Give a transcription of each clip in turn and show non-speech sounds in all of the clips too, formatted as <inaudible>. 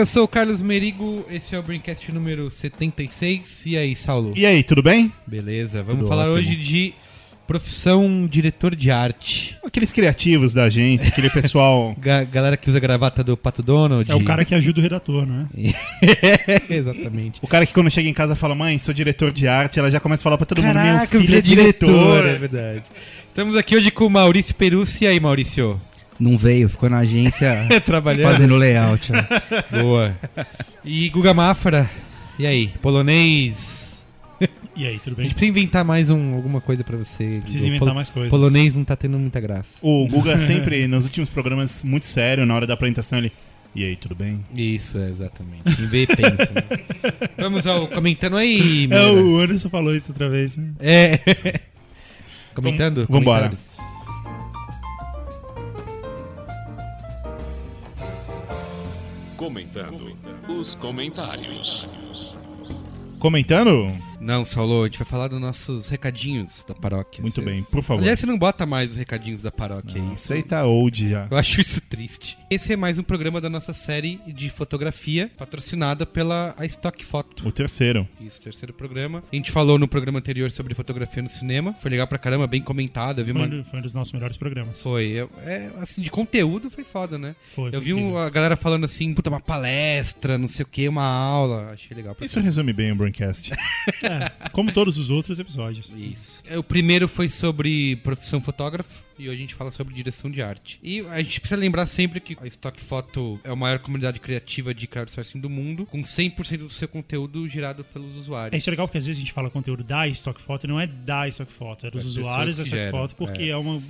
Eu sou o Carlos Merigo, esse é o Braincast número 76. E aí, Saulo? E aí, tudo bem? Beleza, vamos Tudo falar ótimo. hoje de profissão diretor de arte. Aqueles criativos da agência, aquele pessoal. <laughs> Ga- galera que usa a gravata do Pato Donald. É o cara que ajuda o redator, não é? <laughs> Exatamente. O cara que quando chega em casa fala, mãe, sou diretor de arte, ela já começa a falar pra todo mundo, meu Caraca, filho é diretor. é verdade. Estamos aqui hoje com o Maurício Perucci. E aí, Maurício? Não veio, ficou na agência <laughs> Trabalhando? fazendo layout. né? <laughs> Boa. E Guga Mafra. E aí, polonês? E aí, tudo A bem? gente precisa inventar mais um, alguma coisa pra você. Precisa Guga. inventar Pol- mais coisas. Polonês não tá tendo muita graça. O Guga <laughs> sempre, nos últimos programas, muito sério, na hora da apresentação, ele. E aí, tudo bem? Isso, é, exatamente. Quem vê, pensa. né? Vamos ao comentando aí, É, o Anderson falou isso outra vez. né? É. Comentando? Vamos- vambora. Comentários. Comentando os comentários. Comentando? Não, Saulo, a gente vai falar dos nossos recadinhos da paróquia. Muito Cê- bem, por favor. Aliás, você não bota mais os recadinhos da paróquia, é isso? Aí tá old já. Eu acho isso triste. Esse é mais um programa da nossa série de fotografia, patrocinada pela a Stock Photo. O terceiro. Isso, terceiro programa. A gente falou no programa anterior sobre fotografia no cinema. Foi legal pra caramba, bem comentado. Eu vi Foi, uma... um foi um dos nossos melhores programas. Foi. eu- É, assim, de conteúdo foi foda, né? Foi, Eu vi um- a galera falando assim, puta, uma palestra, não sei o que, uma aula. Achei legal Isso resume bem o Braincast. <laughs> Como todos os outros episódios. Isso. É, O primeiro foi sobre profissão fotógrafo e hoje a gente fala sobre direção de arte. E a gente precisa lembrar sempre que a Stock Photo é a maior comunidade criativa de crowdsourcing do mundo, com 100% do seu conteúdo girado pelos É usuários. isso é legal porque às vezes a gente fala conteúdo da Stock Photo e não é da Stock Photo, é dos Das usuários da Stock Photo porque é. é, uma.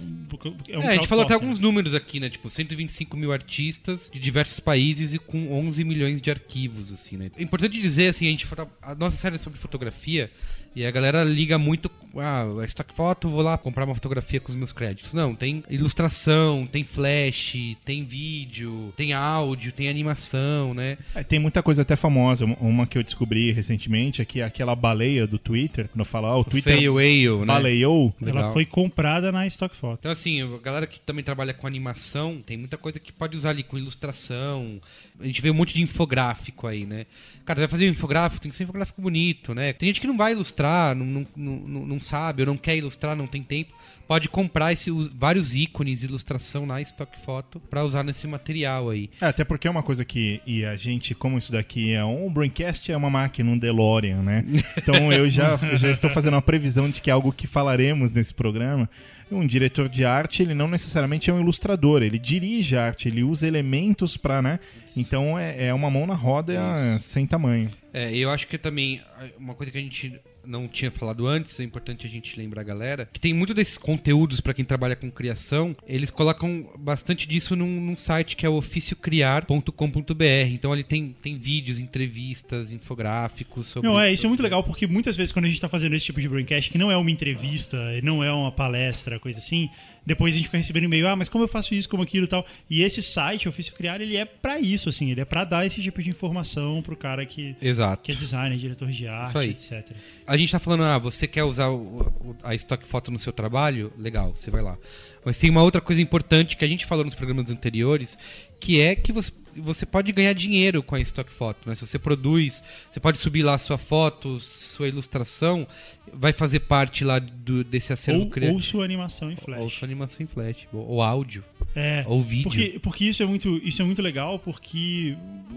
É, um É, a gente falou até alguns números aqui, né? Tipo, 125 mil artistas de diversos países e com 11 milhões de arquivos, assim, né? É importante dizer, assim, a gente a nossa série é sobre fotografia e a galera liga muito, ah, a Stock Photo, vou lá comprar uma fotografia com os meus créditos. Não, tem ilustração, tem flash, tem vídeo, tem áudio, tem animação, né? É, tem muita coisa até famosa. Uma- que eu descobri recentemente é que aquela baleia do Twitter, quando eu falo, ah, o Twitter Fail né? baleou. Legal. Ela foi comprada na Stock Photo. Então, assim, a galera que também trabalha com animação, tem muita coisa que pode usar ali com ilustração. A gente vê um monte de infográfico aí, né? Cara, vai fazer um infográfico, tem que ser um infográfico bonito, né? Tem gente que não vai ilustrar, não, não, não, não sabe, ou não quer ilustrar, não tem tempo. Pode comprar esse, os- vários ícones de ilustração na Stock Photo pra usar nesse material aí. É, até porque é uma coisa que. E a gente, como isso daqui é um Braincast, é uma máquina, um DeLorean, né? <laughs> Então eu já, eu já estou fazendo uma previsão de que é algo que falaremos nesse programa. Um diretor de arte, ele não necessariamente é um ilustrador, ele dirige a arte, ele usa elementos pra, né? Então é, é uma mão na roda é, sem tamanho. É, eu acho que também ah, uma coisa que a gente não tinha falado antes, é importante a gente lembrar a galera, que tem muito desses conteúdos pra quem trabalha com criação, eles colocam bastante disso num, num site que é o oficiocriar.com.br. Então ali tem, tem vídeos, entrevistas, infográficos sobre Não, é, isso é muito legal porque muitas vezes quando a gente tá fazendo esse tipo de broadcast, que não é uma entrevista, não é uma palestra, coisa assim, depois a gente fica recebendo e-mail, ah, mas como eu faço isso, como aquilo e tal. E esse site, Ofício Criar, ele é pra isso, assim, ele é pra dar esse tipo de informação pro cara que, Exato. que é designer, diretor de arte, etc. A gente tá falando, ah, você quer usar o- a stock photo no seu trabalho? Legal, você vai lá. Mas tem uma outra coisa importante que a gente falou nos programas anteriores, que é que você, você pode ganhar dinheiro com a stock photo, né? Se você produz, você pode subir lá sua foto, sua ilustração, vai fazer parte lá do, desse acervo Ou, criativo. ou sua animação em flash. Ou sua animação em flash, ou, áudio, É, ou vídeo. Porque, porque isso, é muito, isso é muito legal, porque,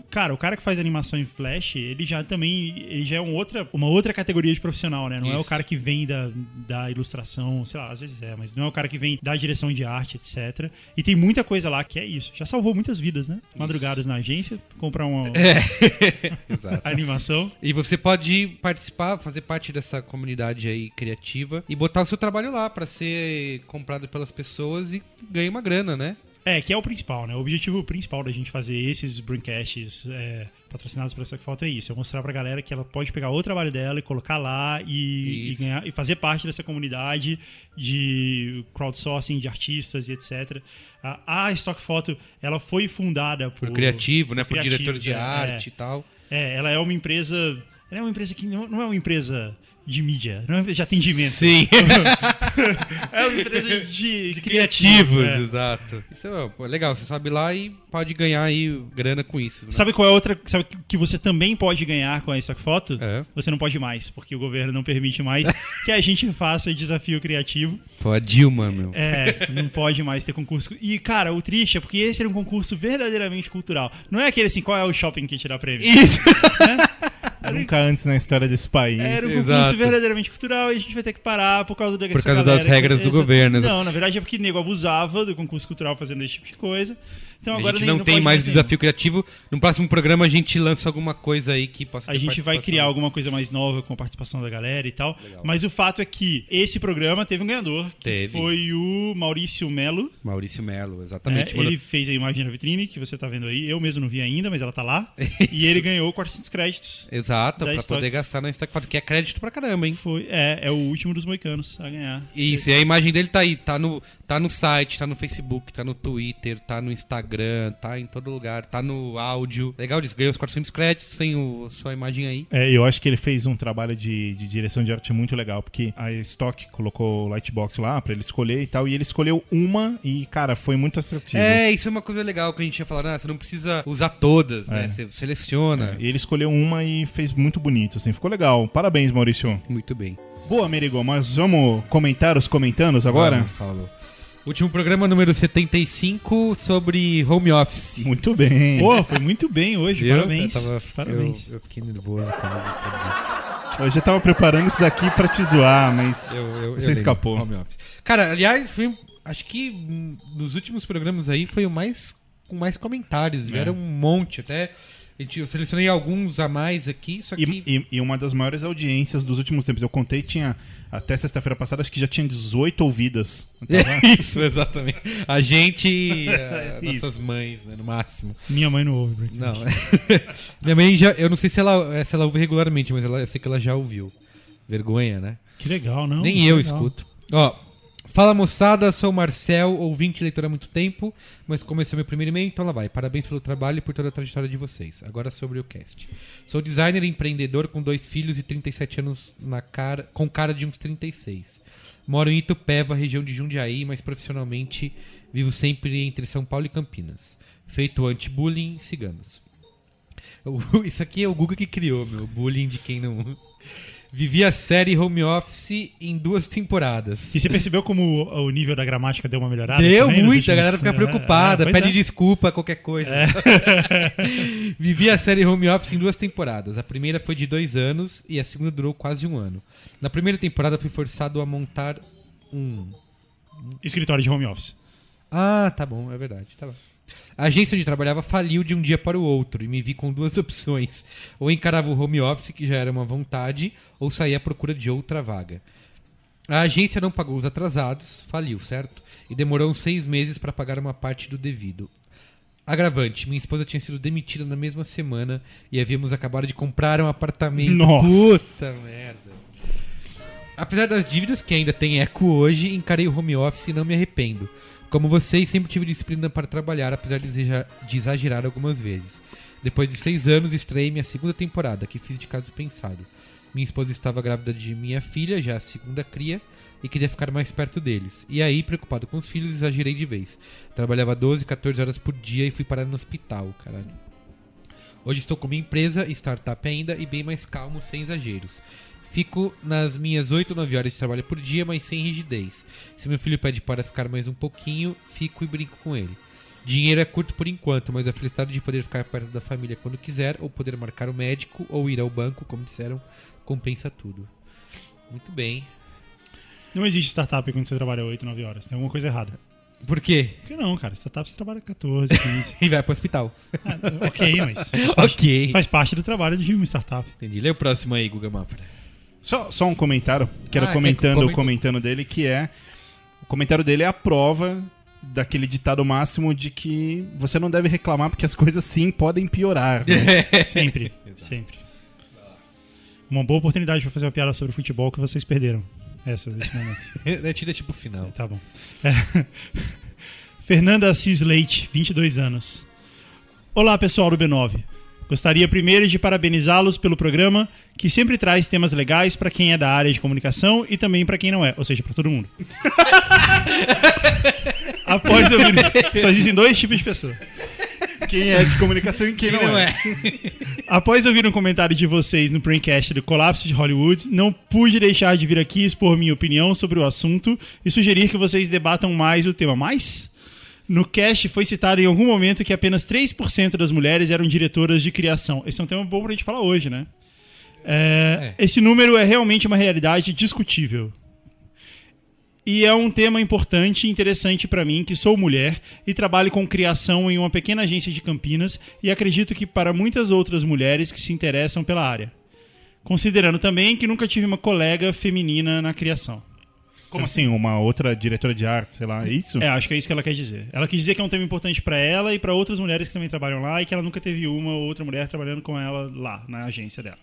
cara, o cara que faz animação em Flash, ele já também ele já é um outra, uma outra categoria de profissional, né? Não é o Isso. cara que vem da, da ilustração, sei lá, às vezes é, mas não é o cara que vem da direção de arte, etc. E tem muita coisa lá que é isso. Já salvou muitas vidas, né? Madrugadas na agência, comprar uma <laughs> Exato. animação. E você pode participar, fazer parte dessa comunidade aí criativa e botar o seu trabalho lá pra ser comprado pelas pessoas e ganhar uma grana, né? É, que é o principal, né? O objetivo principal da gente fazer esses broadcasts é, patrocinados por essa foto é isso: é mostrar pra galera que ela pode pegar o trabalho dela e colocar lá e, e ganhar e fazer parte dessa comunidade de crowdsourcing de artistas e etc. A, a Stock Photo ela foi fundada por, Por criativo, né? Por criativos, diretor de é, arte e tal. É, ela é uma empresa. Ela é uma empresa que não, não é uma empresa de mídia, não é uma empresa de atendimento. Sim. <laughs> É uma empresa de, de Criativos, criativo. é. exato. Isso é pô, legal, você sobe lá e pode ganhar aí grana com isso. né? Sabe qual é a outra sabe que você também pode ganhar com a Stock Foto? É. Você não pode mais, porque o governo não permite mais <laughs> que a gente faça desafio criativo. Pô, a Dilma, meu. É, não pode mais ter concurso. E, cara, o triste é porque esse era um concurso verdadeiramente cultural. Não é aquele assim, qual é o shopping que te dá prêmio? Isso! <laughs> Nunca antes na história desse país. Era um concurso Exato. verdadeiramente cultural e a gente vai ter que parar por causa da Por causa das regras do governo, exato. Não, na verdade é porque nego abusava do concurso cultural fazendo esse tipo de coisa. Então a agora gente nem- não, tem mais desafio criativo. No próximo programa a gente lança alguma coisa aí que possa A ter gente vai criar alguma coisa mais nova com a participação da galera e tal. Mas o fato é que esse programa teve um ganhador, que Teve. foi o Maurício Melo. Maurício Melo, exatamente. Mandou- Ele fez a imagem na vitrine que você tá vendo aí. Eu mesmo não vi ainda, mas ela tá lá. e ele ganhou 400 créditos. Exato, Stock. poder gastar na Stock Foto, que é crédito pra caramba, hein? Foi, é, é o último dos moicanos a ganhar. Isso, e a imagem dele tá aí, tá no, tá no site, tá no Facebook, tá no Twitter, tá no Instagram, tá em todo lugar, tá no áudio. Legal disso, ganhou os 400 créditos, tem o, a sua imagem aí. É, eu acho que ele fez um trabalho de, de direção de arte muito legal, porque a Stock colocou o Lightbox lá pra ele escolher e tal, e ele escolheu uma e, cara, foi muito assertivo. É, isso é uma coisa legal que a gente ia falar, ah, você não precisa usar todas, né? É. Você seleciona. E ele escolheu uma e fez muito bonito, assim, ficou legal. Parabéns, Maurício. Muito bem. Boa, Merigo, mas vamos comentar os comentandos agora? Vamos, Saulo. Último programa número 75 sobre home office. Muito bem. Pô, foi muito bem hoje, Viu? parabéns. Eu, tava- Parabéns. Eu, eu fiquei nervoso quando eu Eu já tava preparando isso daqui pra te zoar, mas Eu, eu, Você eu escapou. home office. Cara, aliás, foi, um- acho que nos últimos programas aí foi o mais com mais comentários. Vieram um monte, até eu selecionei alguns a mais aqui, só que E, e- e uma das maiores audiências dos últimos tempos. Eu contei, tinha até sexta-feira passada, acho que já tinha 18 ouvidas. <laughs> Tava- isso, exatamente. A gente e eh, Isso. nossas mães, né, no máximo. Minha mãe não ouve. Não. <laughs> Minha mãe já, eu não sei se ela, se ela ouve regularmente, mas ela, eu sei que ela já ouviu. Vergonha, né? Que legal, não? Nem Que eu legal. escuto. Ó, fala moçada, sou o Marcel, ouvinte e leitor há muito tempo, mas como esse é meu primeiro e-mail, então lá vai. Parabéns pelo trabalho e por toda a trajetória de vocês. Agora sobre o cast. Sou designer e empreendedor com dois filhos e 37 anos na cara, com cara de uns 36. Moro em Itupeva, região de Jundiaí, mas profissionalmente vivo sempre entre São Paulo e Campinas. Feito anti-bullying ciganos. O- <laughs> Isso aqui é o Google que criou, meu. Bullying de quem não. Vivi a série Home Office em duas temporadas. E você percebeu como o o nível da gramática deu uma melhorada? Deu também muito, a últimos- galera fica É, preocupada, é, pois pede é. desculpa, qualquer coisa. <laughs> Vivi a série Home Office em duas temporadas. A primeira foi de dois anos e a segunda durou quase um ano. Na primeira temporada fui forçado a montar um. Escritório de home office. Ah, tá bom, é verdade. Tá bom. A agência onde trabalhava faliu de um dia para o outro e me vi com duas <laughs> opções. Ou encarava o home office, que já era uma vontade, ou saía à procura de outra vaga. A agência não pagou os atrasados, faliu, certo? E demorou uns seis meses para pagar uma parte do devido. Agravante, minha esposa tinha sido demitida na mesma semana e havíamos acabado de comprar um apartamento. Nossa. Puta merda. Apesar das dívidas que ainda tem eco hoje, encarei o home office e não me arrependo. Como vocês, sempre tive disciplina para trabalhar, apesar de exagerar, algumas vezes. Depois de seis anos, estreiei minha segunda temporada, que fiz de caso pensado. Minha esposa estava grávida de minha filha, já a segunda cria, e queria ficar mais perto deles. E aí, preocupado com os filhos, exagerei de vez. Trabalhava 12, 14 horas por dia e fui parar no hospital, caralho. Hoje estou com minha empresa, startup ainda, e bem mais calmo, sem exageros. Fico nas minhas 8 ou 9 horas de trabalho por dia, mas sem rigidez. Se meu filho pede para ficar mais um pouquinho, fico e brinco com ele. Dinheiro é curto por enquanto, mas a felicidade de poder ficar perto da família quando quiser, ou poder marcar o médico, ou ir ao banco, como disseram, compensa tudo. Muito bem. Não existe startup quando você trabalha 8, 9 horas. Tem alguma coisa errada. Por quê? Por que não, cara? Startup você trabalha 14, 15. <laughs> E vai pro hospital. Ah, ok, mas faz <laughs> parte, ok. faz parte do trabalho de uma startup. Entendi. Lê o próximo aí, Guga Mafra. Só, só um comentário, quero Ah, quer comentando, comentar? comentando dele, que é. O comentário dele é a prova daquele ditado máximo de que você não deve reclamar porque as coisas sim podem piorar. né? <laughs> Sempre, sempre. Uma boa oportunidade pra fazer uma piada sobre futebol que vocês perderam. Essa, nesse momento. <laughs> É tira tipo final. Tá bom. É. <laughs> Fernanda Assis Leite, 22 anos. Olá, pessoal do B9. Gostaria primeiro de parabenizá-los pelo programa, que sempre traz temas legais para quem é da área de comunicação e também para quem não é, ou seja, para todo mundo. <laughs> Após ouvir. Só existem dois tipos de pessoa. Quem é de comunicação e quem, Quem não, não é. é? Após ouvir um comentário de vocês no Braincast do Colapso de Hollywood, não pude deixar de vir aqui expor minha opinião sobre o assunto e sugerir que vocês debatam mais o tema. Mais? No cast foi citado em algum momento que apenas 3% das mulheres eram diretoras de criação. Esse é um tema bom pra gente falar hoje, né? É, Esse número é realmente uma realidade discutível. E é um tema importante e interessante para mim, que sou mulher e trabalho com criação em uma pequena agência de Campinas e acredito que para muitas outras mulheres que se interessam pela área. Considerando também que nunca tive uma colega feminina na criação. Como assim? Uma outra diretora de arte, sei lá, é isso? É, acho que é isso que ela quer dizer. Ela quis dizer que é um tema importante para ela e para outras mulheres que também trabalham lá e que ela nunca teve uma ou outra mulher trabalhando com ela lá, na agência dela.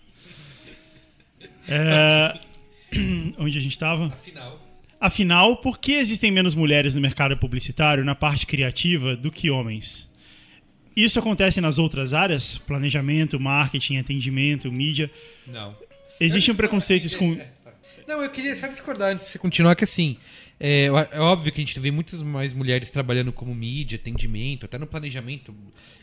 É... <coughs> Onde a gente estava? Afinal. Afinal, por que existem menos mulheres no mercado publicitário, na parte criativa, do que homens? Isso acontece nas outras áreas? Planejamento, marketing, atendimento, mídia. Não. Existe um preconceito com. Não, eu queria só discordar antes de você continuar, que assim, é, é óbvio que a gente vê muitas mais mulheres trabalhando como mídia, atendimento, até no planejamento.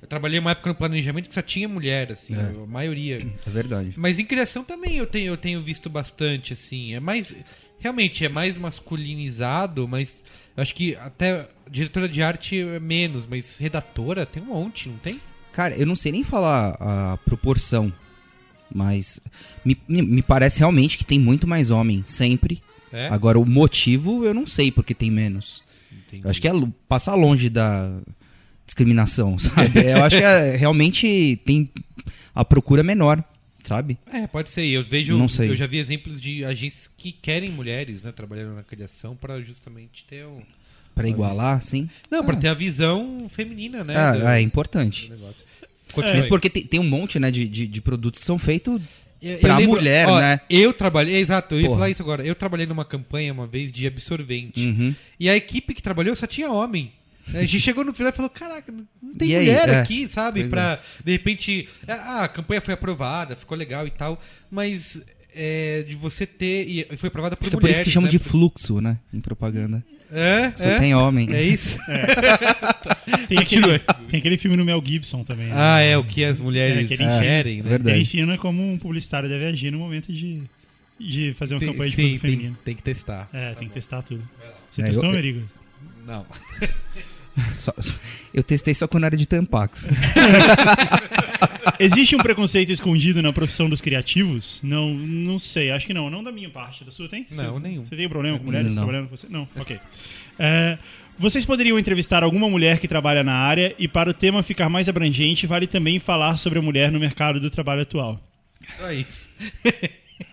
Eu trabalhei uma época no planejamento que só tinha mulher, assim, É. a maioria. É verdade. Mas em criação também eu tenho, eu tenho visto bastante, assim. É mais. Realmente, é mais masculinizado, mas eu acho que até diretora de arte é menos, mas redatora tem um monte, não tem? Cara, eu não sei nem falar a proporção, mas me, me, parece realmente que tem muito mais homem, sempre. É? Agora, o motivo eu não sei porque tem menos. Acho que é passar longe da discriminação, <laughs> sabe? Eu acho que é- realmente tem a procura menor, sabe? É, pode ser. Eu vejo, Não sei. eu já vi exemplos de agências que querem mulheres, né, trabalhando na criação para justamente ter um Pra igualar, sim. Não, pra Ah. ter a visão feminina, né? Ah, do- é importante. Mas porque tem, tem um monte, né, de, de, de produtos que são feitos Eu- pra eu lembro- mulher, ó, né? Eu trabalhei, é, exato, eu ia Porra. falar isso agora. Eu trabalhei numa campanha uma vez de absorvente. Uhum. E a equipe que trabalhou só tinha homem. A gente chegou no final e falou: caraca, não tem E aí? mulher É. aqui, sabe? Pois Pra, de repente. Ah, a campanha foi aprovada, ficou legal e tal. Mas é, de você ter. E foi aprovada por Acho que é por mulheres. isso que chamam né? de fluxo, né? Em propaganda. É, Só é. tem homem. É isso? Tem aquele, tem aquele filme no Mel Gibson também. né? Ah, é o que as mulheres É, que ele inserem, né? verdade. Ele ensina como um publicitário deve agir no momento de, de fazer uma Tem- campanha de sim, produto tem, feminino. tem que testar. É, tem que testar tudo. Você É, testou, eu- Merigo? Não. <laughs> Só- eu testei só quando era de Tampax. <laughs> Existe um preconceito escondido na profissão dos criativos? Não, não sei, acho que não. Não da minha parte. Da sua tem? Não, Você- nenhum. Você tem problema com mulheres Não. trabalhando com você? Não, ok. É, vocês poderiam entrevistar alguma mulher que trabalha na área e para o tema ficar mais abrangente, vale também falar sobre a mulher no mercado do trabalho atual. Só isso.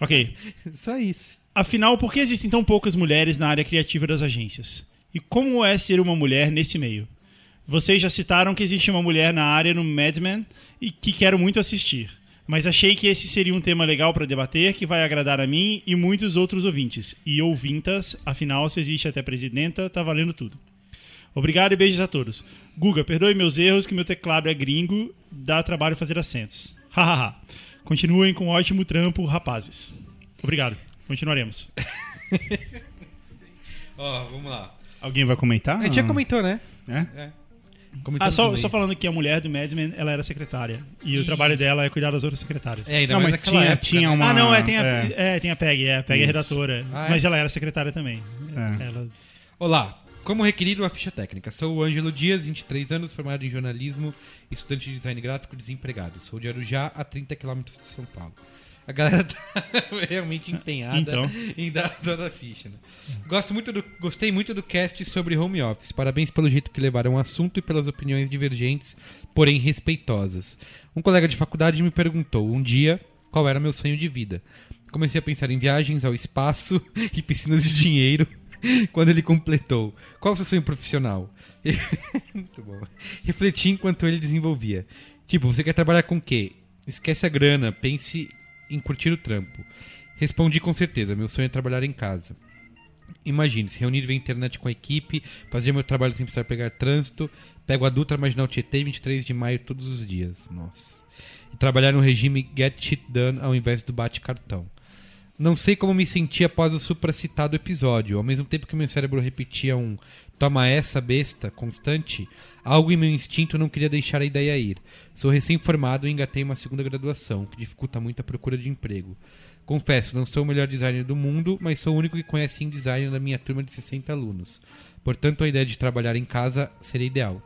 Ok. <laughs> Só isso. Afinal, por que existem tão poucas mulheres na área criativa das agências? E como é ser uma mulher nesse meio? Vocês já citaram que existe uma mulher na área no Mad Men e que quero muito assistir. Mas achei que esse seria um tema legal para debater, que vai agradar a mim e muitos outros ouvintes. E ouvintas, afinal, se existe até presidenta, tá valendo tudo. Obrigado e beijos a todos. Guga, perdoe meus erros, que meu teclado é gringo, dá trabalho fazer acentos. Hahaha. Continuem com um ótimo trampo, rapazes. Obrigado. Continuaremos. <laughs> Ó, vamos lá. Alguém vai comentar? A gente já comentou, né? É? Comentamos Ah, só, só falando que a mulher do Mad Men, ela era secretária. E o trabalho dela é cuidar das outras secretárias. É, ainda Não, mais mas naquela tinha, época, tinha né? uma... ah, não, é, tem a, é. é. tem a Peg, é, a Peg é redatora. Ah, é? Mas ela era secretária também. É. Ela, Olá, como requerido a ficha técnica. Sou o Ângelo Dias, 23 anos, formado em jornalismo, estudante de design gráfico, desempregado. Sou de Arujá, a 30 quilômetros de São Paulo. A galera tá <laughs> realmente empenhada Então. em dar toda a ficha. Né? Gosto muito do, gostei muito do cast sobre home office. Parabéns pelo jeito que levaram o assunto e pelas opiniões divergentes, porém respeitosas. Um colega de faculdade me perguntou um dia qual era meu sonho de vida. Comecei a pensar em viagens ao espaço <laughs> e piscinas de dinheiro. <laughs> Quando ele completou, qual o seu sonho profissional? Muito bom. Refleti enquanto ele desenvolvia. Tipo, você quer trabalhar com o quê? Esquece a grana, pense em curtir o trampo. Respondi com certeza, meu sonho é trabalhar em casa. Imagine, se reunir via internet com a equipe, fazer meu trabalho sem precisar pegar trânsito, Pego a Dutra Marginal Tietê 23 de maio todos os dias. Nossa. E trabalhar no regime Get Shit Done ao invés do bate-cartão. Não sei como me senti após o supracitado episódio. Ao mesmo tempo que meu cérebro repetia um toma essa besta constante, algo em meu instinto não queria deixar a ideia ir. Sou recém-formado e engatei uma segunda graduação, que dificulta muito a procura de emprego. Confesso, não sou o melhor designer do mundo, mas sou o único que conhece em design na minha turma de 60 alunos. Portanto, a ideia de trabalhar em casa seria ideal.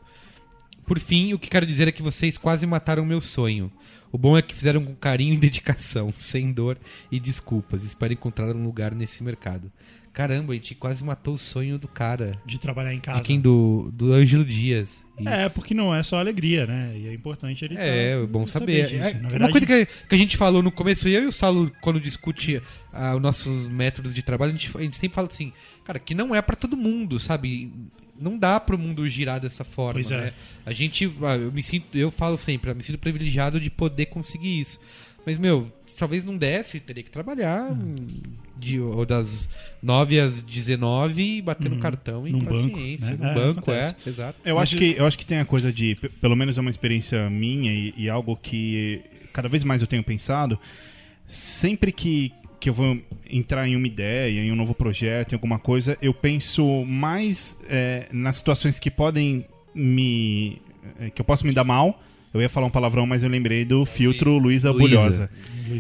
Por fim, o que quero dizer é que vocês quase mataram meu sonho. O bom é que fizeram com carinho e dedicação, <laughs> sem dor e desculpas. Espero encontrar um lugar nesse mercado. Caramba, a gente quase matou o sonho do cara. De trabalhar em casa. De quem? Do, do Ângelo Dias. É, Isso. porque não é só alegria, né? E é importante ele É, tá- bom saber. disso. É, Na uma verdade, coisa que, que a gente falou no começo, eu e o Saulo, quando discute ah, os nossos métodos de trabalho, a gente, a gente sempre fala assim, cara, que não é pra todo mundo, sabe? Não dá pro mundo girar dessa forma, Pois é. né? A gente, ah, eu me sinto, eu falo sempre, eu me sinto privilegiado de poder conseguir isso. Mas, meu, talvez não desse, teria que trabalhar Hum. de, ou das 9 às 19 batendo Uhum. cartão e Num banco, paciência. né? Num É, banco, é, exato. Eu acho, que, eu acho que tem a coisa de, pelo menos é uma experiência minha e, e algo que cada vez mais eu tenho pensado, sempre que, que eu vou entrar em uma ideia, em um novo projeto, em alguma coisa, eu penso mais é, nas situações que podem me. é, que eu posso me dar mal. Eu ia falar um palavrão, mas eu lembrei do filtro Luísa. Bulhosa.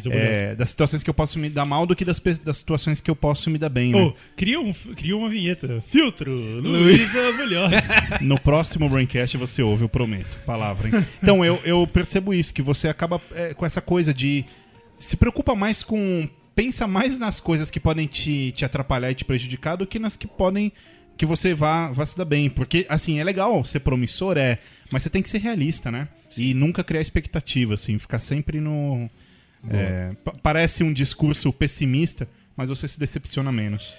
É, das situações que eu posso me dar mal do que das, das situações que eu posso me dar bem. né? Ô, cria, um, cria uma vinheta. Filtro, Luísa Bulhosa. <laughs> No próximo Braincast você ouve, eu prometo. Palavra, hein? Então, eu, eu percebo isso, que você acaba é, com essa coisa de. Se preocupa mais com. Pensa mais nas coisas que podem te, te atrapalhar e te prejudicar do que nas que podem. Que você vá, vá se dar bem. Porque, assim, é legal ser promissor, é. Mas você tem que ser realista, né? E nunca criar expectativa, assim. Ficar sempre no. é, pa- parece um discurso pessimista, mas você se decepciona menos.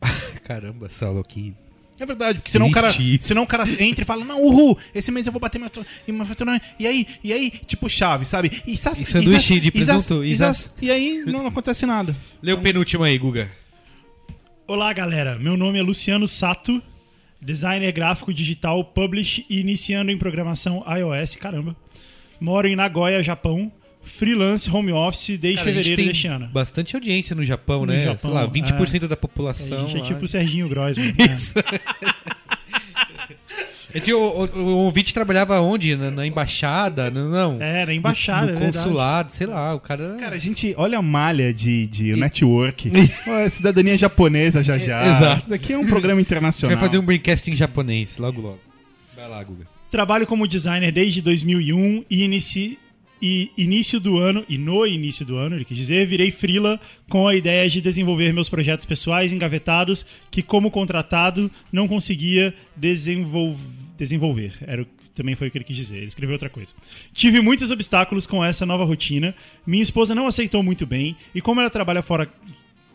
<laughs> Caramba, Saulo, que É verdade, porque senão o, cara, isso. senão o cara entra e fala, não, uhul, esse mês eu vou bater meu, e. E aí, e aí, tipo chave, sabe? E, sas, E sanduíche e de presunto, e e sas- e aí não acontece nada. Lê o penúltimo aí, Guga. Olá, galera. Meu nome é Luciano Sato, designer gráfico digital, publish e iniciando em programação iOS. Caramba. Moro em Nagoya, Japão. Freelance home office desde Cara, a gente fevereiro tem deste ano. bastante audiência no Japão, No né? Japão, Sei lá, 20% da A população. gente é lá. tipo o Serginho Grossman. <laughs> né? Isso. É que o, o, o ouvinte trabalhava onde? Na, na embaixada? Não, não. É, na embaixada, No, é no verdade. consulado, sei lá, o cara. Cara, a gente olha a malha de, de network. <laughs> Ó, cidadania japonesa já já. Exato. Isso daqui é um programa internacional. vai fazer um braincast em japonês, logo logo. Vai lá, Guga. Trabalho como designer desde 2001 e inici... E início do ano, e no início do ano, ele quis dizer, virei freela com a ideia de desenvolver meus projetos pessoais engavetados que, como contratado, não conseguia desenvol... desenvolver. Era o também foi o que ele quis dizer. Ele escreveu outra coisa. Tive muitos obstáculos com essa nova rotina. Minha esposa não aceitou muito bem. E como ela trabalha fora.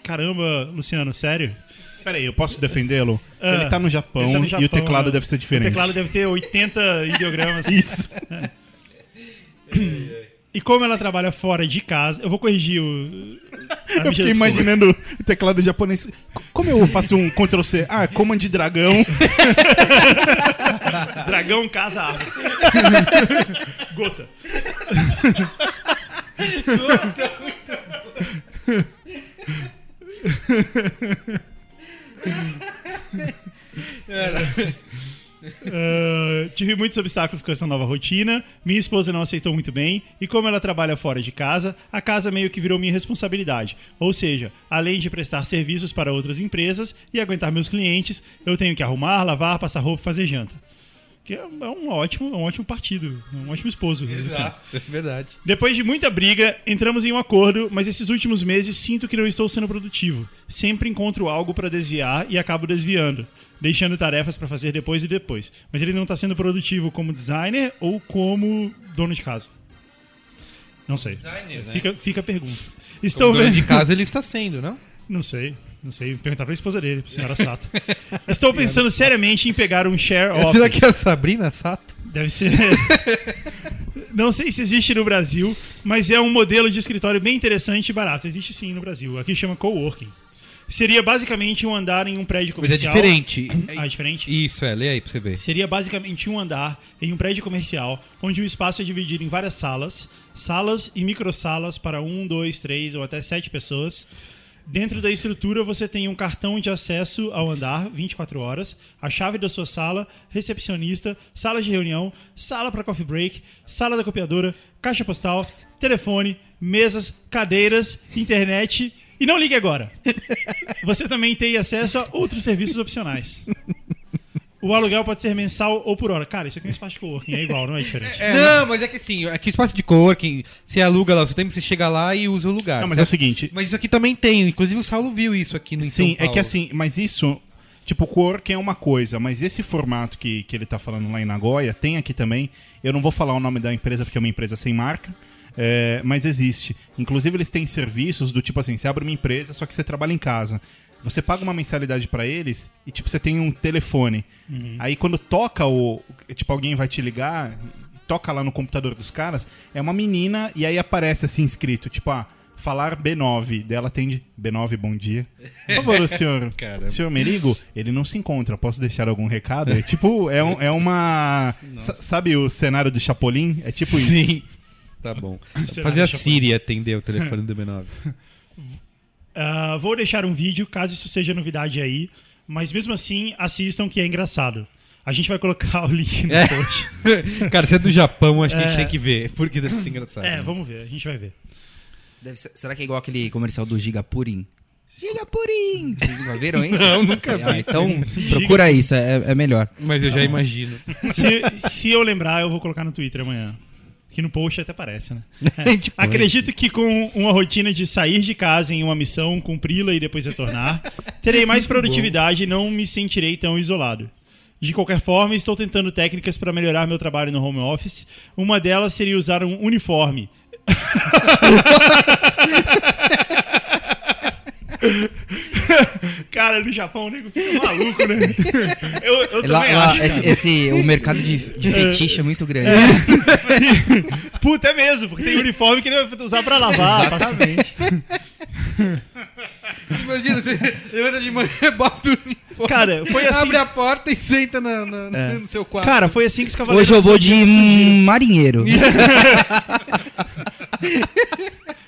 Caramba, Luciano, sério? Peraí, eu posso defendê-lo? Ah, ele tá no Japão, ele tá no e o Japão, teclado né? deve ser diferente. O teclado deve ter 80 ideogramas. <laughs> Isso. <laughs> E como ela trabalha fora de casa, eu vou corrigir o. <laughs> Eu fiquei do imaginando o teclado japonês. Como eu faço um Ctrl C? Ah, Command Dragão. <laughs> Dragão casa árvore. <laughs> Gota. Uh, tive muitos obstáculos com essa nova rotina. Minha esposa não aceitou muito bem. E como ela trabalha fora de casa, a casa meio que virou minha responsabilidade. Ou seja, além de prestar serviços para outras empresas e aguentar meus clientes, eu tenho que arrumar, lavar, passar roupa e fazer janta. Que é um é ótimo, um ótimo partido, um ótimo esposo. Luciano. é verdade. Depois de muita briga, entramos em um acordo, mas esses últimos meses sinto que não estou sendo produtivo. Sempre encontro algo para desviar e acabo desviando, deixando tarefas para fazer depois e depois. Mas ele não está sendo produtivo como designer ou como dono de casa? Não sei. Designer, né? Fica, fica a pergunta. Como Estou dono vendo. de casa ele está sendo, não? Não sei. Não sei. Perguntar pra esposa dele, pra senhora Sato. <laughs> Estou pensando seriamente em pegar um share office. Será que é a Sabrina Sato? Deve ser. <laughs> Não sei se existe no Brasil, mas é um modelo de escritório bem interessante e barato. Existe sim no Brasil. Aqui chama coworking. Seria basicamente um andar em um prédio Mas é comercial. diferente. <coughs> Ah, é diferente? Isso, é, lê aí pra você ver. Seria basicamente um andar em um prédio comercial, onde o espaço é dividido em várias salas, salas e microsalas para um, dois, três ou até sete pessoas. Dentro da estrutura você tem um cartão de acesso ao andar 24 horas, a chave da sua sala, recepcionista, sala de reunião, sala para coffee break, sala da copiadora, caixa postal, telefone, mesas, cadeiras, internet e não ligue agora. <laughs> Você também tem acesso a outros serviços opcionais. O aluguel pode ser mensal ou por hora. Cara, isso aqui é um espaço de coworking, é igual, não é diferente. não, mas é que assim, aqui espaço de coworking, você aluga lá o seu tempo, você chega lá e usa o lugar. Não, mas é o certo? seguinte, Mas isso aqui também tem, inclusive o Saulo viu isso aqui no Sim, é que assim, mas isso, tipo, coworking é uma coisa, mas esse formato que, que ele tá falando lá em Nagoya, tem aqui também. Eu não vou falar o nome da empresa porque é uma empresa sem marca, é, mas existe. Inclusive, eles têm serviços do tipo assim: você abre uma empresa, só que você trabalha em casa. Você paga uma mensalidade pra eles e, tipo, você tem um telefone. Aí quando toca o. Tipo, alguém vai te ligar, toca lá no computador dos caras, é uma menina e aí aparece assim escrito, tipo, ah, falar B9. Dela atende B9, bom dia. Por favor, o senhor. <laughs> Caramba. senhor Merigo, ele não se encontra. Posso deixar algum recado? É tipo, é, um- é uma. sa- Sabe o cenário do Chapolin? É tipo isso. Sim. Tá <laughs> bom. Fazer a Siri atender o telefone do B9. <laughs> Ah, vou deixar um vídeo, caso isso seja novidade aí. Mas mesmo assim, assistam que é engraçado. A gente vai colocar o link no <laughs> É. post. Cara, você é do Japão, acho que a gente É. tem que ver, porque deve ser engraçado. É, vamos ver, a gente vai ver. Deve ser- será que é igual aquele comercial do Gigapurim? Gigapurim! Vocês nunca viram isso? Não, nunca Ah, vi. então procura isso, é, é melhor. Mas eu já imagino. Se, se eu lembrar, eu vou colocar no Twitter amanhã. Que no post até parece, né? <laughs> Tipo, Acredito que com uma rotina de sair de casa em uma missão, cumpri-la e depois retornar, <laughs> terei mais produtividade e não me sentirei tão isolado. De qualquer forma, estou tentando técnicas para melhorar meu trabalho no home office. Uma delas seria usar um uniforme. <laughs> <laughs> Cara, no Japão o nego fica maluco, né? <laughs> Eu, eu Lá, também lá, acho. esse, esse- o mercado de, de fetiche é muito grande. <laughs> Puta, é mesmo, porque tem uniforme que ele vai usar pra lavar. Exatamente. Imagina, você levanta de manhã, bota o uniforme, Cara, foi assim. abre a porta e senta na- na- É. no seu quarto. Cara, foi assim que os cavaleiros. Hoje eu vou de marinheiro.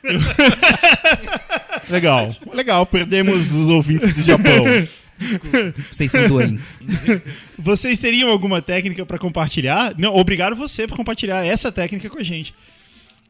<laughs> Legal. Legal, perdemos os ouvintes do Japão. Vocês são doentes. Vocês teriam alguma técnica pra compartilhar? Não, obrigado você por compartilhar essa técnica com a gente.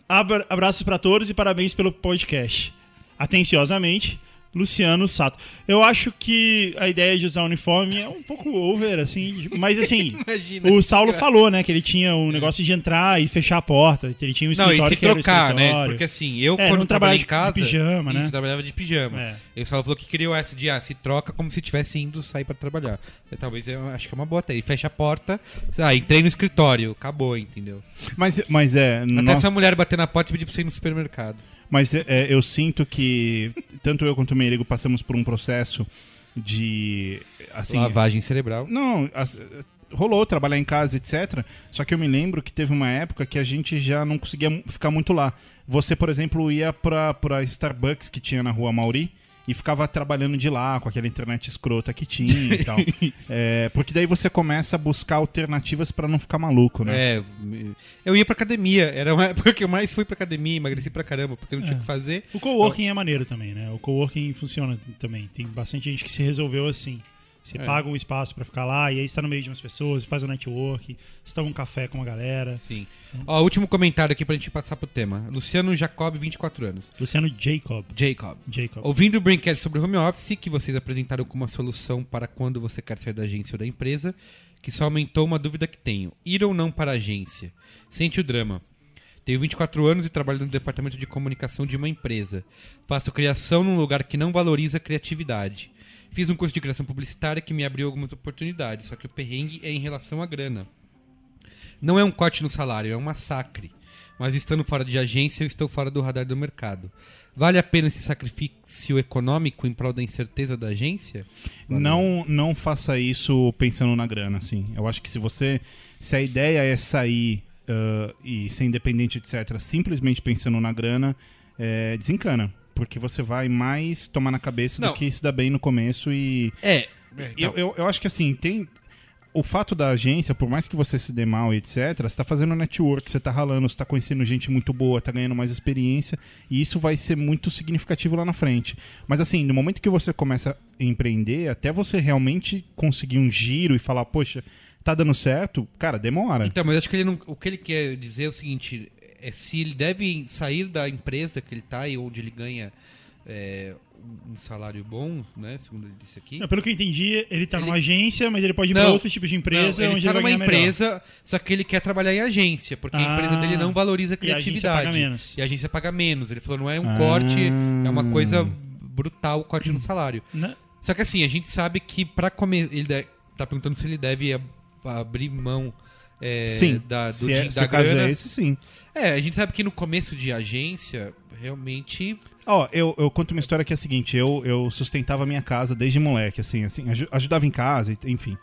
Abra- abraços pra todos e parabéns pelo podcast. Atenciosamente, Luciano Sato. Eu acho que a ideia de usar uniforme é um pouco over, assim, mas assim, <laughs> Imagina. o Saulo falou, né, que ele tinha um negócio de entrar e fechar a porta, que ele tinha um Não, e escritório se que era o trocar, né? escritório. Porque assim, eu É, quando não trabalhei em trabalhava casa. de pijama, isso, né? eu trabalhava de pijama. É. Ele só falou que criou essa de ah, se troca como se tivesse indo sair pra trabalhar. Eu, talvez eu acho que é uma boa até. Ele fecha a porta, ah, entrei no escritório, acabou, entendeu? Mas, mas é. Até se a mulher bater na porta e pedir pra você ir no supermercado. Mas é, é, eu sinto que tanto eu quanto o Merigo passamos por um processo de. Assim, Lavagem cerebral. Não, as- rolou trabalhar em casa, etc. Só que eu me lembro que teve uma época que a gente já não conseguia ficar muito lá. Você, por exemplo, ia pra, pra Starbucks que tinha na rua Mauri e ficava trabalhando de lá com aquela internet escrota que tinha e tal. <laughs> É, porque daí você começa a buscar alternativas pra não ficar maluco, né? É, eu ia pra academia. Era uma <laughs> época que eu mais fui pra academia, emagreci pra caramba, porque eu não tinha o que fazer. O coworking é maneiro também, né? O coworking funciona também. Tem bastante gente que se resolveu assim. Você É. paga um espaço pra ficar lá e aí está no meio de umas pessoas, faz um network, você toma um café com uma galera. Sim. Ó, último comentário aqui pra gente passar pro tema. Luciano Jacob, 24 anos. Luciano Jacob. Jacob. Jacob. Ouvindo o Braincast sobre home office, que vocês apresentaram como uma solução para quando você quer sair da agência ou da empresa, que só aumentou uma dúvida que tenho. Ir ou não para a agência? Sente o drama. Tenho 24 anos e trabalho no departamento de comunicação de uma empresa. Faço criação num lugar que não valoriza a criatividade. Fiz um curso de criação publicitária que me abriu algumas oportunidades, só que o perrengue é em relação à grana. Não é um corte no salário, é um massacre. Mas estando fora de agência, eu estou fora do radar do mercado. Vale a pena esse sacrifício econômico em prol da incerteza da agência? Não, não faça isso pensando na grana, assim. Eu acho que se você. Se a ideia é sair ah, e ser independente, etc., simplesmente pensando na grana, é, desencana. Porque você vai mais tomar na cabeça Não. do que se dá bem no começo e É. eu, eu, eu acho que assim, tem. O fato da agência, por mais que você se dê mal e etc., você tá fazendo network, você tá ralando, você tá conhecendo gente muito boa, tá ganhando mais experiência, e isso vai ser muito significativo lá na frente. Mas assim, no momento que você começa a empreender, até você realmente conseguir um giro e falar, poxa, tá dando certo, cara, demora. Então, mas acho que ele não, o que ele quer dizer é o seguinte: é se ele deve sair da empresa que ele tá e onde ele ganha é, um salário bom, né? Segundo ele disse aqui. Não, pelo que eu entendi, ele tá Ele- numa agência, mas ele pode ir Não. outro tipo de empresa Não, ele está numa ganhar melhor. empresa, só que ele quer trabalhar em agência, porque a Ah, empresa dele não valoriza a e a agência criatividade. paga menos. E a agência paga menos. Ele falou, não é um Ah. corte, é uma coisa brutal o corte no <coughs> salário. Né? Só que assim, a gente sabe que pra comer. Ele de- tá perguntando se ele deve ab- abrir mão é, sim, da, do se, é, se da caso grana. é esse, sim. É, a gente sabe que no começo de agência, realmente. Ó, eu, eu conto uma história que é a seguinte, eu, eu sustentava a minha casa desde moleque, assim, assim, aju- ajudava em casa, enfim.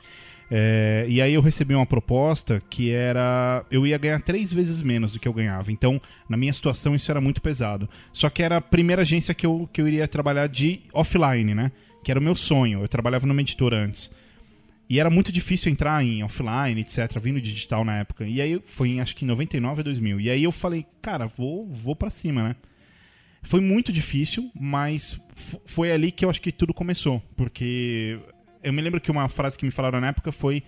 É, e aí eu recebi uma proposta que era. Eu ia ganhar três vezes menos do que eu ganhava. Então, na minha situação, isso era muito pesado. Só que era a primeira agência que eu, que eu iria trabalhar de offline, né? Que era o meu sonho. Eu trabalhava numa editora antes. E era muito difícil entrar em offline, etc, vindo digital na época. E aí foi em acho que em 99 a 2000. E aí eu falei, cara, vou, vou para cima, né? Foi muito difícil, mas foi ali que eu acho que tudo começou. Porque eu me lembro que uma frase que me falaram na época foi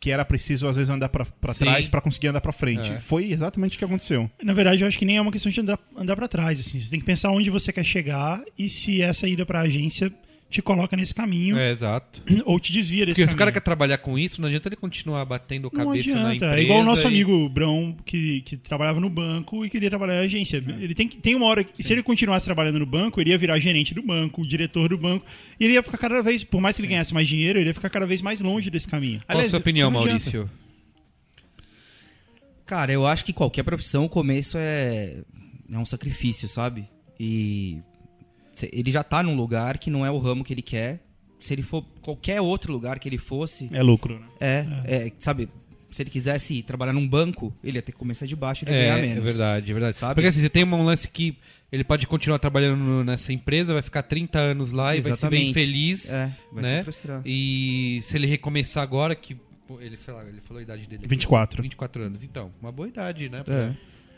que era preciso às vezes andar Sim. trás pra conseguir andar pra frente. É. Foi exatamente o que aconteceu. Na verdade, eu acho que nem é uma questão de andar, andar para trás. Assim. Você tem que pensar onde você quer chegar e se essa ida pra agência te coloca nesse caminho É, exato. <clears throat> ou te desvia desse Porque se o cara caminho. quer trabalhar com isso, não adianta ele continuar batendo Não cabeça na adianta. empresa. É igual o nosso e- amigo Brão, que, que trabalhava no banco e queria trabalhar em agência. Ele tem, tem uma hora que, se ele continuasse trabalhando no banco, ele ia virar gerente do banco, diretor do banco, e ele ia ficar cada vez, por mais que ele ganhasse mais dinheiro, ele ia ficar cada vez mais longe desse caminho. Qual a sua opinião, adianta. Maurício? Cara, eu acho que qualquer profissão, o começo é, é um sacrifício, sabe? E ele já tá num lugar que não é o ramo que ele quer. Se ele for qualquer outro lugar que ele fosse, É lucro, né? é, é, sabe? Se ele quisesse trabalhar num banco, ele ia ter que começar de baixo e É, ganhar é menos. verdade, é verdade. Sabe? Porque assim, você tem um lance que ele pode continuar trabalhando nessa empresa, vai ficar 30 anos lá e vai ser bem feliz. É, vai né? se frustrar. E se ele recomeçar agora, que pô, ele, sei lá, ele falou a idade dele. aqui. 24. 24 anos. Então, uma boa idade, né? É.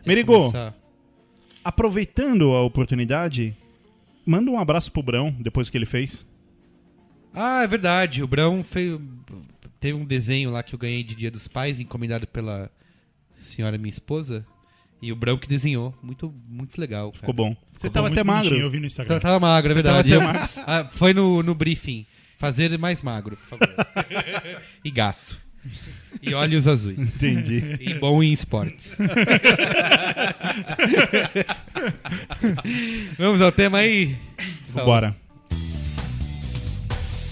Merigo, aproveitando a oportunidade, manda um abraço pro Brão, depois do que ele fez. Ah, é verdade. O Brão fez, teve um desenho lá que eu ganhei de Dia dos Pais, encomendado pela senhora minha esposa. E o Brão que desenhou. Muito, muito legal. Ficou cara. bom. Você Ficou tava muito até magro. Eu vi no Instagram. Tava magro, é verdade. Eu- Ah, foi no, no briefing. Fazer mais magro, por favor. <laughs> e gato. <laughs> E olhos azuis. Entendi. E bom em esportes. <laughs> Vamos ao tema aí? Saul? Bora.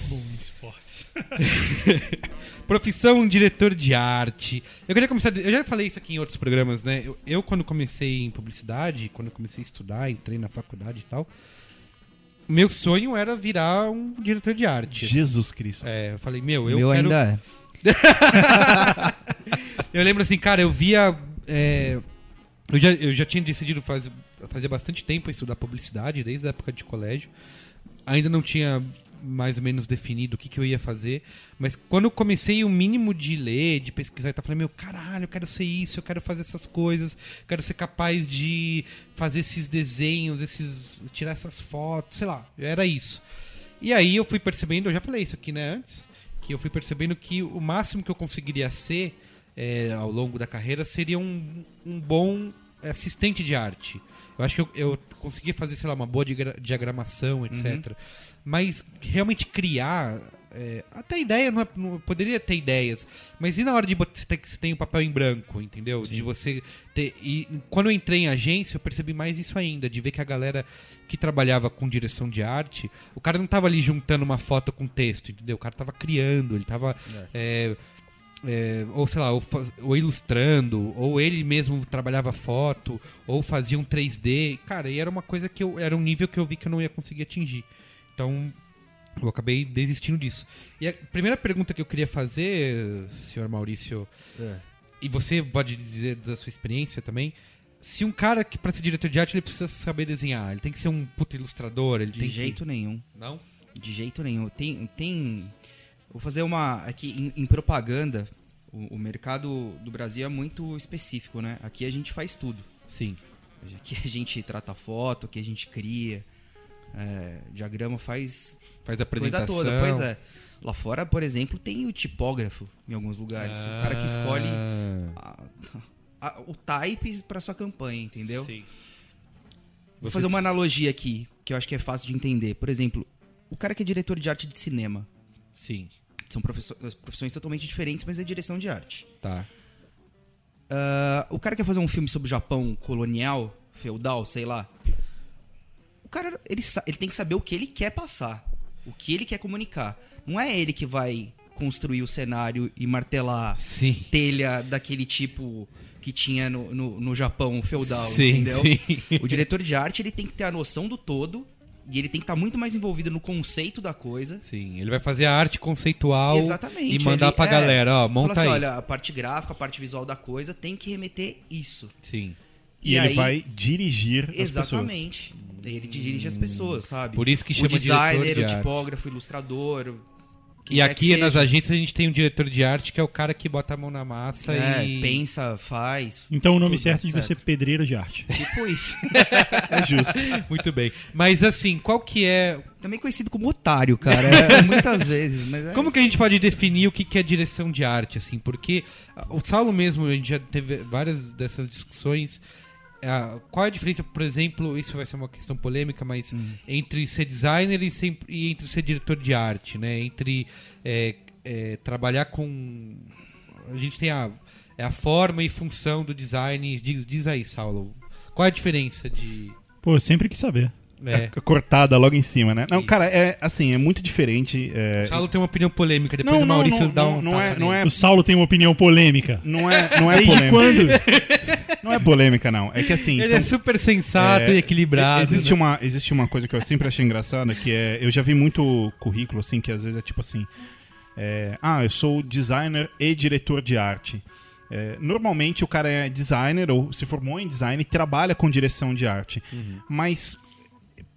Bom, esportes. <laughs> Profissão diretor de arte. Eu queria começar. Eu já falei isso aqui em outros programas, né? Eu, eu, quando comecei em publicidade, quando eu comecei a estudar, entrei na faculdade e tal, meu sonho era virar um diretor de arte. Jesus Cristo. É, eu falei, meu, eu Meu quero. ainda é. <laughs> Eu lembro assim, cara, eu via. é, eu, já, eu já tinha decidido fazer, fazer bastante tempo estudar publicidade, desde a época de colégio. Ainda não tinha mais ou menos definido o que, que eu ia fazer. Mas quando eu comecei o mínimo de ler, de pesquisar, eu tava falando, meu, caralho, eu quero ser isso, eu quero fazer essas coisas, quero ser capaz de fazer esses desenhos, esses. tirar essas fotos, sei lá, era isso. E aí eu fui percebendo, eu já falei isso aqui, né, antes, que eu fui percebendo que o máximo que eu conseguiria ser é, ao longo da carreira seria um, um bom assistente de arte. Eu acho que eu, eu conseguia fazer, sei lá, uma boa diagra- diagramação, etc. Mas realmente criar. É, até ideia, não, é- não- poderia ter ideias, mas e na hora de bot- você ter que você tem o papel em branco, entendeu? De você ter. E quando eu entrei em agência, eu percebi mais isso ainda, de ver que a galera que trabalhava com direção de arte, o cara não tava ali juntando uma foto com texto, entendeu? O cara tava criando, ele tava. é, é, ou sei lá, ou, ou ilustrando, ou ele mesmo trabalhava foto, ou fazia um 3D. Cara, e era uma coisa que eu. Era um nível que eu vi que eu não ia conseguir atingir. Então, eu acabei desistindo disso. E a primeira pergunta que eu queria fazer, senhor Maurício, e você pode dizer da sua experiência também, se um cara que pra ser diretor de arte ele precisa saber desenhar, ele tem que ser um puto ilustrador, ele De tem jeito nenhum. que... Não? De jeito nenhum. Tem. tem vou fazer uma. Aqui em, em propaganda, o, o mercado do Brasil é muito específico, né? Aqui a gente faz tudo. Sim. Aqui a gente trata foto, aqui a gente cria. é, diagrama faz Faz a coisa apresentação. toda. Pois é. Lá fora, por exemplo, tem o tipógrafo em alguns lugares. O cara que escolhe Ah, a- a- o type pra sua campanha, entendeu? Sim. Vou Vocês- fazer uma analogia aqui, que eu acho que é fácil de entender. Por exemplo, o cara que é diretor de arte de cinema. Sim, São profissões, totalmente diferentes, mas é direção de arte. tá. Ah, o cara quer fazer um filme sobre o Japão colonial, feudal, sei lá. O cara, ele, ele tem que saber o que ele quer passar. O que ele quer comunicar. Não é ele que vai construir o cenário e martelar Sim. telha daquele tipo que tinha no, no, no Japão feudal, sim, entendeu? sim. <laughs> O diretor de arte, ele tem que ter a noção do todo e ele tem que estar muito mais envolvido no conceito da coisa. Sim, ele vai fazer a arte conceitual Exatamente. e mandar ele- pra é, galera, ó, fala monta assim, aí. olha, a parte gráfica, a parte visual da coisa tem que remeter isso. Sim. E, E ele aí- vai dirigir as pessoas. Exatamente. Ele dirige as pessoas, sabe? Por isso que chama o designer, diretor de o tipógrafo, o ilustrador. E aqui nas agências a gente tem um diretor de arte que é o cara que bota a mão na massa É, e. pensa, faz. Então o nome certo devia ser pedreiro de arte. Tipo isso. <laughs> É justo. Muito bem. Mas assim, qual que é. Também conhecido como otário, cara. é, muitas vezes. Mas é Como que a gente pode definir o que que é direção de arte, assim? Porque o Saulo mesmo, a gente já teve várias dessas discussões. Ah, qual é a diferença, por exemplo, isso vai ser uma questão polêmica, mas entre ser designer e, sem- e entre ser diretor de arte, né? Entre é, é, trabalhar com. A gente tem a, é a forma e função do design. Diz, diz aí, Saulo. Qual é a diferença de. Pô, eu sempre quis saber. É, Cortada logo em cima, né? Não, Isso. cara, é assim, é muito diferente. é- o Saulo tem uma opinião polêmica, depois Não, o Maurício não, dá não, um. não é, não é, O Saulo tem uma opinião polêmica. não é, não é Desde polêmica. quando? <laughs> Não é polêmica, não. É que assim. Ele são- é super sensato É, e equilibrado. Existe, né? uma, existe uma coisa que eu sempre achei engraçada, que é. Eu já vi muito currículo, assim, que às vezes é tipo assim. é, ah, eu sou designer e diretor de arte. É, normalmente o cara é designer ou se formou em design e trabalha com direção de arte. Mas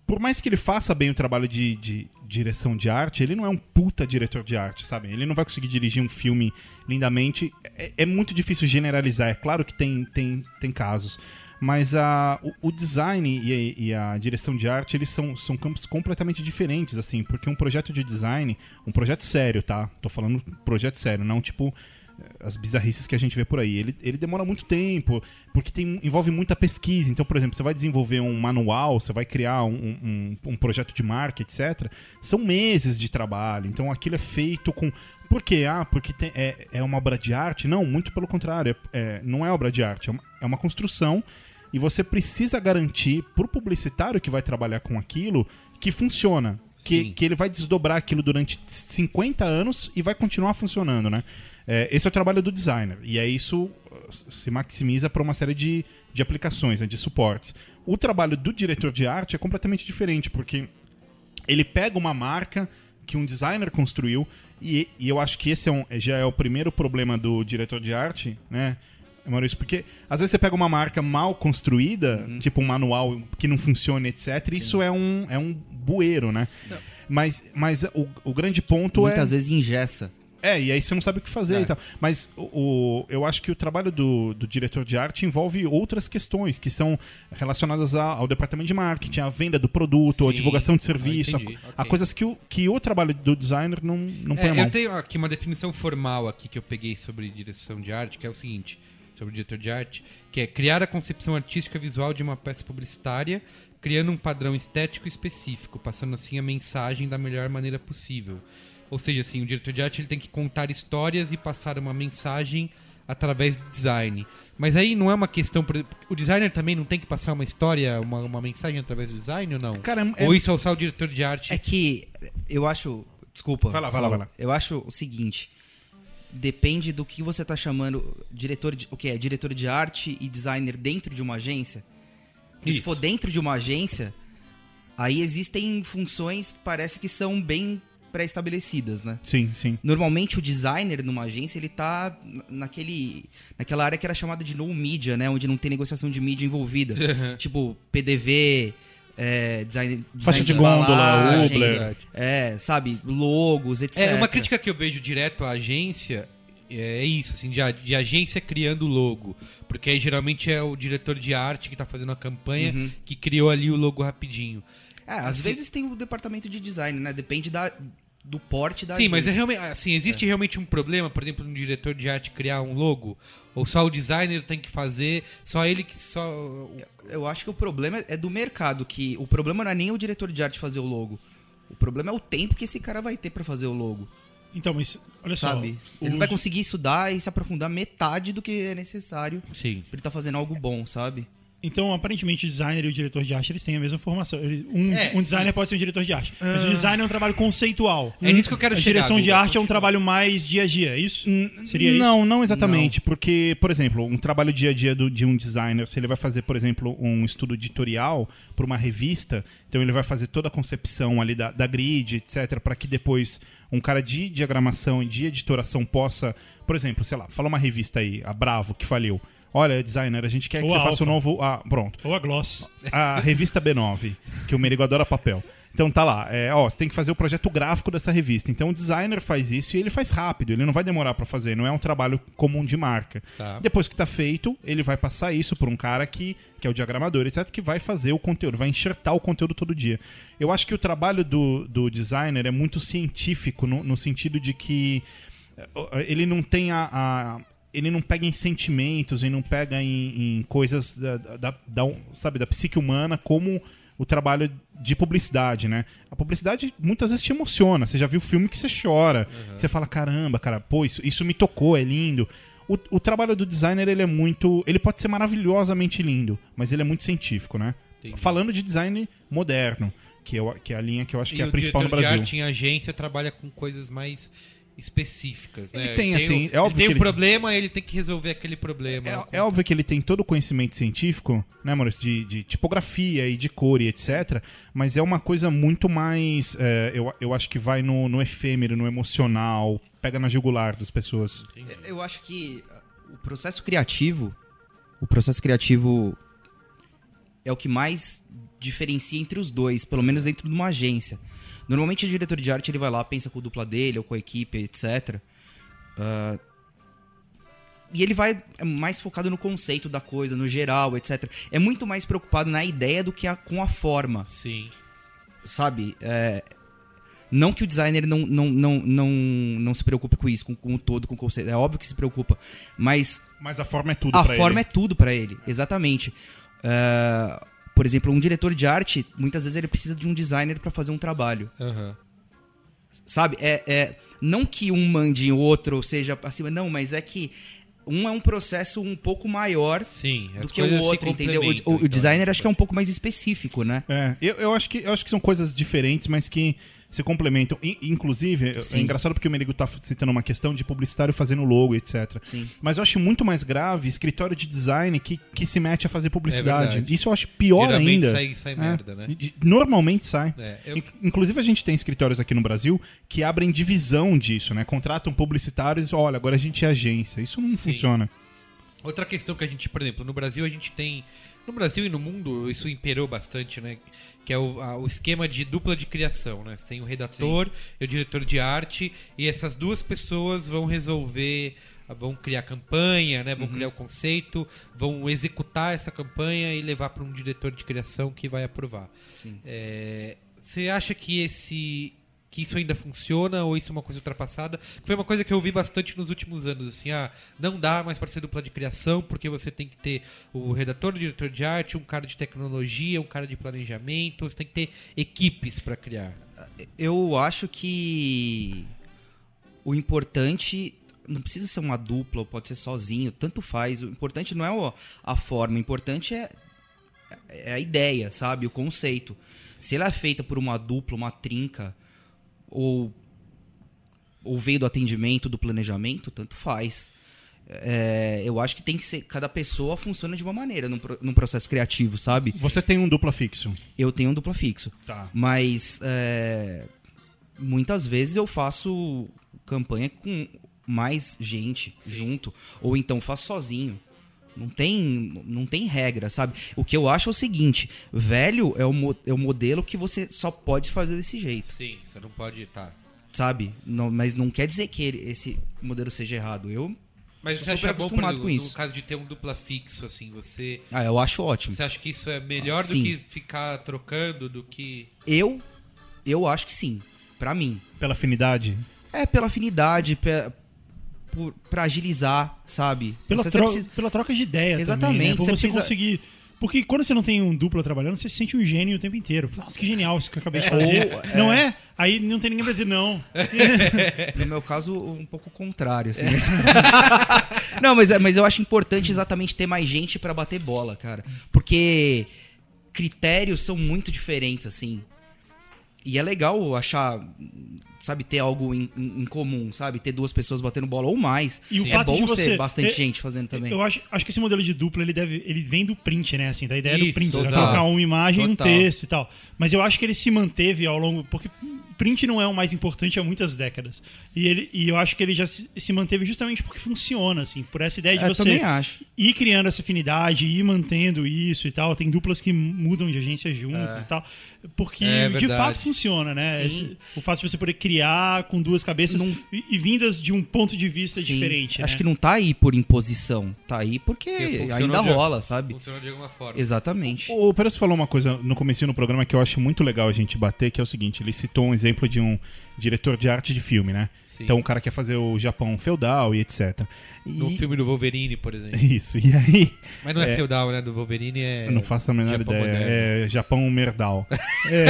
por mais que ele faça bem o trabalho de, de direção de arte, ele não é um puta diretor de arte, sabe? Ele não vai conseguir dirigir um filme lindamente. É, é muito difícil generalizar. É claro que tem, tem, tem casos. Mas a, o, o design e a, e a direção de arte, eles são, são campos completamente diferentes, assim. Porque um projeto de design, um projeto sério, tá? Tô falando projeto sério, não tipo as bizarrices que a gente vê por aí. Ele, ele demora muito tempo, porque tem, envolve muita pesquisa. Então, por exemplo, você vai desenvolver um manual, você vai criar um, um, um projeto de marca, etc. São meses de trabalho. Então, aquilo é feito com. Por quê? Ah, porque tem- é, é uma obra de arte? Não, muito pelo contrário. É, é- não é obra de arte, é uma, é uma construção. E você precisa garantir pro publicitário que vai trabalhar com aquilo que funciona. Que, Sim. que ele vai desdobrar aquilo durante 50 anos e vai continuar funcionando, né? É, esse é o trabalho do designer. E aí isso uh, se maximiza para uma série de, de aplicações, né, de suportes. O trabalho do diretor de arte é completamente diferente, porque ele pega uma marca que um designer construiu, e, e eu acho que esse é um- já é o primeiro problema do diretor de arte, né? Maurício, porque às vezes você pega uma marca mal construída, tipo um manual que não funciona, etc. e Isso é um, é um bueiro, né? Mas, mas o, o grande ponto é. Muitas vezes ingessa. É, e aí você não sabe o que fazer É. e tal. Mas o, o- eu acho que o trabalho do, do diretor de arte envolve outras questões que são relacionadas a- ao departamento de marketing, à venda do produto, à Sim. divulgação de Ah, serviço, a, entendi. a coisas que o, que o trabalho do designer não, não põe É, a mão. eu tenho aqui uma definição formal aqui que eu peguei sobre direção de arte, que é o seguinte, sobre o diretor de arte, que é criar a concepção artística visual de uma peça publicitária, criando um padrão estético específico, passando assim a mensagem da melhor maneira possível. Ou seja, assim, o diretor de arte ele tem que contar histórias e passar uma mensagem através do design. Mas aí não é uma questão, o designer também não tem que passar uma história, uma, uma mensagem através do design ou não? Cara, é- Ou isso é só o diretor de arte? É que eu acho. Desculpa. Vai lá, vai lá, vai lá. Eu acho o seguinte. Depende do que você tá chamando diretor de, o que é diretor de arte e designer dentro de uma agência. E se Isso. for dentro de uma agência, aí existem funções parece que são bem pré-estabelecidas, né? Sim, sim. Normalmente o designer numa agência, ele tá naquele, naquela área que era chamada de no media, né? Onde não tem negociação de mídia envolvida. tipo, PDV, é, design, Faixa design de gôndola, Ubler. É, sabe, logos, etc. É, uma crítica que eu vejo direto à agência é isso, assim, de, de agência criando logo. Porque aí geralmente é o diretor de arte que tá fazendo a campanha Uhum. que criou ali o logo rapidinho. É, às Assim- vezes tem o departamento de design, né? Depende da, do porte da Sim, mas é agência. realmente, assim, existe realmente um problema, por exemplo, um diretor de arte criar um logo? Ou só o designer tem que fazer, só ele que só. Eu acho que o problema é do mercado, que o problema não é nem o diretor de arte fazer o logo. O problema é o tempo que esse cara vai ter pra fazer o logo, Então, mas olha só. sabe? Ele não vai conseguir estudar e se aprofundar metade do que é necessário Sim. pra ele estar fazendo algo bom, sabe? Então, aparentemente, o designer e o diretor de arte eles têm a mesma formação. Um, É, um designer isso. pode ser um diretor de arte. Mas o design é um trabalho conceitual. É nisso que eu quero a chegar, direção de arte é um trabalho mais dia a dia, é isso? Seria isso? não, não exatamente, porque, por exemplo, um trabalho dia a dia do- de um designer, se ele vai fazer, por exemplo, um estudo editorial para uma revista, então ele vai fazer toda a concepção ali da, da grid, etc, para que depois um cara de diagramação e de editoração possa, por exemplo, sei lá, fala uma revista aí, a Bravo, que faliu. Olha, designer, a gente quer que Ou você a faça o Alpha. novo. Ah, pronto. Ou a Gloss. a revista B9, que o Merigo adora papel. Então tá lá, é, ó, você tem que fazer o projeto gráfico dessa revista. Então o designer faz isso e ele faz rápido, ele não vai demorar pra fazer, não é um trabalho comum de marca. Tá. Depois que tá feito, ele vai passar isso por um cara que, que é o diagramador, etc, que vai fazer o conteúdo, vai enxertar o conteúdo todo dia. Eu acho que o trabalho do, do designer é muito científico no, no sentido de que eh, ele não tem a, a- ele não pega em sentimentos e não pega em, em coisas da, da- da- sabe da psique humana como o trabalho de publicidade, né? A publicidade muitas vezes te emociona. Você já viu filme que você chora. Você fala, caramba, cara, pô, isso, isso me tocou, é lindo. O, o trabalho do designer, ele é muito... Ele pode ser maravilhosamente lindo, mas ele é muito científico, né? Entendi. Falando de design moderno, que, eu, que é a linha que eu acho que e é a o principal no diretor de Brasil. arte em agência trabalha com coisas mais específicas, né? Ele tem, assim, um- é ele óbvio tem que um ele- problema, ele tem que resolver aquele problema. É, é óbvio que ele tem todo o conhecimento científico, né, Maurício, de, de tipografia e de cor e etc. Mas é uma coisa muito mais. é, eu, eu acho que vai no, no efêmero, no emocional, pega na jugular das pessoas. Eu acho que uh, o processo criativo, o processo criativo é o que mais diferencia entre os dois, pelo menos dentro de uma agência. Normalmente o diretor de arte ele vai lá, pensa com o dupla dele ou com a equipe, etc. Ah, e ele vai é mais focado no conceito da coisa, no geral, etc. É muito mais preocupado na ideia do que a- com a forma Sim. sabe? É, não que o designer não, não, não, não, não se preocupe com isso, com, com o todo, com o conceito. É óbvio que se preocupa. Mas Mas a forma é tudo a pra forma ele. é tudo pra ele, exatamente. É, por exemplo, um diretor de arte, muitas vezes ele precisa de um designer pra fazer um trabalho. Aham. Sabe? É, é, não que um mande o outro seja acima, não, mas é que um é um processo um pouco maior Sim. do que o outro, entendeu? O, o- o então. designer acho que é um pouco mais específico, né? É, eu, eu, acho que, eu acho que são coisas diferentes, mas que se complementam. I- inclusive, é Sim. engraçado porque o Merigo tá citando uma questão de publicitário fazendo logo, etc. Sim. Mas eu acho muito mais grave escritório de design que, que se mete a fazer publicidade. verdade. Isso eu acho pior Geralmente ainda. sai- sai É. merda, né? Normalmente sai. É, eu- In- Inclusive, a gente tem escritórios aqui no Brasil que abrem divisão disso, né? Contratam publicitários, olha, agora a gente é agência. Isso não Sim. funciona. Outra questão que a gente, por exemplo, no Brasil a gente tem. No Brasil e no mundo isso imperou bastante, né? Que é o, a- o esquema de dupla de criação, né? Você tem o redator e o diretor de arte, e essas duas pessoas vão resolver. Vão criar campanha, né? Vão Uhum. criar o conceito, vão executar essa campanha e levar para um diretor de criação que vai aprovar. Sim. É, Você acha que esse que isso ainda funciona ou isso é uma coisa ultrapassada? Foi uma coisa que eu ouvi bastante nos últimos anos, assim, ah, não dá mais para ser dupla de criação porque você tem que ter o redator, o diretor de arte, um cara de tecnologia, um cara de planejamento, você tem que ter equipes para criar. Eu acho que o importante não precisa ser uma dupla, ou pode ser sozinho, tanto faz. O importante não é a forma, o importante é, é a ideia, sabe? O conceito. Se ela é feita por uma dupla, uma trinca, ou, ou veio do atendimento, do planejamento, tanto faz. É, eu acho que tem que ser. Cada pessoa funciona de uma maneira num, num processo criativo, sabe? Você tem um dupla fixo. Eu tenho um dupla fixo. Tá. Mas é, muitas vezes eu faço campanha com mais gente junto, ou então faço sozinho. Não tem, não tem regra, sabe? O que eu acho é o seguinte: velho é o, é o modelo que você só pode fazer desse jeito, Sim, você não pode. Tá. sabe? Não- mas não quer dizer que ele- esse modelo seja errado. Eu. Mas Sou você super acha bom, por acostumado exemplo, com no isso. caso de ter um dupla fixo, assim, você. Ah, eu acho ótimo. Você acha que isso é melhor do Sim. que ficar trocando, do que. Eu, eu acho que sim. Pra mim. Pela afinidade? É pela afinidade, pe- por, pra agilizar, sabe? Pela, Você tro- precisa- pela troca de ideia Exatamente, também, né? Por você você, precisa- conseguir... Porque quando você não tem um dupla trabalhando, você se sente um gênio o tempo inteiro. Nossa, que genial isso que eu acabei de fazer. ou, Não é? Aí não tem ninguém pra dizer não. <laughs> No meu caso, um pouco contrário, assim. <laughs> não, mas, é- mas eu acho importante exatamente ter mais gente pra bater bola, cara. Porque critérios são muito diferentes, assim. E é legal achar, sabe, ter algo em, em- em comum, sabe? Ter duas pessoas batendo bola ou mais. E o é fato bom de você- ter bastante é- gente fazendo também. Eu acho, acho que esse modelo de dupla, ele deve. Ele vem do print, né? Assim, da ideia do Isso, print. Você vai total. colocar uma imagem e um Total. texto e tal. Mas eu acho que ele se manteve ao longo. Porque print não é o mais importante há muitas décadas. E, ele, e eu acho que ele já se, se manteve justamente porque funciona, assim. Por essa ideia de eu você ir criando essa afinidade, ir mantendo isso e tal. Tem duplas que mudam de agência juntas e tal. Porque É de fato funciona, né? Esse- o fato de você poder criar com duas cabeças Não- e, e vindas de um ponto de vista Sim. diferente. Acho né? que não tá aí por imposição. Tá aí porque ainda de- rola, sabe? Funciona de alguma forma. Exatamente. O Pereira falou uma coisa no começo no programa que eu acho muito legal a gente bater, que é o seguinte, ele citou um exemplo de um diretor de arte de filme, né? Sim. Então o cara quer fazer o Japão feudal e etc. E- No filme do Wolverine, por exemplo. <laughs> Isso, e aí... Mas não é, É. feudal, né? Do Wolverine é. Eu não faço a menor Japão ideia. moderno. É Japão Merdal. <laughs> É.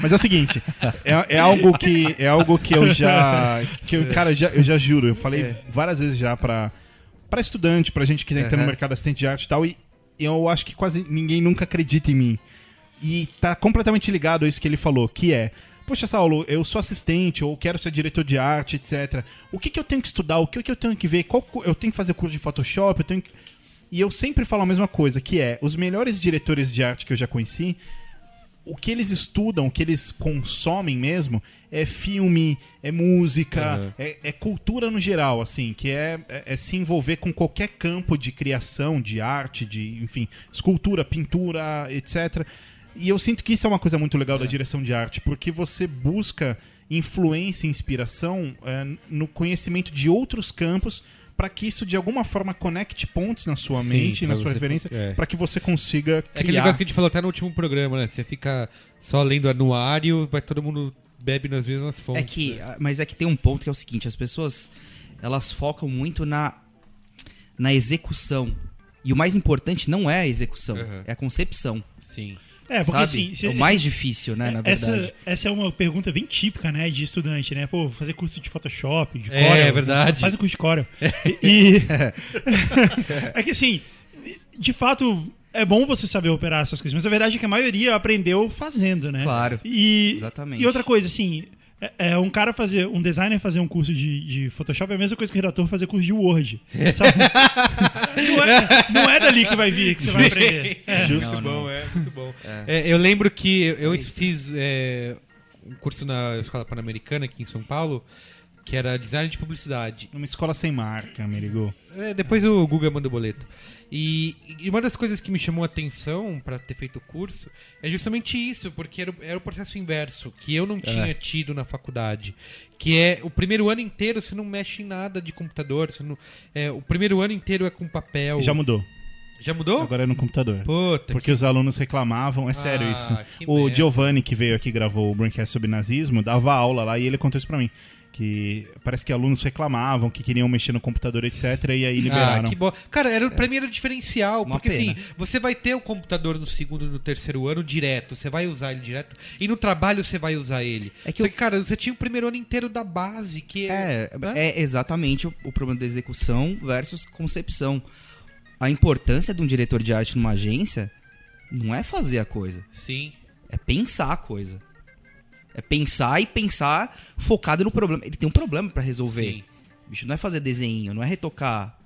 Mas é o seguinte, é, é algo que é algo que eu já, que eu, cara, eu já, eu já juro, eu falei É. várias vezes já pra para estudante, pra gente que tá entrando no Aham. mercado assistente de arte e tal, e eu acho que quase ninguém nunca acredita em mim. E tá completamente ligado a isso que ele falou, que é Poxa, Saulo, eu sou assistente ou quero ser diretor de arte, etc. O que, que eu tenho que estudar? O que, que eu tenho que ver? Qual, eu tenho que fazer curso de Photoshop? Eu tenho que... E eu sempre falo a mesma coisa, que é, os melhores diretores de arte que eu já conheci, o que eles estudam, o que eles consomem mesmo, é filme, é música, Uhum. é, é cultura no geral, assim, que é, é, é se envolver com qualquer campo de criação, de arte, de, enfim, escultura, pintura, etc. E eu sinto que isso é uma coisa muito legal da direção de arte, porque você busca influência e inspiração é, no conhecimento de outros campos para que isso de alguma forma conecte pontos na sua Sim, mente, pra na sua referência, é. para que você consiga É aquele criar. negócio que a gente falou até no último programa, né? Você fica só lendo anuário, vai todo mundo bebe nas mesmas fontes. É que, né? ah, mas é que tem um ponto que é o seguinte, as pessoas elas focam muito na na execução. E o mais importante não é a execução, Uhum. é a concepção. Sim. É, porque sabe? assim. se- é o mais difícil, né, na essa, verdade. essa é uma pergunta bem típica, né, de estudante, né? Pô, fazer curso de Photoshop, de É, Corel. é verdade. Faz o curso de Corel. E, <laughs> <laughs> é que assim, de fato, é bom você saber operar essas coisas, mas a verdade é que a maioria aprendeu fazendo, né? Claro. E, Exatamente. E outra coisa, assim, é, é um cara fazer, um designer fazer um curso de, de Photoshop é a mesma coisa que o redator fazer curso de Word. <laughs> não, é, não é dali que vai vir que você vai aprender. É. Justo, Não, bom, não. é, muito bom. <laughs> É, eu lembro que eu, eu É fiz é, um curso na Escola Pan-Americana aqui em São Paulo, que era design de publicidade. Numa escola sem marca, Merigo. É, depois o Guga manda o boleto. E, e uma das coisas que me chamou a atenção pra ter feito o curso é justamente isso, porque era, o- era o processo inverso, que eu não tinha tido na faculdade. Que é o primeiro ano inteiro você não mexe em nada de computador, você não, é, o primeiro ano inteiro é com papel. Já mudou. Já mudou? Agora é no computador. Puta, Porque os alunos reclamavam, é sério Ah, isso. que O merda. Giovanni, que veio aqui e gravou o Braincast sobre nazismo, dava aula lá e ele contou isso pra mim. Que parece que alunos reclamavam que queriam mexer no computador, etc. E aí Ah, liberaram. que bom. Cara, era, pra mim era diferencial, Uma porque pena. assim, você vai ter o computador no segundo e no terceiro ano direto, você vai usar ele direto, e no trabalho você vai usar ele. É que Só que, cara, você tinha o primeiro ano inteiro da base, que É, né? é exatamente o, o problema da execução versus concepção. A importância de um diretor de arte numa agência não é fazer a coisa, Sim. é pensar a coisa. É pensar e pensar focado no problema. Ele tem um problema pra resolver. Sim. Bicho, não é fazer desenho, não é retocar.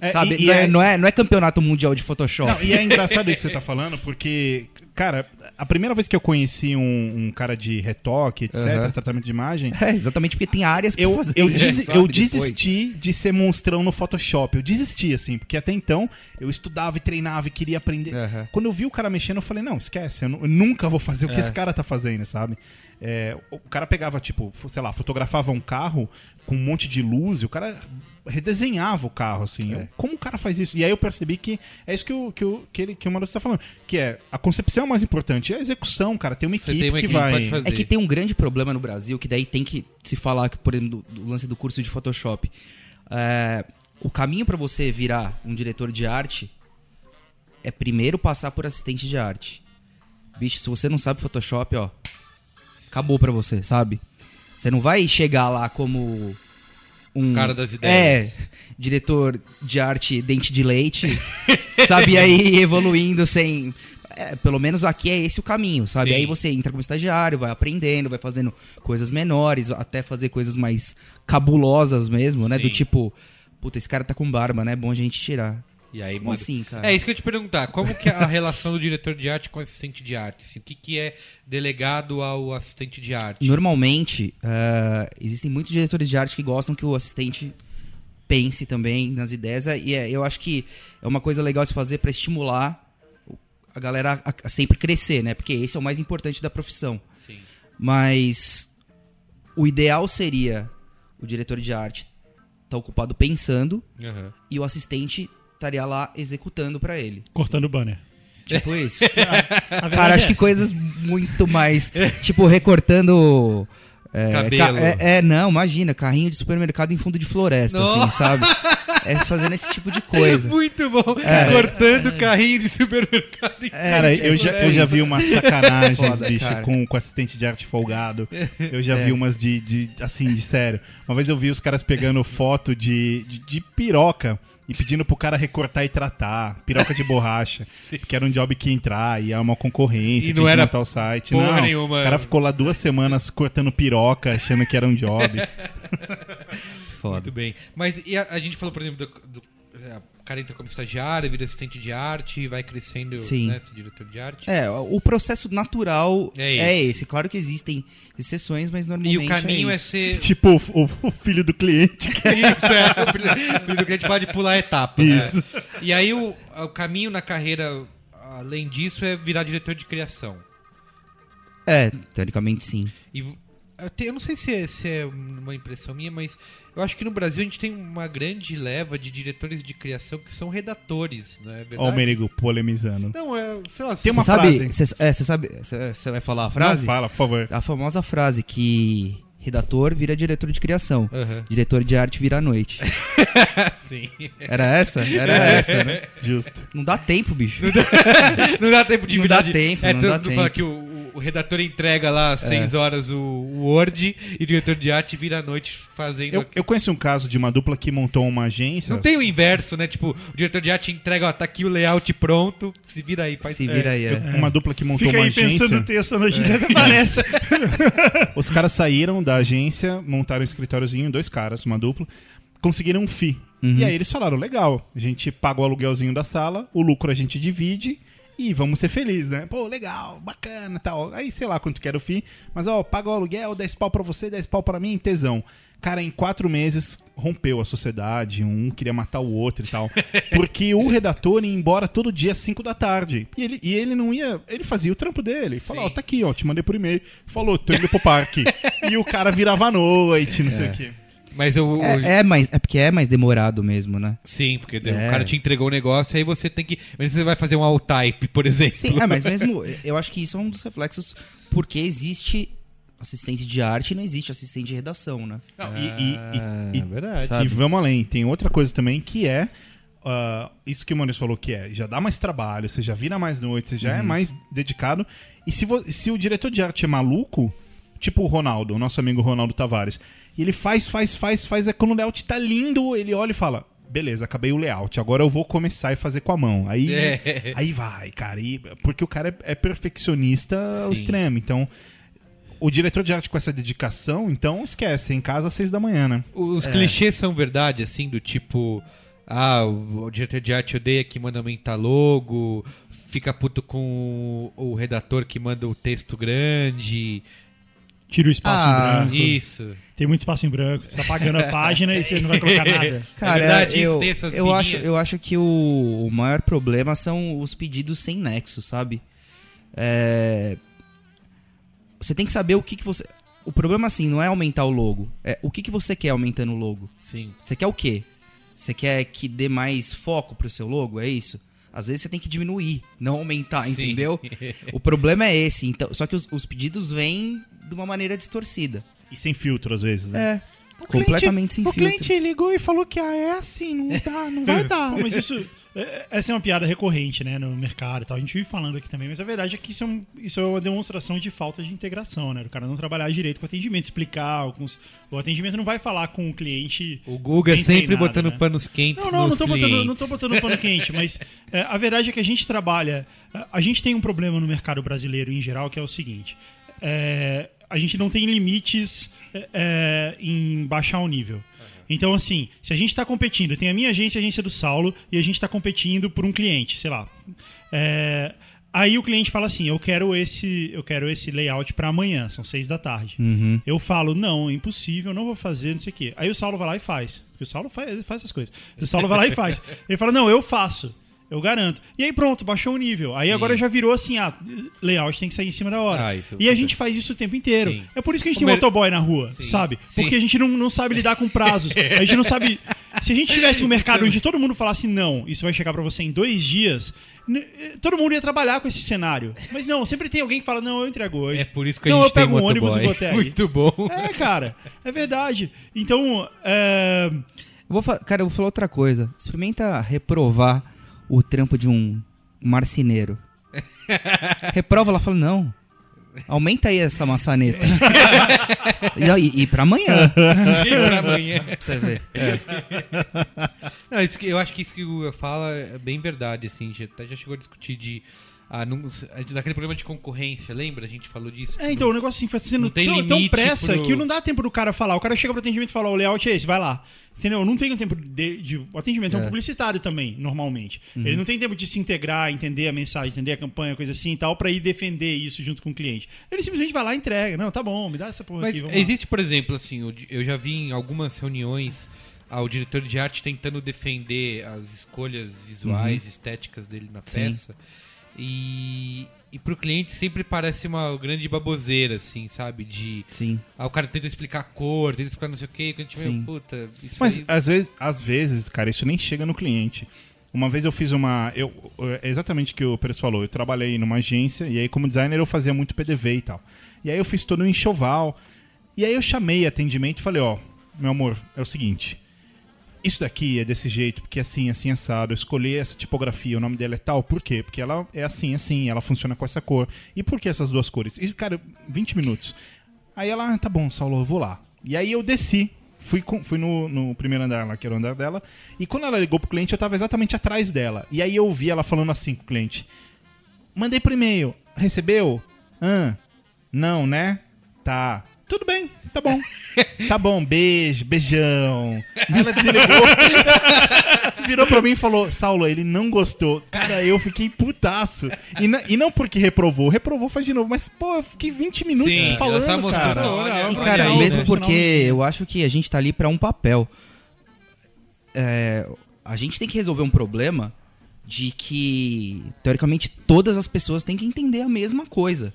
É, sabe? e- e não, é, é- não, é, não é campeonato mundial de Photoshop. Não, e é engraçado <laughs> isso que você tá falando, porque Cara, a primeira vez que eu conheci um, um cara de retoque, etc., tratamento de imagem, É, exatamente porque tem áreas pra eu, fazer. eu, <laughs> sabe, eu desisti de ser monstrão no Photoshop. Eu desisti, assim, porque até então eu estudava e treinava e queria aprender. Quando eu vi o cara mexendo, eu falei, não, esquece, eu, eu nunca vou fazer o que É. esse cara tá fazendo, sabe? É, o cara pegava, tipo, sei lá, fotografava um carro com um monte de luz e o cara redesenhava o carro, assim. É. Eu, como o cara faz isso? E aí eu percebi que é isso que o, que o, que ele, que o Maurício tá falando. Que é, a concepção é o mais importante, é a execução, cara. Tem uma Você equipe tem uma que equipe que vai... fazer. É que tem um grande problema no Brasil, que daí tem que se falar, que, por exemplo, do, do lance do curso de Photoshop. É, o caminho pra você virar um diretor de arte é primeiro passar por assistente de arte. Bicho, se você não sabe Photoshop, ó, acabou pra você, sabe? Você não vai chegar lá como um Cara das ideias. É, diretor de arte dente de leite, <laughs> sabe? Aí evoluindo sem. é, pelo menos aqui é esse o caminho, sabe? Sim. Aí você entra como estagiário, vai aprendendo, vai fazendo coisas menores, até fazer coisas mais cabulosas mesmo, né? Sim. Do tipo, puta, esse cara tá com barba, né? É bom a gente tirar. E aí, Como mano, assim, cara? É isso que eu ia te perguntar. Como que é a <laughs> relação do diretor de arte com o assistente de arte? assim? o que, que é delegado ao assistente de arte? Normalmente, eh, existem muitos diretores de arte que gostam que o assistente pense também nas ideias. E é, eu acho que é uma coisa legal se fazer para estimular a galera a, a sempre crescer, né? Porque esse é o mais importante da profissão. Sim. Mas o ideal seria o diretor de arte estar ocupado pensando Aham. e o assistente estaria lá executando para ele. Cortando o banner. Tipo isso. <laughs> A verdade Cara, acho é que coisas muito mais. tipo, recortando. É, Cabelo. ca- é, é, não, imagina, carrinho de supermercado em fundo de floresta, Nossa. assim, sabe? É fazendo esse tipo de <laughs> coisa. Muito bom. É. Cortando carrinho de supermercado. em- Cara, eu já, eu já vi umas <laughs> sacanagens, Foda, bicho, cara. com, com assistente de arte folgado. Eu já É. vi umas de, de, assim, de sério. Uma vez eu vi os caras pegando foto de, de, de piroca e pedindo pro cara recortar e tratar. Piroca de borracha. <laughs> que era um job que ia entrar e é uma concorrência. E não era o site. porra não, nenhuma. O cara ficou lá duas semanas cortando piroca, achando que era um job. <laughs> Foda. Muito bem. Mas e a, a gente falou, por exemplo, do, do- o cara entra como estagiário, vira assistente de arte e vai crescendo, Sim. né, diretor de arte. É, o processo natural É é, esse. esse. Claro que existem exceções, mas E normalmente. o caminho é, isso. ser... <laughs> tipo o, o- filho do cliente. que- <laughs> Isso, é. O filho- o filho do cliente pode pular etapas. né? Isso. E aí o, o caminho na carreira, além disso, é virar diretor de criação. É, teoricamente sim. E eu não sei se é, se é uma impressão minha, mas eu acho que no Brasil a gente tem uma grande leva de diretores de criação que são redatores, não é verdade? Ó o Merigo polemizando. Não, é, sei lá, Tem uma Você sabe, frase. Você é, sabe. Você vai falar a frase? Não, fala, por favor. A famosa frase que redator vira diretor de criação. Aham. Diretor de arte vira à noite. <laughs> Sim. Era essa? Era essa, né? Justo. Não dá tempo, bicho. <laughs> Não dá tempo de Não virar dá de- tempo, é, não tanto dá tempo. fala que o, o- o redator entrega lá às 6 horas o, o Word e o diretor de arte vira à noite fazendo. Eu, eu conheço um caso de uma dupla que montou uma agência. Não tem o inverso, né? Tipo, o diretor de arte entrega, ó, tá aqui o layout pronto, se vira aí, faz Se vira aí, é. Uma dupla que montou Fica uma aí pensando agência. no texto na agenda até parece. Os caras saíram da agência, montaram um escritóriozinho, dois caras, uma dupla, conseguiram um FII. Uhum. E aí eles falaram: legal, a gente paga o aluguelzinho da sala, o lucro a gente divide e vamos ser felizes, né? Pô, legal, bacana tal. Aí sei lá quanto que era o FII, mas ó, paga o aluguel, 10 pau pra você, 10 pau pra mim, tesão. Cara, em quatro meses rompeu a sociedade, um queria matar o outro e tal. <laughs> Porque o redator ia embora todo dia às 5 da tarde. E ele, e ele não ia. Ele fazia o trampo dele. Falou, ó, tá aqui, ó, te mandei por e-mail. Falou, tô indo pro parque. <laughs> e o cara virava à noite, não sei o quê. Mas eu. É, é, mais, é porque é mais demorado mesmo, né? Sim, porque É. o cara te entregou o negócio, aí você tem que. Mas você vai fazer um all-type, por exemplo. Sim, é, mas <laughs> mesmo. Eu acho que isso é um dos reflexos porque existe assistente de arte e não existe assistente de redação, né? Não, e, e- e- e- é verdade. Sabe? e vamos além, tem outra coisa também que é. ah, isso que o Maurício falou que é, já dá mais trabalho, você já vira mais noite, você já Uhum. é mais dedicado. E se, se o diretor de arte é maluco, tipo o Ronaldo, o nosso amigo Ronaldo Tavares, e ele faz, faz, faz, faz, é quando o layout tá lindo, ele olha e fala: beleza, acabei o layout, agora eu vou começar e fazer com a mão. Aí, É. <laughs> aí vai, cara. e- porque o cara é, é perfeccionista ao Sim. extremo, então. O diretor de arte com essa dedicação, então esquece, é em casa às seis da manhã, né? Os clichês são verdade, assim, do tipo. Ah, o, o diretor de arte odeia que manda aumentar logo. fica puto com o, o redator que manda o texto grande. Tira o espaço Ah, em branco. Isso. Tem muito espaço em branco. Você tá pagando a <laughs> página e você não vai colocar nada. Cara, verdade, isso eu, tem essas eu acho, eu acho que o, o maior problema são os pedidos sem nexo, sabe? É, Você tem que saber o que, que você. O problema, assim, não é aumentar o logo. É o que, que você quer aumentando o logo. Sim. Você quer o quê? Você quer que dê mais foco pro seu logo? É isso? Às vezes você tem que diminuir, não aumentar, Sim. entendeu? O problema é esse. Então, só que os, os pedidos vêm de uma maneira distorcida. E sem filtro, às vezes, né? É. Completamente sem o filtro. cliente ligou e falou que ah, é assim, não dá, não vai <laughs> dar. Pô, mas isso. É- Essa é uma piada recorrente, né, no mercado e tal. A gente vive falando aqui também, mas a verdade é que isso é, um- isso é uma demonstração de falta de integração, né? O cara não trabalhar direito com o atendimento, explicar. alguns- O atendimento não vai falar com o cliente. O Guga bem sempre treinado, botando né? panos quentes Não, não, não tô, botando, não tô botando pano quente, mas é, a verdade é que a gente trabalha. a- A gente tem um problema no mercado brasileiro em geral, que é o seguinte: é, a gente não tem limites é, é, em baixar o nível. Então, assim, se a gente está competindo, tem a minha agência, a agência do Saulo, e a gente está competindo por um cliente, sei lá. É, aí o cliente fala assim: eu quero esse, eu quero esse layout para amanhã, são seis da tarde. Eu falo, não, é impossível, não vou fazer, não sei o quê. Aí o Saulo vai lá e faz. Porque o Saulo faz, faz essas coisas. O Saulo vai lá e faz. Ele fala, não, eu faço. Eu garanto. E aí pronto, baixou o nível. Aí agora já virou assim, ah, layout tem que sair em cima da hora. Ah, isso- e a gente faz isso o tempo inteiro. Sim. É por isso que a gente O tem mer- motoboy na rua, Sim, sabe? sim. Porque a gente não, não sabe lidar com prazos. A gente não sabe... Se a gente tivesse um mercado onde todo mundo falasse, não, isso vai chegar pra você em dois dias... n- Todo mundo ia trabalhar com esse cenário. Mas não, sempre tem alguém que fala, não, eu entrego hoje. É por isso que a não, gente eu pego tem um ônibus e vou até <laughs> aí. Muito bom. É, cara, é verdade. Então, é, Eu vou cara, eu vou falar outra coisa. Experimenta reprovar o trampo de um marceneiro. <laughs> Reprova lá, fala, não. Aumenta aí essa maçaneta. <laughs> e, e, pra amanhã, E pra amanhã. pra você ver. Não, isso que- eu acho que isso que o Guga fala é bem verdade, assim. Já chegou a discutir de. Ah, não, daquele problema de concorrência, lembra? A gente falou disso. É, então, o negócio assim, foi sendo tão, tão pressa pro- que não dá tempo do cara falar. O cara chega pro atendimento e fala, o layout é esse, vai lá. Entendeu? Não tem tempo de, de- O atendimento é, um publicitário também, normalmente. Ele não tem tempo de se integrar, entender a mensagem, entender a campanha, coisa assim e tal, pra ir defender isso junto com o cliente. Ele simplesmente vai lá e entrega. Não, tá bom, me dá essa porra Mas aqui, vamos lá. existe, por exemplo, assim, eu já vi em algumas reuniões ah, o diretor de arte tentando defender as escolhas visuais, estéticas dele na Sim. E, e pro cliente sempre parece uma grande baboseira, assim, sabe? De. Sim. Ah, o cara tenta explicar a cor, tenta explicar não sei o quê, que a gente puta, isso Mas aí- às vezes, às vezes, cara, isso nem chega no cliente. Uma vez eu fiz uma. Eu, é exatamente o que o Pérez falou. Eu trabalhei numa agência e aí, como designer, eu fazia muito PDV e tal. E aí eu fiz todo um enxoval. E aí eu chamei atendimento e falei, ó, meu amor, é o seguinte. Isso daqui é desse jeito, porque é assim, assim, assado. Eu escolhi essa tipografia, o nome dela é tal. Por quê? Porque ela é assim, assim, ela funciona com essa cor. E por que essas duas cores? E, cara, 20 minutos. Aí ela, ah, tá bom, Saulo, eu vou lá. E aí eu desci, fui, com- fui no, no primeiro andar lá, que era o andar dela. E quando ela ligou pro cliente, eu tava exatamente atrás dela. E aí eu ouvi ela falando assim com o cliente: Mandei por e-mail, recebeu? Hã? Não, né? Tá. Tudo bem, tá bom. <laughs> Tá bom, beijo, beijão. Aí ela desligou. <laughs> Virou pra mim e falou: Saulo, ele não gostou. Cara, eu fiquei putaço. E, não- e não porque reprovou, reprovou faz de novo. Mas, pô, eu fiquei 20 minutos Sim, ela falando, cara. não, olha, E, olha, cara, Não, mesmo né? porque eu acho que a gente tá ali pra um papel. É, a gente tem que resolver um problema de que, teoricamente, todas as pessoas têm que entender a mesma coisa.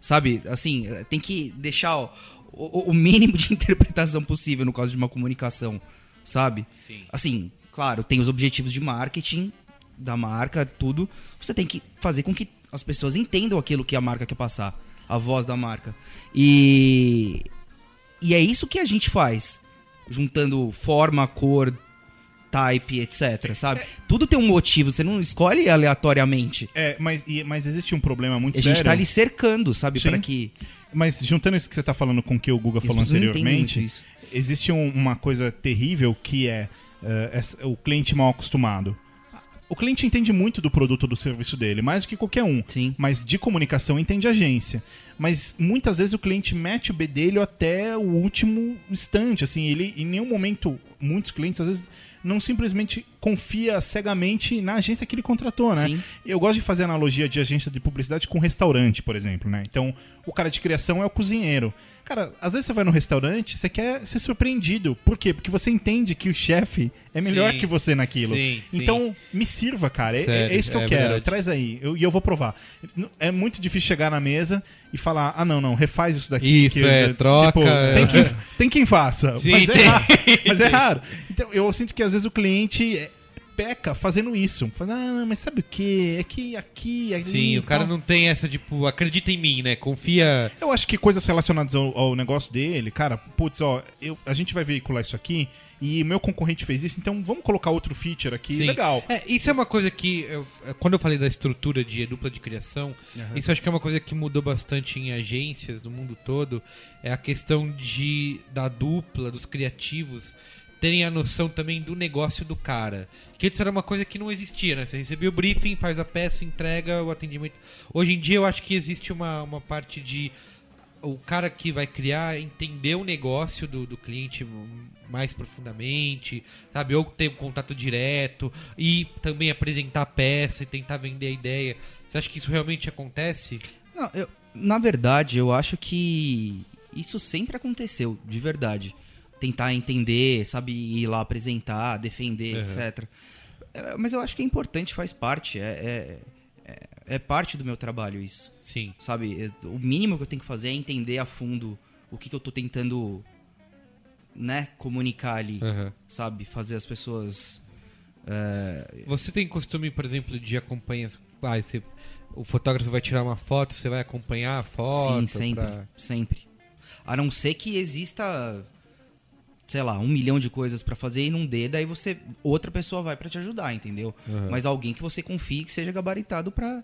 Sabe? Assim, tem que deixar o, o- o mínimo de <laughs> interpretação possível no caso de uma comunicação. Sabe? Sim. Assim, claro, tem os objetivos de marketing da marca, tudo. Você tem que fazer com que as pessoas entendam aquilo que a marca quer passar, a voz da marca. E e é isso que a gente faz, juntando forma, cor, type, etc, sabe? Tudo tem um motivo, você não escolhe aleatoriamente. É, mas, e- mas existe um problema muito A gente sério. tá ali cercando, sabe, para que Mas juntando isso que você tá falando com o que o Guga falou anteriormente, existe um- uma coisa terrível que é eh, essa- o cliente mal acostumado. O cliente entende muito do produto ou do serviço dele, mais do que qualquer um. Sim. Mas de comunicação entende agência. Mas muitas vezes o cliente mete o bedelho até o último instante. Assim, ele em nenhum momento, muitos clientes às vezes não simplesmente confia cegamente na agência que ele contratou, né? Sim. Eu gosto de fazer analogia de agência de publicidade com restaurante, por exemplo, né? Então, o cara de criação é o cozinheiro. Cara, às vezes você vai no restaurante, você quer ser surpreendido. Por quê? Porque você entende que o chefe é melhor Sim, que você naquilo. sim, sim. Então, me sirva, cara. É- É, Sério, é isso que eu é quero. verdade. Traz aí. Eu- E eu, vou provar. É muito difícil chegar na mesa e falar: ah, não, não, refaz isso daqui. Isso, é, troca, tem, é. quem, tem quem faça. Mas, é tem. raro, mas é <laughs> raro. Então, eu sinto que às vezes o cliente é, peca fazendo isso. Fala, ah, mas sabe o que? É que aqui, ali. Sim, o cara tal." não tem essa, tipo, acredita em mim, né? Confia. Eu acho que coisas relacionadas ao, ao negócio dele, cara, putz, ó, eu, a gente vai veicular isso aqui e meu concorrente fez isso, então vamos colocar outro feature aqui. Sim. Legal. É, isso é uma coisa que, eu- quando eu falei da estrutura de dupla de criação, isso eu acho que é uma coisa que mudou bastante em agências do mundo todo. É a questão de da dupla, dos criativos, terem a noção também do negócio do cara. Que antes era uma coisa que não existia, né? Você recebia o briefing, faz a peça, entrega o atendimento. Hoje em dia eu acho que existe uma, uma parte de o cara que vai criar entender o negócio do, do cliente mais profundamente, sabe? Ou ter um contato direto e também apresentar a peça e tentar vender a ideia. Você acha que isso realmente acontece? Não, eu- na verdade, eu acho que isso sempre aconteceu, de verdade. Tentar entender, sabe, ir lá apresentar, defender, Uhum. etc. É, Mas eu acho que é importante, faz parte. É, é, é- é parte do meu trabalho isso. Sim. Sabe? É- O mínimo que eu tenho que fazer é entender a fundo o que, que eu tô tentando, né, comunicar ali. Aham. Sabe? Fazer as pessoas. é, Você tem costume, por exemplo, de acompanhar. Ah, você- o fotógrafo vai tirar uma foto, você vai acompanhar a foto? Sim, sempre. pra- Sempre. A não ser que exista, sei lá, um milhão de coisas pra fazer e não dê, daí você. Outra pessoa vai pra te ajudar, entendeu? Uhum. Mas alguém que você confie que seja gabaritado pra,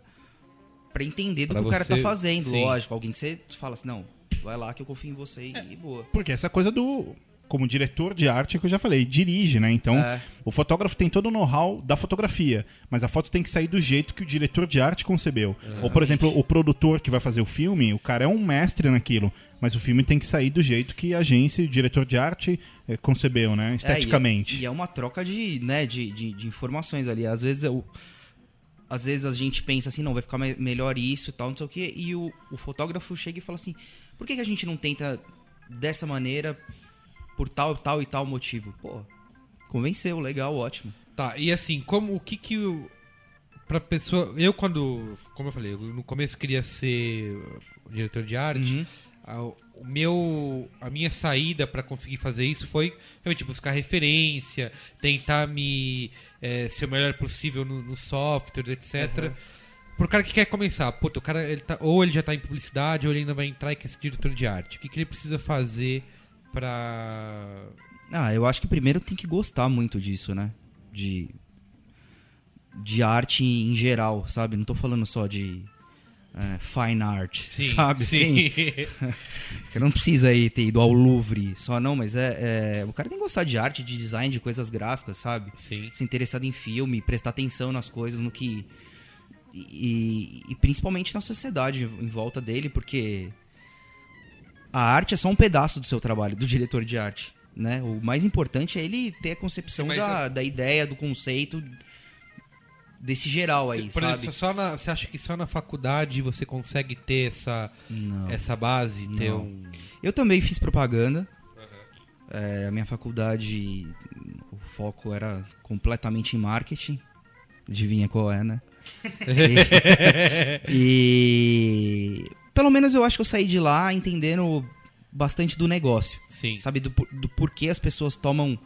pra entender do Pra que o cara você- tá fazendo, sim. lógico. Alguém que você fala assim, não, vai lá que eu confio em você e, e boa. Porque essa coisa do. Como diretor de arte que eu já falei, dirige, né? Então, É. o fotógrafo tem todo o know-how da fotografia, mas a foto tem que sair do jeito que o diretor de arte concebeu. Ou, por exemplo, o produtor que vai fazer o filme, o cara é um mestre naquilo, mas o filme tem que sair do jeito que a agência e o diretor de arte eh, concebeu, né? Esteticamente. É, e, é, e é uma troca de, né, de, de, de informações ali. Às vezes eu. Às vezes a gente pensa assim, não, vai ficar me- melhor isso e tal, não sei o quê. E o, o fotógrafo chega e fala assim, por que, que a gente não tenta dessa maneira por tal, tal e tal motivo? Pô, convenceu, legal, ótimo. Tá, e assim, como o que que o pra pessoa, eu quando, como eu falei, eu no começo queria ser diretor de arte, Uhum. a, o meu a minha saída pra conseguir fazer isso foi realmente buscar referência, tentar me eh, ser o melhor possível no, no software, etc. Pro cara que quer começar, puta, o cara ele tá, ou ele já tá em publicidade ou ele ainda vai entrar e quer ser diretor de arte. O que, que ele precisa fazer pra Ah, eu acho que primeiro tem que gostar muito disso, né? De. De arte em geral, sabe? Não tô falando só de. é, fine art, <laughs> sabe? sim. <laughs> Que não precisa aí ter ido ao Louvre só não, mas é, é- O cara tem que gostar de arte, de design, de coisas gráficas, sabe? Sim. Se interessar em filme, prestar atenção nas coisas, no que. E, e principalmente na sociedade em volta dele, porque. A arte é só um pedaço do seu trabalho, do diretor de arte. Né? O mais importante é ele ter a concepção Mas da, da ideia, do conceito desse geral aí, Por sabe? exemplo, só na, você acha que só na faculdade você consegue ter essa, Não. essa base? Ter Não. um... Eu também fiz propaganda. É, a minha faculdade, o foco era completamente em marketing. Adivinha qual é, né? <laughs> e, e pelo menos eu acho que eu saí de lá entendendo bastante do negócio. Sim. Sabe, do, do porquê as pessoas tomam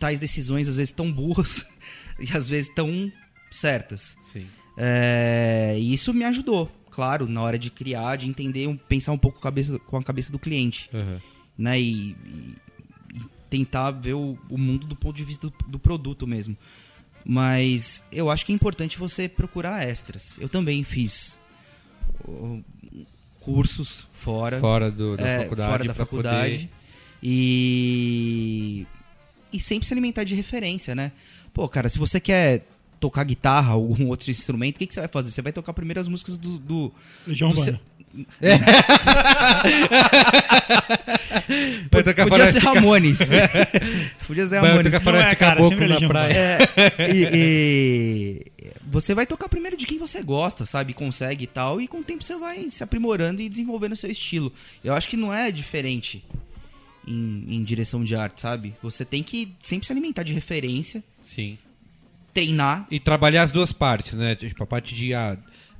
tais decisões, às vezes tão burras <laughs> e às vezes tão certas. Sim. É, e isso me ajudou, claro, na hora de criar, de entender, pensar um pouco cabeça- com a cabeça do cliente, Aham. né? E, e- tentar ver o, o mundo do ponto de vista do, do produto mesmo. Mas eu acho que é importante você procurar extras. Eu também fiz cursos fora, Fora do, da é, faculdade. fora da faculdade. poder- E. E sempre se alimentar de referência, né? Pô, cara, se você quer tocar guitarra ou algum outro instrumento, o que, que você vai fazer? Você vai tocar primeiro as músicas do. do Legião do Urbana. seu- <laughs> Vai tocar Podia ser Ramones. <laughs> Podia ser Vai Ramones. tocar Não é, cara, Caboclo na praia. É, <laughs> e, e você vai tocar primeiro de quem você gosta, sabe? Consegue e tal, e com o tempo você vai se aprimorando e desenvolvendo o seu estilo. Eu acho que não é diferente em, em direção de arte, sabe? Você tem que sempre se alimentar de referência, Sim. treinar. E trabalhar as duas partes, né? Tipo, a parte de, ah,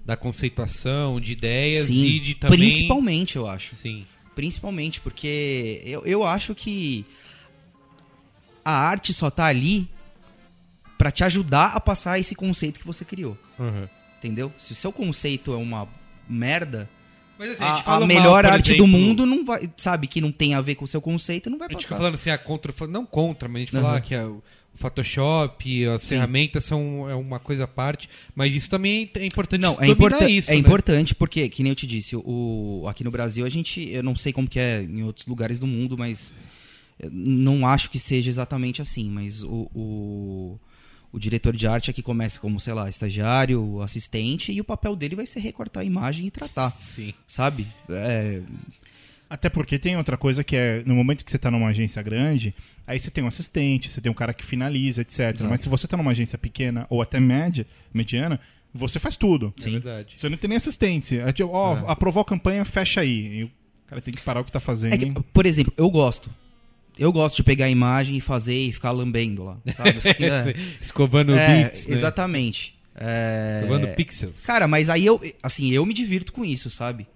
da conceituação, de ideias Sim, e de também... principalmente, eu acho. Sim. Principalmente, porque eu, eu acho que a arte só tá ali pra te ajudar a passar esse conceito que você criou. Uhum. Entendeu? Se o seu conceito é uma merda, Mas assim, a, gente a fala mal, melhor arte exemplo, do mundo não vai, sabe, que não tem a ver com o seu conceito, não vai A gente passar. falando assim, a contra, não contra, mas a gente fala que a- o Photoshop, as Sim. ferramentas são é uma coisa à parte, mas isso também é importante Não, é, dominar importa isso, é né? importante porque, que nem eu te disse, o, aqui no Brasil a gente, eu não sei como que é em outros lugares do mundo, mas eu não acho que seja exatamente assim, mas o, o, o diretor de arte aqui começa como, sei lá, estagiário, assistente, e o papel dele vai ser recortar a imagem e tratar, Sim. sabe? É, Até porque tem outra coisa que é, no momento que você tá numa agência grande, aí você tem um assistente, você tem um cara que finaliza, etc. Exato. Mas se você tá numa agência pequena ou até média, mediana, você faz tudo. É verdade. Você não tem nem assistente. É tipo, ó, É. aprovou a campanha, fecha aí. E o cara tem que parar o que tá fazendo. é que, por exemplo, eu gosto. Eu gosto de pegar a imagem e fazer e ficar lambendo lá, sabe? <laughs> Assim, é. Escovando É, bits, né? exatamente. É... Escovando pixels. Cara, mas aí eu, assim, eu me divirto com isso, sabe?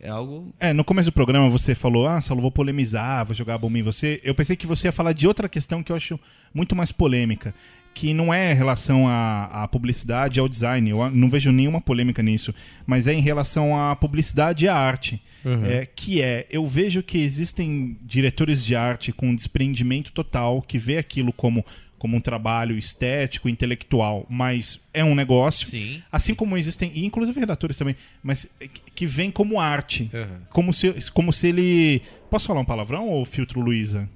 É algo. É, no começo do programa você falou, ah, Saulo, vou polemizar, vou jogar a bomba em você. Eu pensei que você ia falar de outra questão que eu acho muito mais polêmica, que não é em relação à, à publicidade e ao design. Eu não vejo nenhuma polêmica nisso, mas é em relação à publicidade e à arte. Uhum. É, que é, eu vejo que existem diretores de arte com desprendimento total, que vê aquilo como, como um trabalho estético, intelectual, mas é um negócio. Sim. Assim como existem, e inclusive redatores também, mas que- vem como arte. Uhum. Como se, como se ele. Posso falar um palavrão ou filtro Luísa?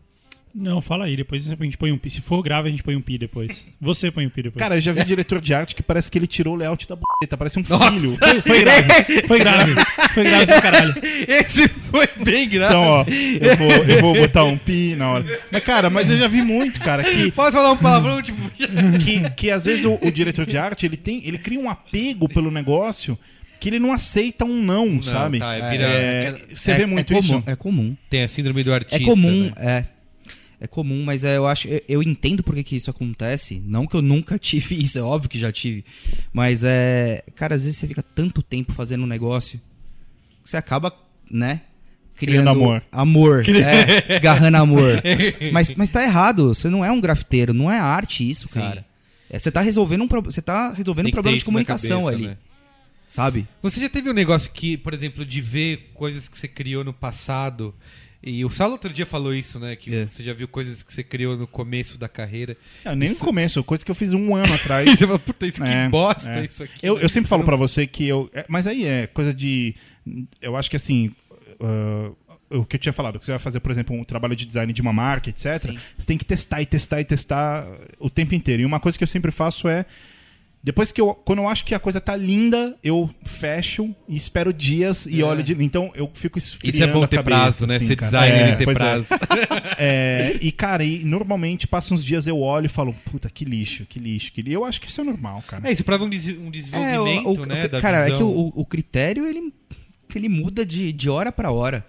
Não, fala aí, depois a gente põe um pi. Se for grave, a gente põe um pi depois. Você põe um pi depois. Cara, eu já vi diretor de arte que parece que ele tirou o layout da buceta, parece um Nossa! filho. foi, foi grave. Foi grave. Foi grave pra caralho. Esse foi bem grave. Então, ó, eu vou, eu vou botar um pi na hora. Mas, cara, mas eu já vi muito, cara, que, Posso falar um palavrão, tipo... que, que às vezes o, o diretor de arte, ele tem. Ele cria um apego pelo negócio que ele não aceita um não, sabe? tá, é, vira- É, você vê muito é isso? comum, É comum. Tem a síndrome do artista, É comum, né? é. É comum, mas é, eu acho. Eu, eu entendo por que, isso acontece. Não que eu nunca <laughs> tive isso, é óbvio que já tive. Mas é. Cara, às vezes você fica tanto tempo fazendo um negócio que você acaba, né? Criando amor. Amor. <laughs> É, agarrando amor. <laughs> Mas, mas tá errado. Você não é um grafiteiro, não é arte isso, Sim. cara. É, você tá resolvendo um, pro- você tá resolvendo um problema de comunicação cabeça, ali. né? Sabe? Você já teve um negócio que, por exemplo, de ver coisas que você criou no passado. E o Saulo outro dia falou isso, né? Que É. você já viu coisas que você criou no começo da carreira. Ah, nem no começo, coisa que eu fiz um ano <laughs> E atrás. você fala, puta, isso É, que bosta é. isso aqui. Eu, eu sempre falo Não- pra você que eu. é, mas aí é coisa de. Eu acho que assim. ah, o que eu tinha falado, que você vai fazer, por exemplo, um trabalho de design de uma marca, etc. Sim. Você tem que testar e testar e testar o tempo inteiro. E uma coisa que eu sempre faço é. Depois que eu. Quando eu acho que a coisa tá linda, eu fecho e espero dias e É. olho de. Então eu fico esfriando Isso é bom ter cabeça, prazo, né? assim, Ser cara. designer É, e ter é. prazo. <laughs> É, e, cara, e normalmente passa uns dias eu olho e falo, puta, que lixo, que lixo, que lixo. Eu acho que isso é normal, cara. É, isso prova um, des- um desenvolvimento, É, o, o- né? o- cara, é visão. que o, o critério ele, ele muda de, de hora pra hora.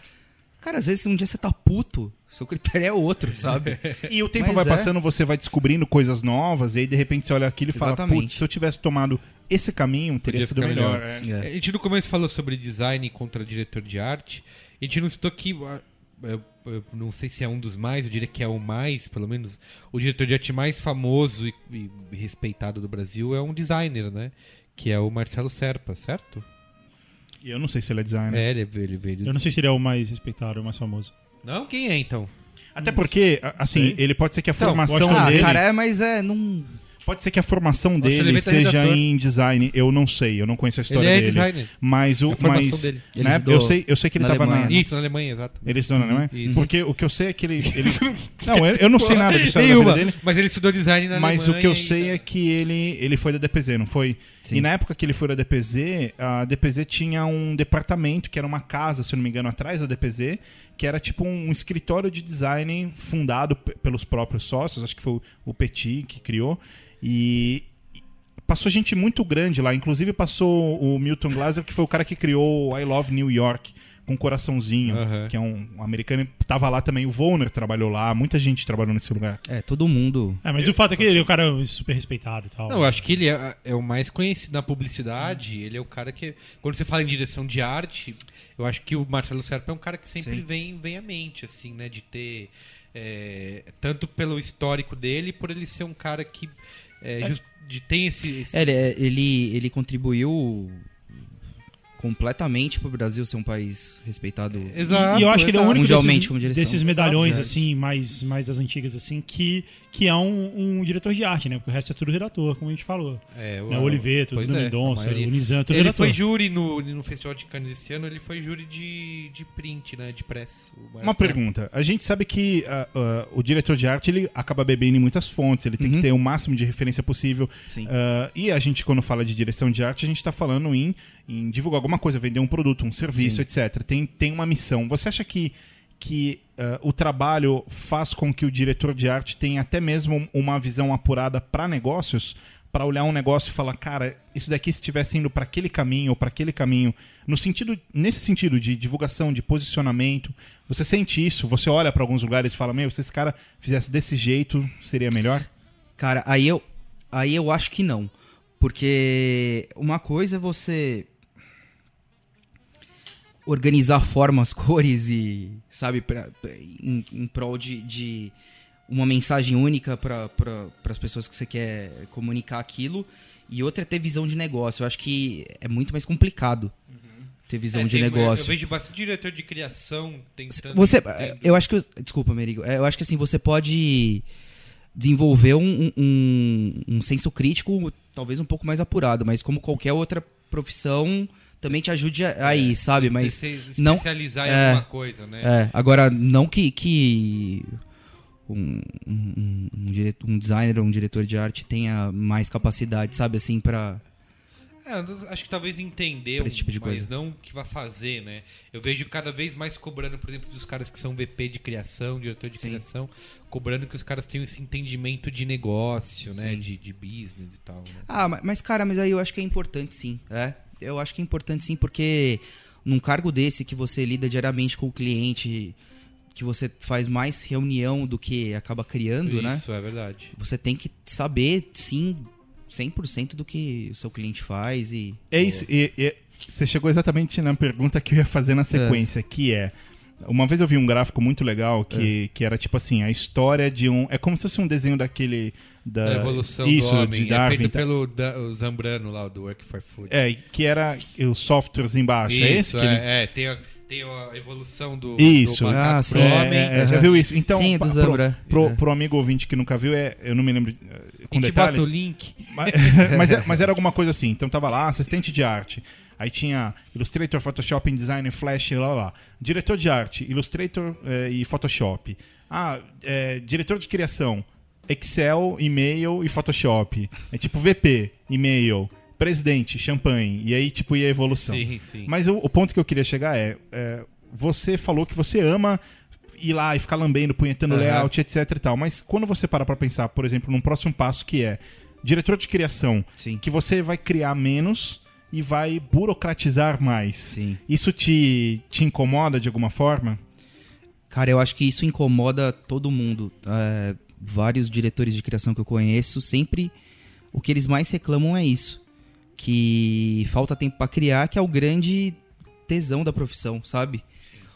Cara, às vezes um dia você tá puto, seu critério é outro, sabe? <laughs> E o tempo Mas vai é. passando, você vai descobrindo coisas novas, e aí de repente você olha aquilo e fala, Exatamente. putz, se eu tivesse tomado esse caminho, teria Podia sido melhor. melhor. É. É. A gente no começo falou sobre design contra diretor de arte. A gente não citou que. ah, Eu, eu não sei se é um dos mais, eu diria que é o mais, pelo menos. O diretor de arte mais famoso e, e respeitado do Brasil é um designer, né? Que é o Marcelo Serpa, certo? E eu não sei se ele é designer. É, ele, ele veio. Eu não sei se ele é o mais respeitado, o mais famoso. Não, quem é então? Até porque, assim, Sei. ele pode ser que a Então, formação pode Ah, dele... cara, é, mas é. Não... Pode ser que a formação que ele dele seja redator. em design, eu não sei, eu não conheço a Ele história é dele. designer. Mas o É a formação mas, dele. Ele né, estudou eu sei, eu sei que ele na tava na Alemanha. Isso, na Alemanha, exato. ele estudou na Alemanha? Isso. Porque o que eu sei é que ele, <laughs> ele... não, eu, eu não sei nada disso da vida Nenhuma. dele. Mas ele estudou design na Mas o Alemanha que eu e- sei é que ele, ele foi da DPZ, não foi? Sim. E na época que ele foi da DPZ, a DPZ tinha um departamento, que era uma casa, se não me engano, atrás da DPZ, que era tipo um escritório de design fundado pelos próprios sócios, acho que foi o- Petit que criou. E passou gente muito grande lá, inclusive passou o Milton Glaser, que foi o cara que criou I Love New York, com coraçãozinho, Aham. que é um, um americano. Tava lá também, o Volner trabalhou lá, muita gente trabalhou nesse lugar. É, todo mundo. É, mas o fato é que ele é um cara super respeitado e tal. Não, eu acho que ele é, é o mais conhecido na publicidade. Ele é o cara que. Quando você fala em direção de arte, eu acho que o Marcelo Serpa é um cara que sempre Sim. vem, vem à mente, assim, né? De ter. é, tanto pelo histórico dele, por ele ser um cara que. é, just- de, tem esse. esse- É, ele, ele, ele contribuiu completamente pro Brasil ser um país respeitado. Exato. E eu acho que ele é o único Mundialmente, desses, desses medalhões, Exato. assim, mais, mais das antigas, assim, que, que é um, um diretor de arte, né? Porque o resto é tudo redator, como a gente falou. É, Né? O Oliveto, o pois Dudu é, a Mendonça, o Nizam, tudo Ele redator. foi júri no, no Festival de Cannes esse ano, ele foi júri de, de print, né? De press. o Uma pergunta. A gente sabe que ah, ah, o diretor de arte ele acaba bebendo em muitas fontes, ele tem Uhum. que ter o máximo de referência possível. Sim. Ah, e a gente, quando fala de direção de arte, a gente está falando em, em divulgar alguma coisa, vender um produto, um serviço, Sim. etc. Tem, tem uma missão. Você acha que, que ah, o trabalho faz com que o diretor de arte tenha até mesmo uma visão apurada para negócios? Para olhar um negócio e falar, cara, isso daqui se estivesse indo para aquele caminho ou para aquele caminho, no sentido, nesse sentido de divulgação, de posicionamento, você sente isso? Você olha para alguns lugares e fala, meu, se esse cara fizesse desse jeito, seria melhor? Cara, aí eu, aí eu acho que não. Porque uma coisa é você organizar formas, <laughs> cores e, sabe, pra, em, em prol de, de uma mensagem única para pra, as pessoas que você quer comunicar aquilo. E outra é ter visão de negócio. Eu acho que é muito mais complicado ter visão É, de tem- Eu negócio. vejo bastante diretor de criação tentando. Você, tentando- eu acho que, desculpa, Merigo, eu acho que assim você pode desenvolver um, um, um senso crítico, talvez um pouco mais apurado, mas como qualquer outra profissão, também te ajude a- aí, sabe? Mas se não- especializar em é, alguma coisa, né? é, agora não que, que um, um, um, diretor, um designer ou um diretor de arte tenha mais capacidade, sabe, assim, pra. É, acho que talvez entender, esse tipo de mas coisa. não que vai fazer, né? Eu vejo cada vez mais cobrando, por exemplo, dos caras que são VP de criação, diretor de Sim. criação, cobrando que os caras tenham esse entendimento de negócio, né? Sim. De, de business e tal. né? Ah, ma- mas cara, mas aí eu acho que é importante sim, é. Eu acho que é importante sim, porque num cargo desse que você lida diariamente com o cliente, que você faz mais reunião do que acaba criando, né? Isso, é verdade. Você tem que saber, sim, 100% do que o seu cliente faz e... É isso. E, e você chegou exatamente na pergunta que eu ia fazer na sequência, que é. Uma vez eu vi um gráfico muito legal que, que era tipo assim, a história de um. É como se fosse um desenho daquele. Da, Da evolução isso, do homem. de Darwin. é feito tá? pelo Da- o Zambrano lá, do Work for Food. É, que era os softwares embaixo. é esse Isso, que ele- é, é, tem, a, tem a evolução do, Isso. do macaco Ah, pro sim. É, homem. é, já Aham. viu isso? Então, Sim, do pa- pro, Zambra. pro, É. pro amigo ouvinte que nunca viu, é, eu não me lembro eh, com detalhes. bota o link. Mas, <laughs> mas, é- mas era alguma coisa assim. Então tava lá, assistente de arte. Aí tinha Illustrator, Photoshop, InDesign, Flash, lá, lá. Diretor de arte, Illustrator eh, e Photoshop. Ah, eh, diretor de criação, Excel, e-mail e Photoshop. É tipo VP, e-mail. Presidente, champanhe. E aí, tipo, ia a evolução. Sim, sim. Mas o, o ponto que eu queria chegar é, é, Você falou que você ama ir lá e ficar lambendo, punhetando Aham. layout, etc e tal. Mas quando você para pra pensar, por exemplo, num próximo passo que é diretor de criação, Sim. que você vai criar menos e vai burocratizar mais. Sim. Isso te, te incomoda de alguma forma? Cara, eu acho que isso incomoda todo mundo. É, vários diretores de criação que eu conheço, sempre o que eles mais reclamam é isso. Que falta tempo pra criar, que é o grande tesão da profissão, sabe?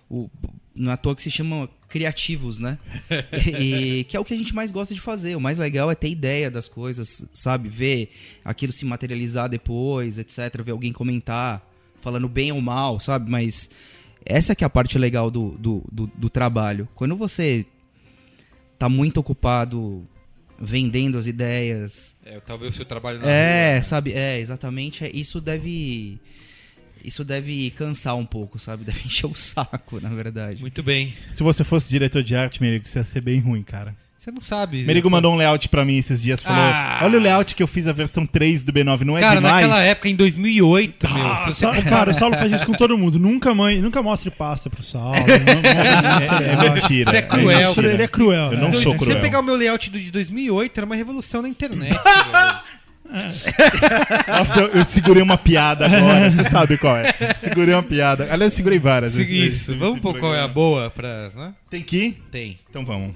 O, não é à toa que se chama criativos, né? <laughs> e, que é o que a gente mais gosta de fazer. O mais legal é ter ideia das coisas, sabe? Ver aquilo se materializar depois, etc. Ver alguém comentar, falando bem ou mal, sabe? Mas essa que é a parte legal do, do, do, do trabalho. Quando você tá muito ocupado vendendo as ideias. É, talvez o seu trabalho É, rua, né? sabe? É, exatamente. é- Isso deve. Isso deve cansar um pouco, sabe? Deve encher o saco, na verdade. Muito bem. Se você fosse diretor de arte, Merigo, você ia ser bem ruim, cara. Você não sabe. Merigo mandou um layout pra mim esses dias, falou: Ah. Olha o layout que eu fiz a versão 3 do B9, não é Cara, demais? naquela época, em 2008, meu. Ah, Se você... Cara, o Saulo faz isso com todo mundo. Nunca, mãe, nunca mostre pasta pro Saulo. Não, não, É, é mentira. Você é cruel, mentira. Ele é cruel. Eu não né? sou Se cruel. você pegar o meu layout do- de 2008, era uma revolução na internet. <laughs> Nossa, eu, eu segurei uma piada agora. Você sabe qual é. Segurei uma piada. Aliás, eu segurei várias. vezes Isso, nesse- vamos pôr qual é a boa pra... né? Tem que ir? Tem. Então vamos.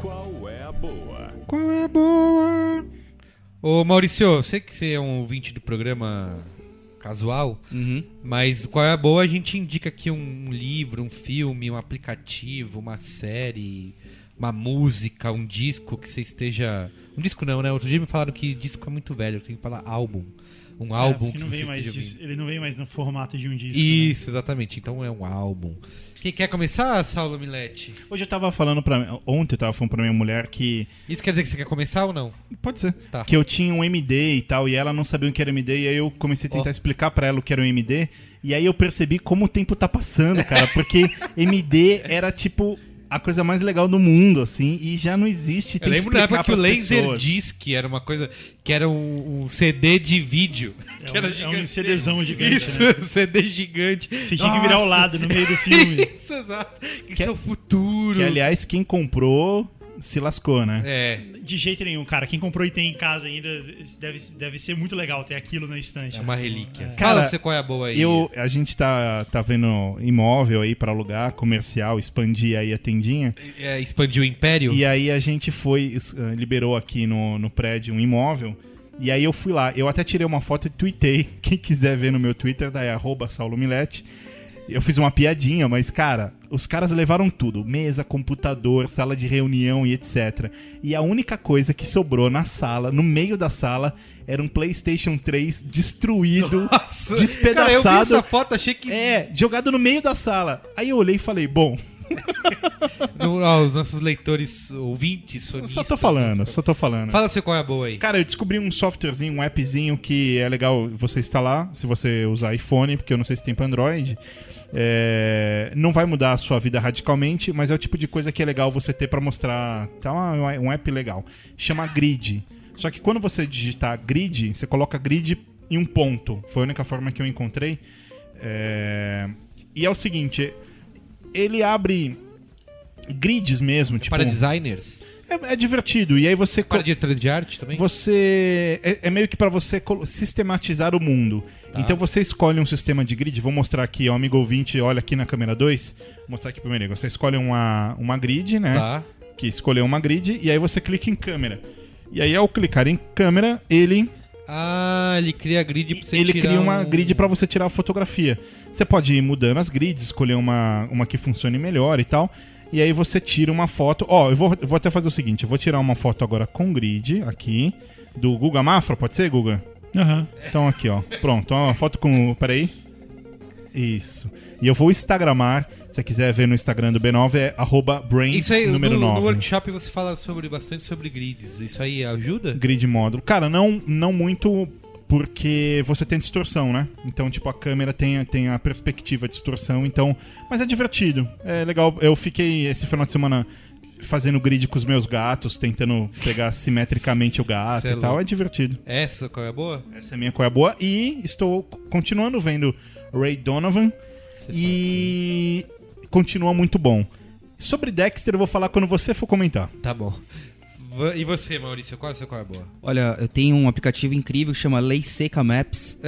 Qual é a boa? Qual é a boa? Ô, Maurício, eu sei que você é um ouvinte do programa casual, Uhum. mas qual é a boa? A gente indica aqui um livro, um filme, um aplicativo, uma série, uma música, um disco que você esteja... Um disco não, né? Outro dia me falaram que disco é muito velho, eu tenho que falar álbum. Um É, álbum porque que não você mais esteja ouvindo. Ele não vem mais no formato de um disco. né? Isso, exatamente. Então é um álbum. Quem quer começar, Saulo Milete? Hoje eu tava falando pra. Ontem eu tava falando pra minha mulher que. Isso quer dizer que você quer começar ou não? Pode ser. Tá. Que eu tinha um MD e tal, e ela não sabia o que era MD, e aí eu comecei a tentar Ó. explicar pra ela o que era um MD. E aí eu percebi como o tempo tá passando, cara. Porque <laughs> MD era tipo a coisa mais legal do mundo, assim, e já não existe. Eu Tem que lembro na explicar época que o Laserdisc pessoas. era uma coisa que era um, um CD de vídeo. É <laughs> que era um- é um gigante. CDzão gigante, Isso, <laughs> né? CD gigante. Você tinha que virar ao lado no meio do filme. <laughs> Isso, exato. Isso é o futuro. Que, aliás, quem comprou se lascou, né? É, De jeito nenhum, cara. Quem comprou e tem em casa ainda deve, deve ser muito legal ter aquilo na estante. é uma relíquia. É. Fala Cara, você qual é a boa aí. Eu, a gente tá, tá vendo imóvel aí pra alugar, comercial, expandir aí a tendinha. É, expandiu o Império? E aí a gente foi, eh, liberou aqui no, no prédio um imóvel. E aí eu fui lá. Eu até tirei uma foto e tuitei. <laughs> Quem quiser ver no meu Twitter, daí é arroba Saulo Milete. Eu fiz uma piadinha, mas, cara, os caras levaram tudo: mesa, computador, sala de reunião e etc. E a única coisa que sobrou na sala, no meio da sala, era um PlayStation 3 destruído, <laughs> Nossa. Cara, eu vi despedaçado. essa foto, achei que... É, jogado no meio da sala. Aí eu olhei e falei: bom, <laughs> No- ó, os nossos leitores, ouvintes, só sonistas... tô falando, só tô falando. Fala você qual é a boa aí. Cara, eu descobri um softwarezinho, um appzinho que é legal você instalar se você usar iPhone, porque eu não sei se tem pra Android. É, não vai mudar a sua vida radicalmente, mas é o tipo de coisa que é legal você ter pra mostrar. Tá um app legal. Chama Grid. Só que quando você digitar Grid, você coloca Grid em um ponto. Foi a única forma que eu encontrei. É, E é o seguinte, ele abre grids mesmo, tipo, Para designers? é, é divertido. E aí você Para diretores de arte também? você é, é meio que pra você sistematizar o mundo. Tá. Então você escolhe um sistema de grid. Vou mostrar aqui, ó, amigo ouvinte, olha aqui na câmera 2. Vou mostrar aqui primeiro. Você escolhe uma, uma grid, né? Tá. Que escolheu uma grid e aí você clica em câmera. E aí ao clicar em câmera, ele Ah, ele cria grid pra você ele tirar cria uma um- grid pra você tirar a fotografia. Você pode ir mudando as grids, escolher uma, uma que funcione melhor e tal. E aí você tira uma foto. Ó, eu vou, eu vou até fazer o seguinte: eu vou tirar uma foto agora com grid aqui. Do Guga Mafra, pode ser, Guga? Aham. Então aqui, ó. Pronto, ó, uma foto com. Peraí. Isso. E eu vou instagramar. Se você quiser ver no Instagram do B9, é arroba brains Isso aí, número no, no 9. workshop você fala sobre, bastante sobre grids. Isso aí ajuda? Grid módulo. Cara, não, não muito porque você tem distorção, né? Então, tipo, a câmera tem, tem a perspectiva de distorção, então... Mas é divertido. É legal. Eu fiquei esse final de semana fazendo grid com os meus gatos, tentando pegar simetricamente o gato é e tal. louco. É divertido. Essa qual é a boa? Essa é a minha coisa boa. E estou continuando vendo Ray Donovan Você e continua muito bom. Sobre Dexter eu vou falar quando você for comentar. Tá bom. E você, Maurício, qual é a sua qual é a boa? Olha, eu tenho um aplicativo incrível que chama Lei Seca Maps. <laughs>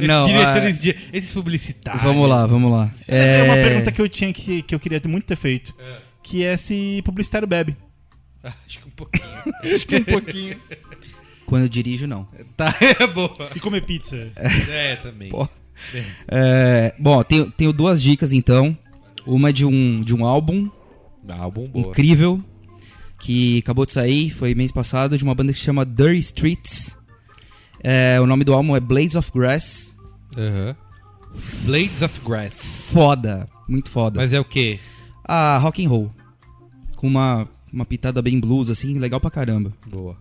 Não, Diretores de... Esses publicitários. Vamos lá, vamos lá. Essa é... uma pergunta que eu tinha que, que eu queria muito ter feito. É. Que é se publicitário bebe. Acho que um pouquinho. <laughs> Acho que um pouquinho. Quando eu dirijo, não. <laughs> tá, é boa. E comer pizza. É, também. Pô. É, bom, tenho, tenho duas dicas então. Uma é de um, de um álbum Álbum boa. incrível que acabou de sair, foi mês passado, de uma banda que se chama Dirty Streets. É, o nome do álbum é Blades of Grass. Aham. Blades of Grass. Foda, muito foda. Mas é o quê? Ah, rock and roll. Com uma, uma pitada bem blues, assim, legal pra caramba. Boa.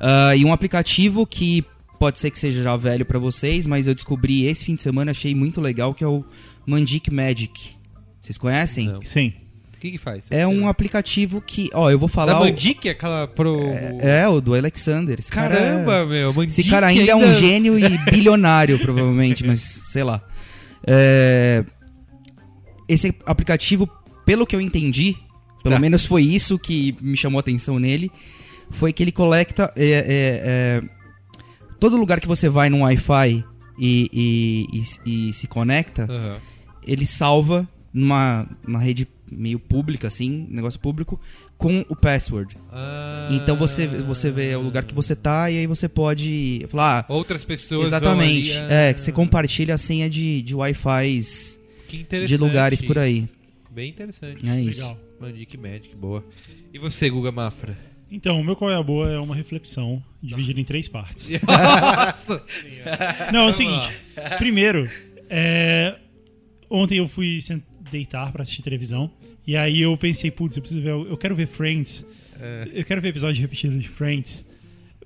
Ah, e um aplicativo que pode ser que seja já velho pra vocês, mas eu descobri esse fim de semana, achei muito legal, que é o Mandic Magic. Vocês conhecem? Não. Sim. O que que faz? É um aplicativo que, ó, eu vou falar Da o- Mandic, aquela pro... É, o do Alexander. Esse cara é- Caramba, meu. Mandic Esse cara ainda, é um gênio e <laughs> bilionário, provavelmente, mas sei lá. É, Esse aplicativo, pelo que eu entendi, pelo Tá. menos foi isso que me chamou a atenção nele, foi que ele coleta. é, é, é, todo lugar que você vai num Wi-Fi e, e- e- e se conecta, Aham. ele salva numa, numa rede meio pública, assim, negócio público, com o password. Ah. Então você, você vê o lugar que você tá e aí você pode falar. Ah, Outras pessoas exatamente. ali, É, ah, que você compartilha a senha de, de Wi-Fi de lugares por aí. Bem interessante. É isso. Legal. Mandic Magic, boa. E você, Guga Mafra? Então, o meu qual é a boa é uma reflexão dividida em três partes. <laughs> Nossa Não, é o seguinte. Primeiro, é, ontem eu fui deitar pra assistir televisão. E aí eu pensei, putz, eu preciso ver. Eu quero ver Friends. Eu quero ver episódio repetido de Friends.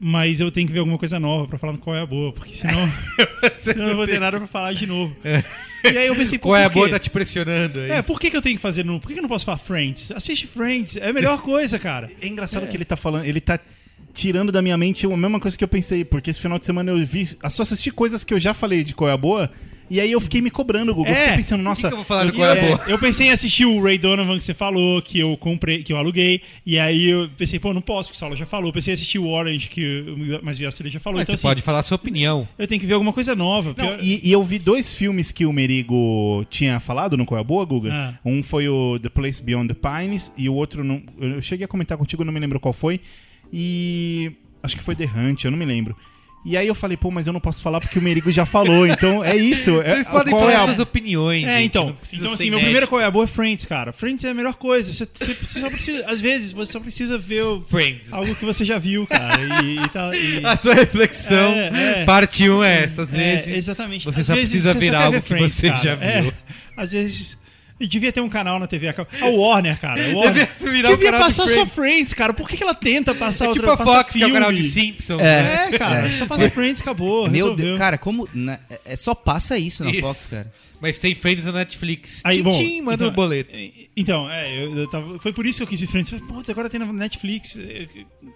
Mas eu tenho que ver alguma coisa nova pra falar qual é a boa, porque senão, <laughs> senão eu não vou ter nada pra falar de novo. E aí eu pensei, Qual é a boa tá te pressionando? É, É, por que, que eu tenho que fazer no. Por que, que eu não posso falar Friends? Assiste Friends, é a melhor <laughs> coisa, cara. É engraçado que ele tá falando, ele tá tirando da minha mente a mesma coisa que eu pensei, porque esse final de semana eu vi, só assisti coisas que eu já falei de qual é a boa, e aí eu fiquei me cobrando, Google. Eu É. fiquei pensando, nossa, que eu vou falar E qual é a eu, eu pensei em assistir o Ray Donovan que você falou, que eu comprei, que eu aluguei, e aí eu pensei, pô, não posso, porque o Saulo já falou. Eu pensei em assistir o Orange, que o Mas Viastro já falou. Mas então, você assim, pode falar a sua opinião. eu tenho que ver alguma coisa nova. Não, eu- e, e eu vi dois filmes que o Merigo tinha falado no Qual é a Boa, Guga. Ah. Um foi o The Place Beyond the Pines e o outro, não, eu cheguei a comentar contigo, não me lembro qual foi. E acho que foi The Hunt, eu não me lembro. E aí eu falei, pô, mas eu não posso falar porque o Merigo já falou, então é isso. <laughs> É, Vocês podem falar é a- suas opiniões. É, gente, então. Então, assim, meu primeiro qual é a boa é Friends, cara. Friends é a melhor coisa. Você, você- você só precisa. Às vezes, você só precisa ver o- Friends. algo que você já viu, cara. E, e tá- e- <laughs> A sua reflexão, É, é. parte 1 um é essa. Às É, vezes exatamente. você Às só vezes precisa você ver só algo ver que Friends, você cara. já É, viu. às vezes. E devia ter um canal na TV. a Warner, cara. A Warner. Devia virar o devia canal de passar só Friends. Cara. Por que, que ela tenta passar É outra tipo a Fox, que é o canal de filme? Simpsons. É. né? É, cara. Só passa <laughs> Friends, acabou. Meu resolveu. Deus, cara, como. né, é, é só passa isso na Isso. Fox, cara. Mas tem Friends na Netflix. Aí, Tchim, bom, tchim, manda então, o boleto. Então, é, eu, eu tava, foi por isso que eu quis ver Friends. Falei, Putz, agora tem na Netflix. É, é,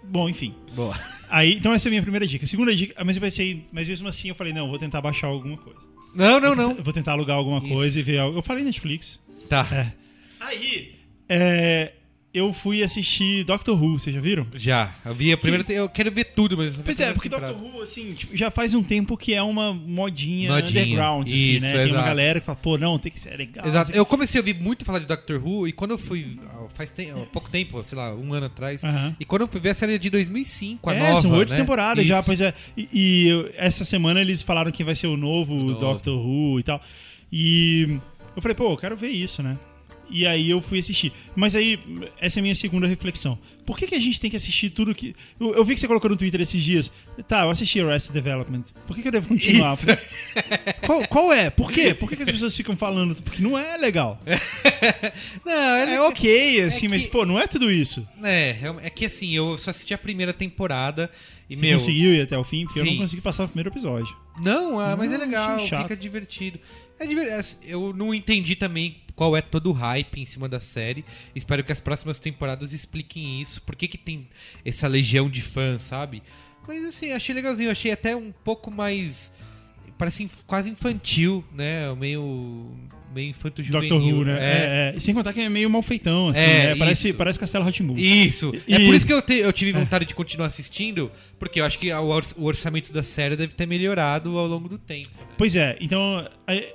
Bom, enfim. Boa. Aí, então essa é a minha primeira dica. Segunda dica, mas eu pensei, mas mesmo assim eu falei, não, eu vou tentar baixar alguma coisa. Não, não, Eu não. vou tentar alugar alguma Isso. coisa e ver algo. Eu falei Netflix. Tá. É. Aí, é, eu fui assistir Doctor Who, vocês já viram? Já. Eu vi a primeira. te- Eu quero ver tudo, mas. Pois é, porque Doctor Who, assim, tipo, já faz um tempo que é uma modinha, Modinha. underground, assim, Isso, né? Tem uma exato. galera que fala, pô, não, tem que ser legal. Exato. Eu comecei a ouvir muito falar de Doctor Who e quando eu fui. Faz tem- pouco tempo, sei lá, um ano atrás. Aham. E quando eu fui ver a série de 2005, a é, nova. são oito né? temporadas já, Isso. pois é. E, e essa semana eles falaram que vai ser o novo, O novo. Doctor Who e tal. E eu falei, pô, eu quero ver isso, né? E aí eu fui assistir. Mas aí, essa é a minha segunda reflexão. Por que, que a gente tem que assistir tudo que. Eu, eu vi que você colocou no Twitter esses dias. Tá, eu assisti Arrested Development. Por que, que eu devo continuar? <laughs> qual, qual é? Por quê? Por que, que as pessoas ficam falando? Porque não é legal. <laughs> Não, ele É ok, assim, mas, que- pô, não é tudo isso. É, é que assim, eu só assisti a primeira temporada e, Você meu. conseguiu ir até o fim, porque eu não consegui passar o primeiro episódio. Não, ah, mas é Não, legal, achei chato. fica divertido. É é, Eu não entendi também qual é todo o hype em cima da série. Espero que as próximas temporadas expliquem isso. Por que, que tem essa legião de fãs, sabe? Mas assim, achei legalzinho. Achei até um pouco mais. Parece quase infantil, né? Meio. Meio infanto juvenil. Doctor Who, né? É. É, é. Sem contar que é meio mal feitão, assim, É, né? Parece, isso. parece Castelo Ratimbun. Isso. E- É por isso que eu, te- eu tive vontade de continuar assistindo, porque eu acho que o, or- o orçamento da série deve ter melhorado ao longo do tempo. né? Pois é, então,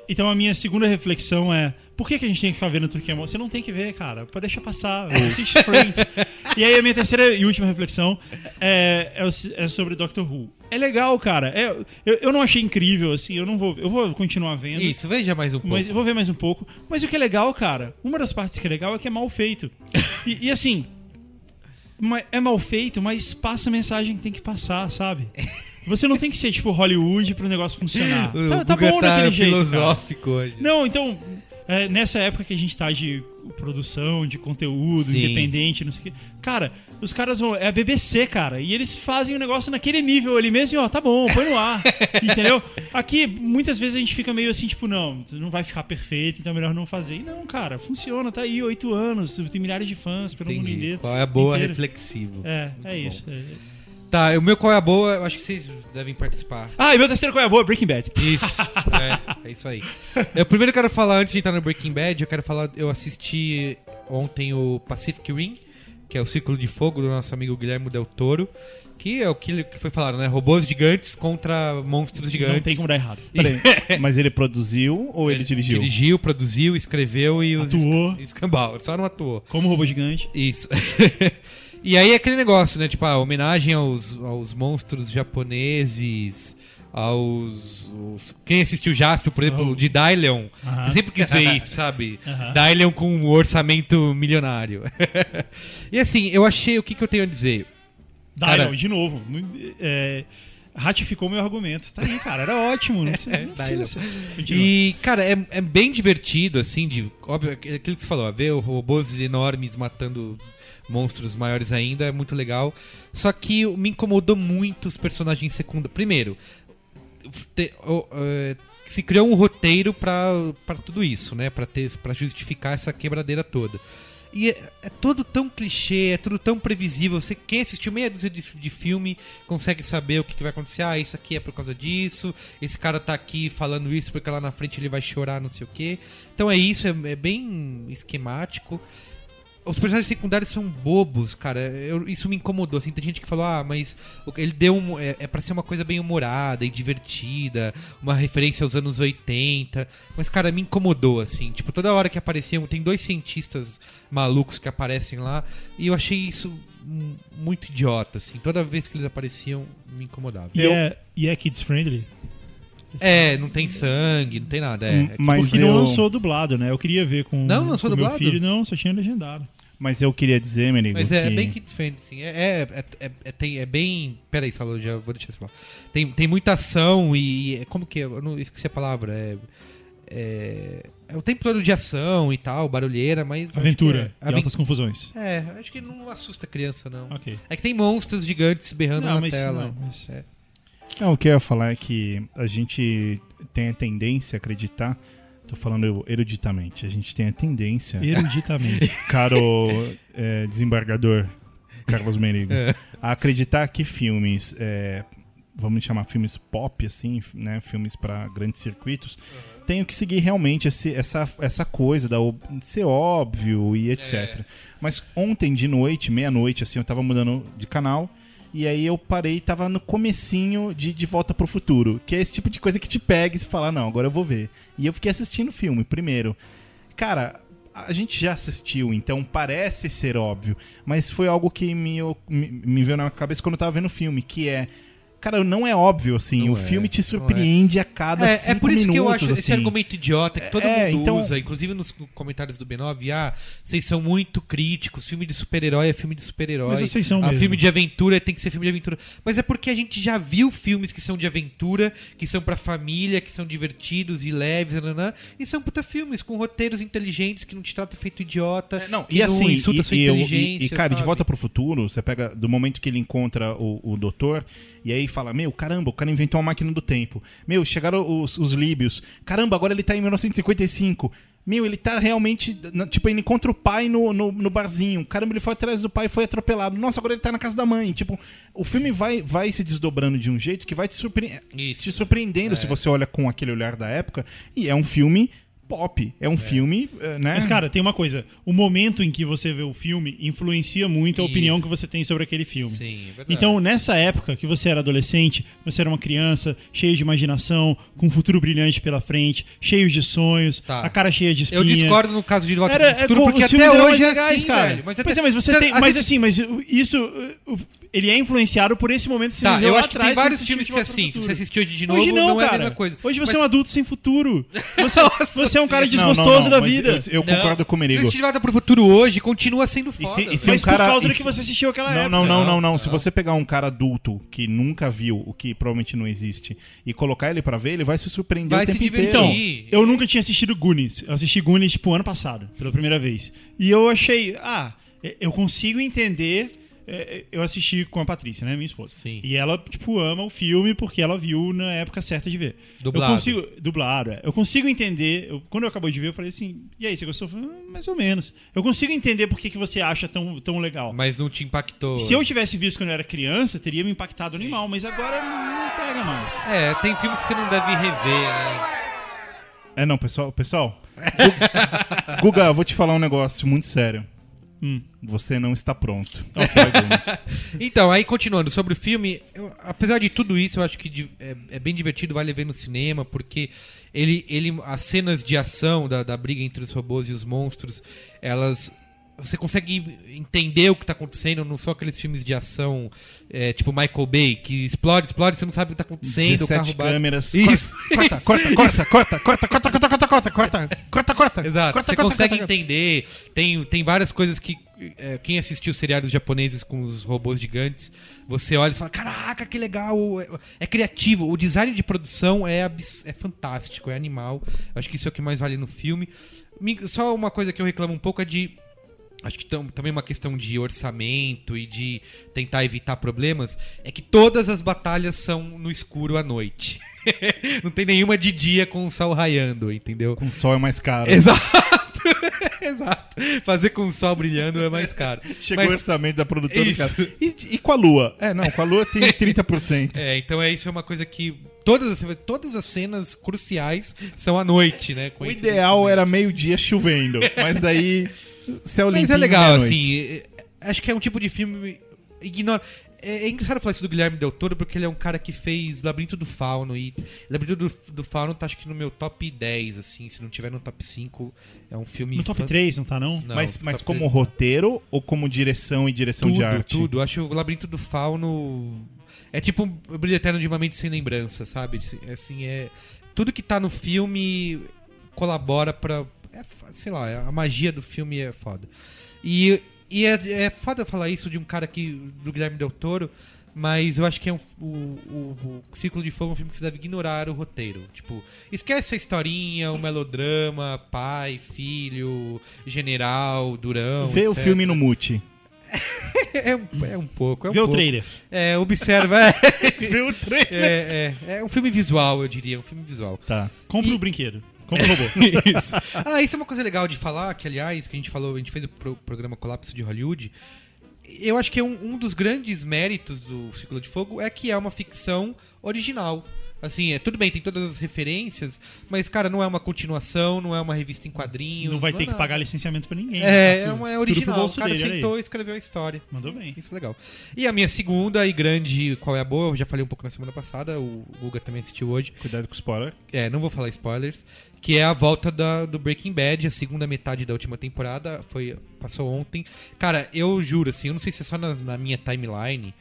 então a minha segunda reflexão é: por que, que a gente tem que ficar vendo tudo que é? Você não tem que ver, cara. Pode deixar passar. <laughs> Assiste Friends. e aí a minha terceira e última reflexão é, é, o- é sobre Doctor Who. É legal, cara. É, eu, eu não achei incrível, assim, eu não vou. Eu vou continuar vendo. Isso, veja mais um pouco. Mas eu vou ver mais um pouco. Mas o que é legal, cara, uma das partes que é legal é que é mal feito. <laughs> E, e assim, é mal feito, mas passa a mensagem que tem que passar, sabe? Você não tem que ser tipo Hollywood pro negócio funcionar. <laughs> O tá, tá bom tá daquele jeito. cara. filosófico hoje. Não, então, é, nessa época que a gente tá de produção, de conteúdo, Sim. independente, não sei o quê. Cara, os caras vão. É a BBC, cara. E eles fazem o negócio naquele nível ali mesmo e, ó, tá bom, põe no ar. <laughs> entendeu? Aqui, muitas vezes a gente fica meio assim, tipo, não, não vai ficar perfeito, então é melhor não fazer. E não, cara, funciona, tá aí, oito anos, tem milhares de fãs pelo mundo Entendi. inteiro. Qual é a boa inteiro. reflexivo. É, Muito é bom. isso. é. Tá, o meu qual é a boa, eu acho que vocês devem participar. Ah, e meu terceiro qual é a boa? Breaking Bad. Isso, é, é isso aí. Eu primeiro quero falar, antes de entrar no Breaking Bad, eu quero falar, eu assisti ontem o Pacific Rim, que é o Círculo de Fogo do nosso amigo Guilherme Del Toro, que é o que foi falado, né? Robôs gigantes contra monstros gigantes. Não tem como dar errado. Peraí, mas ele produziu ou ele, dirigiu? Dirigiu, produziu, escreveu e os Atuou. es- escambau, só não atuou. Como robô gigante. Isso. <laughs> e aí é aquele negócio, né? Tipo, a homenagem aos, aos monstros japoneses, aos. os- quem assistiu Jasper, por exemplo, Oh. de Dylion. Aham. Você sempre quis ver isso, sabe? <laughs> Aham. Dylion com um orçamento milionário. <laughs> e assim, eu achei. O que, que eu tenho a dizer? Cara- Dylan, de novo. é, ratificou meu argumento. Tá aí, cara. Era ótimo. Não <laughs> precisa, não precisa. Continua. E, cara, é, é bem divertido, assim, de. Óbvio, aquilo que você falou, ver robôs enormes matando monstros maiores ainda é muito legal. Só que me incomodou muito os personagens secundários. Primeiro, te- o- é, se criou um roteiro pra tudo isso, né? Pra justificar essa quebradeira toda. E é, é tudo tão clichê, é tudo tão previsível. Você, quem assistiu meia dúzia de, de filme consegue saber o que, que vai acontecer. Ah, isso aqui é por causa disso. Esse cara tá aqui falando isso porque lá na frente ele vai chorar, não sei o quê. Então é isso, é, é bem esquemático. Os personagens secundários são bobos, cara. Eu- isso me incomodou. Assim, tem gente que falou, ah, mas o- ele deu um, é, é para ser uma coisa bem humorada e divertida, uma referência aos anos 80. Mas, cara, me incomodou, assim. Tipo, toda hora que apareciam, tem dois cientistas malucos que aparecem lá, e eu achei isso muito idiota, assim. Toda vez que eles apareciam, me incomodava. E, é, e é kids friendly? É, não tem sangue, não tem nada. É, Hum, é que- mas Porque não lançou dublado, né? Eu queria ver com, Não lançou com meu dublado? filho. Não, só tinha legendado. Mas eu queria dizer, Merigo, Mas é, é que... bem kids friendly, sim. É, é, é, é, é- tem, é bem. Pera aí, Salô, já vou deixar você falar. Tem, tem muita ação e. é- Como que é? Eu não esqueci a palavra. É, é, é o tempo todo de ação e tal, barulheira, mas. Aventura que e É, aven- altas confusões. é, acho que não assusta a criança, não. Ok. É que tem monstros gigantes berrando Não, na mas, tela. não, mas- É. Não, o que eu ia falar é que a gente tem a tendência a acreditar, tô falando eruditamente, a gente tem a tendência, Eruditamente. <laughs> caro é, desembargador Carlos Merigo, <laughs> É. a acreditar que filmes, é, vamos chamar filmes pop, assim, né, filmes para grandes circuitos, tenham que seguir realmente esse- essa, essa coisa da ser óbvio e etc. É. Mas ontem de noite, meia-noite, assim, eu tava mudando de canal. E aí eu parei e tava no comecinho de De Volta pro Futuro. Que é esse tipo de coisa que te pega e você fala, não, agora eu vou ver. E eu fiquei assistindo o filme primeiro. Cara, a gente já assistiu, então parece ser óbvio. Mas foi algo que me, me, me veio na cabeça quando eu tava vendo o filme, que é... Cara, não é óbvio, assim. Não o é, filme te não surpreende a cada É, cinco é por isso minutos, que eu acho esse assim. argumento idiota que todo É, mundo então- usa, inclusive nos comentários do B9, ah, vocês são muito críticos, filme de super-herói é filme de super-herói. Mas vocês são ah, mesmo. filme de aventura tem que ser filme de aventura. Mas é porque a gente já viu filmes que são de aventura, que são pra família, que são divertidos e leves, nananã, e são puta filmes com roteiros inteligentes que não te tratam feito idiota, É, não, e assim, insulta e, sua e inteligência. e, e, cara, de sabe? volta pro futuro, você pega do momento que ele encontra o, o doutor, e aí fala: Meu, caramba, o cara inventou uma máquina do tempo. Meu, chegaram os, os líbios. Caramba, agora ele tá em 1955. Meu, ele tá realmente. Tipo, ele encontra o pai no, no, no barzinho. Caramba, ele foi atrás do pai e foi atropelado. Nossa, agora ele tá na casa da mãe. Tipo, o filme vai, vai se desdobrando de um jeito que vai te, surpre... Te surpreendendo se você olha com aquele olhar da época. E é um filme pop. É um filme, eh, né? Mas, cara, tem uma coisa. O momento em que você vê o filme influencia muito a opinião que você tem sobre aquele filme. Sim, é verdade. Então, nessa época que você era adolescente, você era uma criança, cheio de imaginação, com um futuro brilhante pela frente, cheio de sonhos, Tá. a cara cheia de eu espinha. discordo no caso de Volta Era, pro Futuro, é, porque até hoje é legais, assim, cara. velho. Mas, Pois até- é, mas você Você tem. Mas assim, mas uh, isso. Ele é influenciado por esse momento que você Tá, viveu eu acho que atrás. tem quando vários filmes que é assim. De Se você assistiu hoje de novo, Hoje não, é a mesma coisa. Hoje você Mas- é um adulto sem futuro. <laughs> Você, você é um cara Não, não, desgostoso não, da vida. Eu, eu concordo com o Se Merigo. assistir De Volta pro Futuro hoje, continua sendo E foda. se, e se um Mas cara. por causa e do se- que você assistiu aquela Não, época. não, não, não, Não, não. Se você pegar um cara adulto que nunca viu, o que provavelmente não existe, e colocar ele pra ver, ele vai se surpreender Vai o se tempo divertir. inteiro. Então, eu nunca tinha assistido Goonies. Eu assisti Goonies, tipo, ano passado, pela primeira vez. E eu achei, ah, eu consigo entender. É, Eu assisti com a Patrícia, né, minha esposa. Sim. E ela, tipo, ama o filme porque ela viu na época certa de ver. Dublado. Eu consigo, dublado, é. Eu consigo entender. eu- quando eu acabei de ver, eu falei assim, e aí, você gostou? Eu falei, "Ah, mais ou menos. Eu consigo entender por que, que você acha tão, tão legal. Mas não te impactou. Se eu tivesse visto quando eu era criança, teria me impactado animal, mas agora não, pega mais. É, tem filmes que não deve rever, né? É, não, pessoal. Pessoal. Gu- <laughs> Guga, eu vou te falar um negócio muito sério. Hum. Você não está pronto. <laughs> <laughs> Então, aí continuando sobre o filme, eu- apesar de tudo isso, eu acho que di- é, é bem divertido, vale ver no cinema, porque ele, ele as cenas de ação da, da briga entre os robôs e os monstros, elas você consegue entender o que tá acontecendo, não são aqueles filmes de ação é, tipo Michael Bay, que explode, explode, você não sabe o que tá acontecendo, o 17 carro bate. câmeras. Isso. Corta, corta, corta, corta, corta, corta, corta, corta, corta, corta, corta, corta. Exato, corta, você corta, consegue corta. entender. Tem, tem várias coisas que. é, quem assistiu seriados japoneses com os robôs gigantes, você olha e fala: Caraca, que legal! É, é criativo. O design de produção é, é fantástico, é animal. Acho que isso é o que mais vale no filme. Me- Só uma coisa que eu reclamo um pouco é de. Acho que tam- também uma questão de orçamento e de tentar evitar problemas é que todas as batalhas são no escuro à noite. <laughs> Não tem nenhuma de dia com o sol raiando, entendeu? Com sol é mais caro. <laughs> Exato. <laughs> Exato. Fazer com o sol brilhando é mais caro. Chegou o Mas, orçamento da produtora. E, e com a lua? É, não, com a lua tem 30%. é, então é isso é uma coisa que todas as, todas as cenas cruciais são à noite, né? O ideal era meio-dia chovendo, mas aí céu Mas é legal, assim. é- Acho que é um tipo de filme. Ignora. É, é engraçado falar isso do Guilherme Del Toro, porque ele é um cara que fez Labirinto do Fauno. E Labirinto do, do Fauno tá acho que no meu top 10, assim. Se não tiver no top 5, é um filme. No top fan- 3, não tá não? Não, mas mas como 3. roteiro ou como direção e direção tudo, de arte? Tudo. Acho o Labirinto do Fauno. É tipo o Brilho Eterno de uma Mente Sem Lembrança, sabe? Assim, é. Tudo que tá no filme colabora pra. É, sei lá, a magia do filme é foda. E, e é, é foda falar isso de um cara que. do Guilherme Del Toro. Mas eu acho que é um, o, o, o Círculo de Fogo é um filme que você deve ignorar o roteiro. Tipo, esquece a historinha, o melodrama, pai, filho, general, durão. Vê o etc. filme no mute. <laughs> É um, é um pouco. É um Vê o pouco. trailer. É, observa. É, <laughs> Vê o trailer. é, é, é um filme visual, eu diria. Um filme visual. Tá. Compra E- o brinquedo. Compra robô. <laughs> Isso. Ah, isso é uma coisa legal de falar, que aliás, que a gente falou, a gente fez o pro- programa Colapso de Hollywood. Eu acho que é um, um dos grandes méritos do Círculo de Fogo é que é uma ficção original. Assim, é tudo bem, tem todas as referências, mas, cara, não é uma continuação, não é uma revista em quadrinhos. Não vai é ter que pagar licenciamento pra ninguém. É, tá é, tudo- é original. O cara dele, sentou e escreveu a história. Mandou bem. Isso é legal. E a minha segunda e grande Qual é a Boa, eu já falei um pouco na semana passada, o Guga também assistiu hoje. Cuidado com spoiler. É, não vou falar spoilers. Que é a volta da, do Breaking Bad, a segunda metade da última temporada. Foi, passou ontem. Cara, eu juro, assim, eu não sei se é só na, na minha timeline.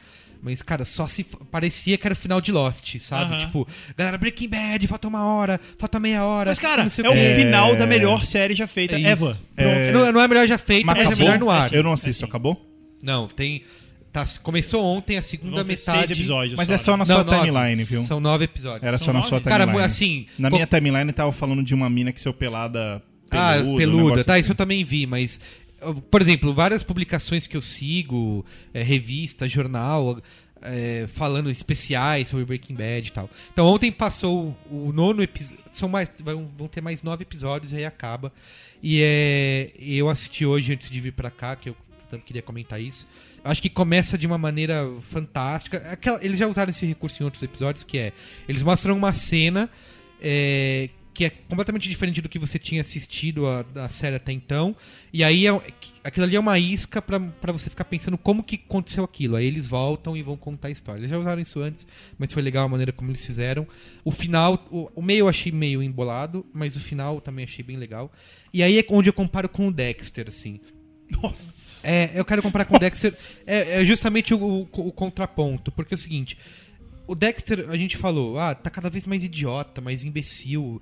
Mas, cara, só se parecia que era o final de Lost, sabe? Tipo, galera, Breaking Bad, falta uma hora, falta meia hora. Mas, cara, não sei é o quê. final da melhor série já feita É ever. É, Não, não é melhor já feito, Mas mas, é melhor no ar. Eu não assisto, É acabou? Não, tem. Tá, começou ontem a segunda metade. seis episódios. Mas só, é só né? na Não, sua nove. timeline, viu? São nove episódios. Era São só na nove? sua Cara, timeline. assim. Na co- minha timeline tava falando de uma mina que seu pelada Ah, peluda. um peluda, negócio tá, assim. isso eu também vi, mas. Por exemplo, várias publicações que eu sigo, é, revista, jornal, é, falando especiais sobre Breaking Bad e tal. Então ontem passou o, nono episódio. São mais. Vão, vão ter mais nove episódios e aí acaba. E é, eu assisti hoje antes de vir pra cá, que eu também queria comentar isso. Acho que começa de uma maneira fantástica. Aquela- eles já usaram esse recurso em outros episódios, que é. Eles mostram uma cena é, que é completamente diferente do que você tinha assistido a, da série até então. E aí é, aquilo ali é uma isca pra você ficar pensando como que aconteceu aquilo. Aí eles voltam e vão contar a história. Eles já usaram isso antes, mas foi legal a maneira como eles fizeram. O final, o, o meio eu achei meio embolado, mas o final também achei bem legal. E aí é onde eu comparo com o Dexter, assim. Nossa. É, eu quero comparar com o Dexter. É, é justamente o, o- o contraponto, porque é o seguinte: o Dexter, a gente falou, ah, tá cada vez mais idiota, mais imbecil,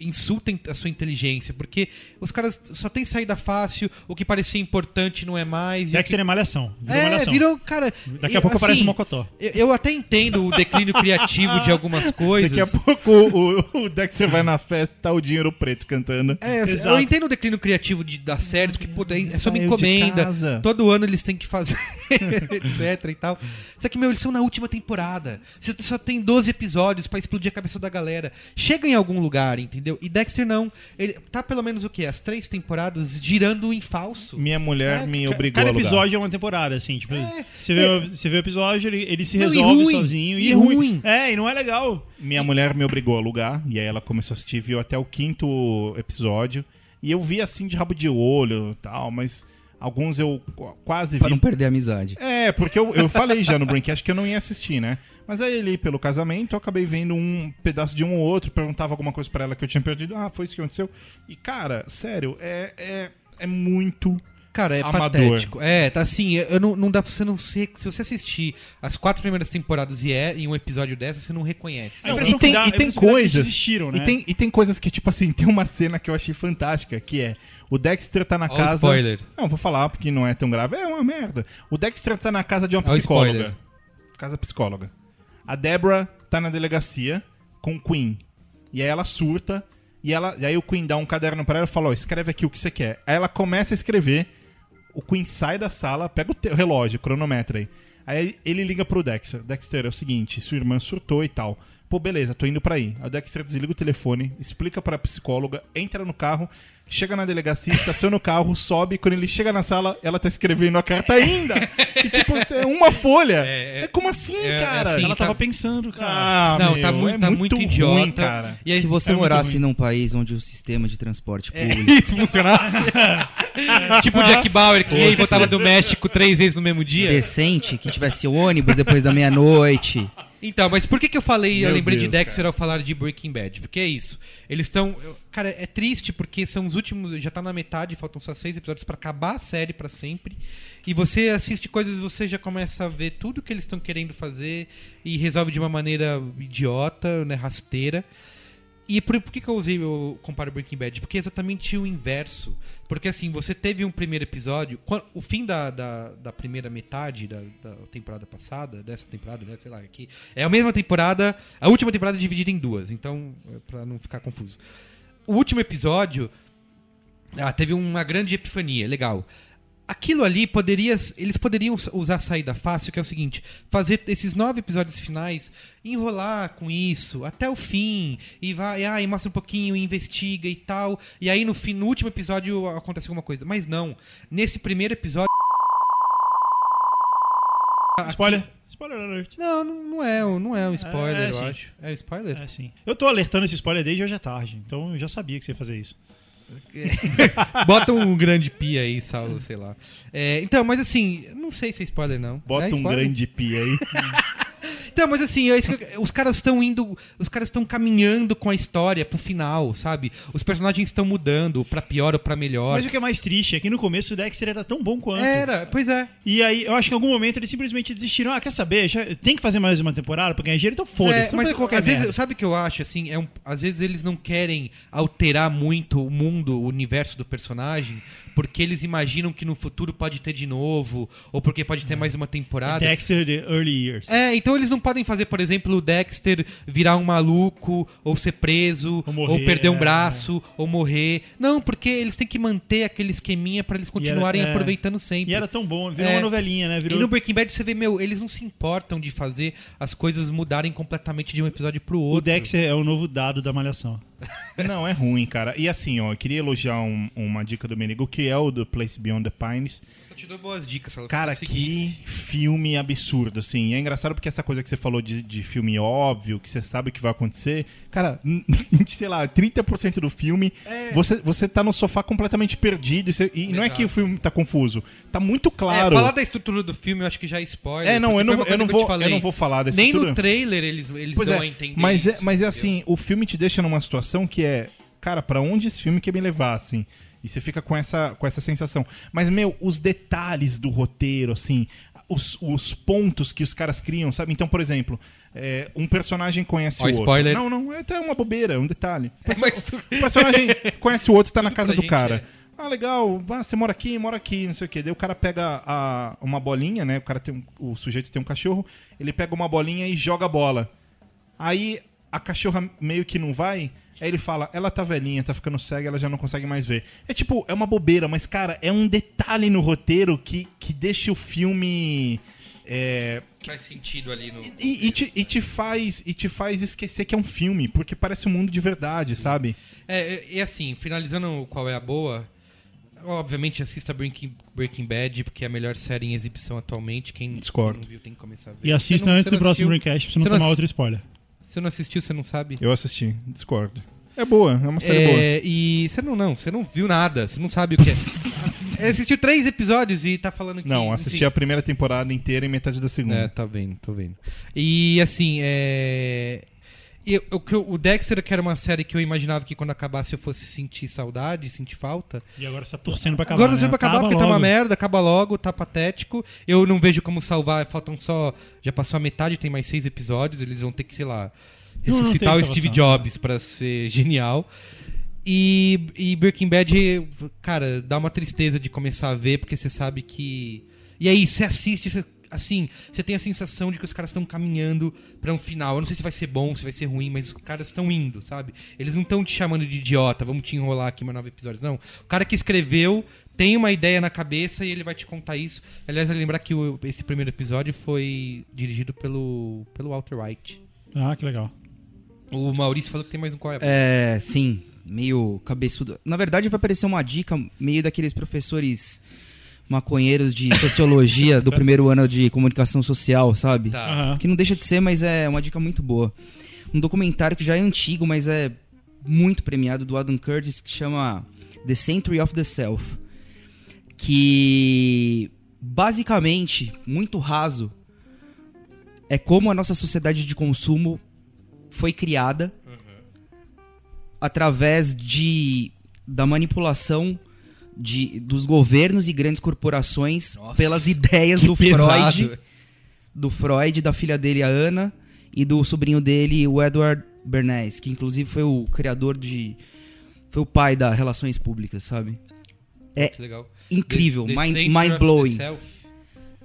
insultem a sua inteligência, porque os caras só tem saída fácil, o que parecia importante não é mais. Dexter que... é malhação. Virou É, malhação. virou, cara. Daqui a pouco assim, aparece um mocotó. Eu, eu até entendo o declínio criativo de algumas coisas. <laughs> Daqui a pouco o, o Dexter vai na festa, tá o dinheiro preto cantando. É, Exato. eu entendo o declínio criativo de, das séries, porque puta, é, é sob de encomenda. Todo ano eles têm que fazer, <laughs> etc e tal. Só que, meu, eles são na última temporada. Você só tem 12 episódios pra explodir a cabeça da galera. Chega em algum lugar, entendeu? E Dexter não. Ele tá pelo menos o quê? As três temporadas girando em falso. Minha mulher me Ca- obrigou Cada a alugar. episódio é uma temporada, assim. Tipo, É, você, vê, o- você vê o episódio, ele, ele se Não, e resolve ruim, sozinho. E, e é ruim. ruim. É, e não é legal. Minha mulher me obrigou a alugar, e aí ela começou a assistir, viu até o quinto episódio. E eu vi assim de rabo de olho e tal, mas alguns eu qu- quase Pra vi. não perder a amizade. É, porque eu, eu falei já no Braincast que eu não ia assistir, né? Mas aí ali, pelo casamento, eu acabei vendo um pedaço de um ou outro, perguntava alguma coisa pra ela que eu tinha perdido. Ah, foi isso que aconteceu. E, cara, sério, é, é, é muito. Cara, é Amador. patético. É, tá assim, eu não, não dá pra você não ser. Se você assistir as quatro primeiras temporadas e é em um episódio dessa, você não reconhece. A Não, e tem, que dá- e tem é coisas. né? e, tem, e tem coisas que, tipo assim, <laughs> tem uma cena que eu achei fantástica, que é. O Dexter tá na Ó o casa. spoiler. Não, vou falar porque não é tão grave. É uma merda. O Dexter tá na casa de uma psicóloga. spoiler. Casa psicóloga. A Deborah tá na delegacia com o Queen. E aí ela surta. E, ela, e aí o Queen dá um caderno pra ela e fala: Ó, escreve aqui o que você quer. Aí ela começa a escrever. O Queen sai da sala, pega o, relógio, o cronômetro aí. Aí ele liga pro Dexter. Dexter, é o seguinte, sua irmã surtou e tal. Pô, beleza, tô indo pra aí. O Dexter desliga o telefone, explica pra psicóloga, entra no carro, chega na delegacia, estaciona o carro, sobe. Quando ele chega na sala, ela tá escrevendo a carta ainda. e tipo, é uma folha. É, É, é- como assim, é, cara? assim, Ela tá- tava pensando, cara. Ah, não, meu, tá muito, é tá muito ruim, idiota. cara. E aí, Se você é muito morasse ruim. num país onde o sistema de transporte público <laughs> isso funcionasse. <laughs> tipo o Jack Bauer, que ia e voltava do México três vezes no mesmo dia. decente, que tivesse ônibus depois da meia-noite. Então, mas por que, que eu falei, eu Meu lembrei de Deus, Dexter ao falar de Breaking Bad? Porque é isso. Eles estão. Cara, é triste porque são os últimos. Já tá na metade, faltam só seis episódios pra acabar a série pra sempre. E você assiste coisas e você já começa a ver tudo que eles estão querendo fazer e resolve de uma maneira idiota, né, rasteira. E por, por que, que eu usei, eu comparo Breaking Bad? Porque é exatamente o inverso. Porque assim, você teve um primeiro episódio. quan- O fim da, da, da primeira metade da, da temporada passada, dessa temporada, né? Sei lá, aqui. É a mesma temporada. A última temporada é dividida em duas, então, é pra não ficar confuso. O último episódio. Ah, teve uma grande epifania, legal. Aquilo ali poderia. Eles poderiam usar a saída fácil, que é o seguinte: fazer esses nove episódios finais, enrolar com isso até o fim, e vai, ah, e mostra um pouquinho, e investiga e tal. E aí no, fim, no último episódio acontece alguma coisa. Mas não. Nesse primeiro episódio. <laughs> Spoiler. Spoiler alert. Não, não não é, um- não é um spoiler, É, é, eu sim. acho. É um spoiler? É sim. Eu tô alertando esse spoiler desde hoje à tarde, então eu já sabia que você ia fazer isso. <laughs> Bota um grande pi aí, Saulo, sei lá. É, então, mas assim, não sei se é spoiler, não. Bota É um spoiler? grande pi aí. <laughs> Então, mas assim, é eu- os caras estão indo. Os caras estão caminhando com a história pro final, sabe? Os personagens estão mudando pra pior ou pra melhor. Mas o que é mais triste é que no começo o Dexter era tão bom quanto. Era, pois é. E aí, eu acho que em algum momento eles simplesmente desistiram. Ah, quer saber? Já- tem que fazer mais uma temporada pra ganhar dinheiro, então foda-se. É, mas qualquer às vezes, merda. sabe o que eu acho? Assim, é um, às vezes eles não querem alterar muito o mundo, o universo do personagem, porque eles imaginam que no futuro pode ter de novo, ou porque pode ter mais uma temporada. Dexter The Early Years. É, então eles não podem fazer, por exemplo, o Dexter virar um maluco, ou ser preso, Ou ou, morrer, perder um é. braço, ou morrer. Não, porque eles têm que manter aquele esqueminha pra eles continuarem era- é. aproveitando sempre. E era tão bom, virou É. uma novelinha, né? Virou... E no Breaking Bad você vê, meu, eles não se importam de fazer as coisas mudarem completamente de um episódio pro O outro. Dexter é o novo dado da Malhação. <laughs> Não, é ruim, cara. E assim, ó, eu queria elogiar um- uma dica do Menigo, que é o do Place Beyond the Pines. Te dou boas dicas, Cara, que filme absurdo, assim. É engraçado porque essa coisa que você falou de, de filme óbvio, que você sabe o que vai acontecer. Cara, <laughs> sei lá, 30% do filme, você, você tá no sofá completamente perdido. E, você- e não é que o filme tá confuso. Tá muito claro. É, falar da estrutura do filme eu acho que já é spoiler. É, não, eu não, eu não vou, falei. eu não vou falar desse Nem no trailer eles, eles Pois dão é, a entender mas é, isso, mas é assim, o filme te deixa numa situação que é, cara, pra onde esse filme quer me levar, assim? E você fica com essa, com essa sensação. Mas, meu, os detalhes do roteiro, assim, os, os pontos que os caras criam, sabe? Então, por exemplo, é, um personagem conhece Ó, o outro. spoiler. Não, não, é até uma bobeira, um detalhe. <laughs> É, mas tu- O personagem <laughs> conhece o outro, tá na casa do cara. é. Ah, legal, ah, você mora aqui, mora aqui, não sei o quê. Daí o cara pega a- uma bolinha, né? O cara tem um- o sujeito tem um cachorro, ele pega uma bolinha e joga a bola. Aí a cachorra meio que não vai, aí ele fala, ela tá velhinha, tá ficando cega, ela já não consegue mais ver. É tipo, é uma bobeira, mas cara, é um detalhe no roteiro que, que deixa o filme. é, Faz sentido ali no. e, e te, e te faz, e te faz esquecer que é um filme, porque parece um mundo de verdade, sabe? É, e assim, finalizando qual é a boa. Obviamente assista Breaking, Breaking Bad, porque é a melhor série em exibição atualmente. Quem Discordo. não viu tem que começar a ver. E assista não- antes do próximo assistiu? Pra você não não tomar ass- outro spoiler. Você não assistiu, você não sabe? Eu assisti, discordo. É boa, é uma série boa. É, e você não, não, você não viu nada, você não sabe o que é. <laughs> É, assistiu três episódios e tá falando que. Não, assisti enfim. a primeira temporada inteira e metade da segunda. É, tá vendo, tô vendo. E assim, é. Eu- eu- o Dexter, que era uma série que eu imaginava que quando acabasse eu fosse sentir saudade, sentir falta. E agora você tá torcendo pra acabar. Agora não né? pra acabar Acaba porque tá uma logo. merda, acaba logo, tá patético. Eu não vejo como salvar, faltam só. Já passou a metade, tem mais seis episódios, eles vão ter que, sei lá, Não, não ressuscitar o Steve. Jobs pra ser genial. E, e Breaking Bad, cara, dá uma tristeza de começar a ver, porque você sabe que. E aí, você assiste, você- assim, você tem a sensação de que os caras estão caminhando pra um final. Eu não sei se vai ser bom, se vai ser ruim, mas os caras estão indo, sabe? Eles não estão te chamando de idiota, vamos te enrolar aqui mais nove episódios. Não. O cara que escreveu tem uma ideia na cabeça e ele vai te contar isso. Aliás, vale lembrar que o- esse primeiro episódio foi dirigido pelo, pelo Walter White. Ah, que legal. O Maurício falou que tem mais um qual é. É, sim, meio cabeçudo. Na verdade, vai parecer uma dica meio daqueles professores maconheiros de sociologia do primeiro ano de comunicação social, sabe? Tá. Aham. Que não deixa de ser, mas é uma dica muito boa. Um documentário que já é antigo, mas é muito premiado, do Adam Curtis, que chama The Century of the Self. Que, basicamente, muito raso, é como a nossa sociedade de consumo foi criada através de da manipulação de, dos governos e grandes corporações Nossa, pelas ideias do pesado. Freud do Freud, da filha dele, a Ana, e do sobrinho dele, o Edward Bernays, que inclusive foi o criador de. Foi o pai das relações públicas, sabe? É Que legal. incrível, The- The mind, mind the blowing. Self.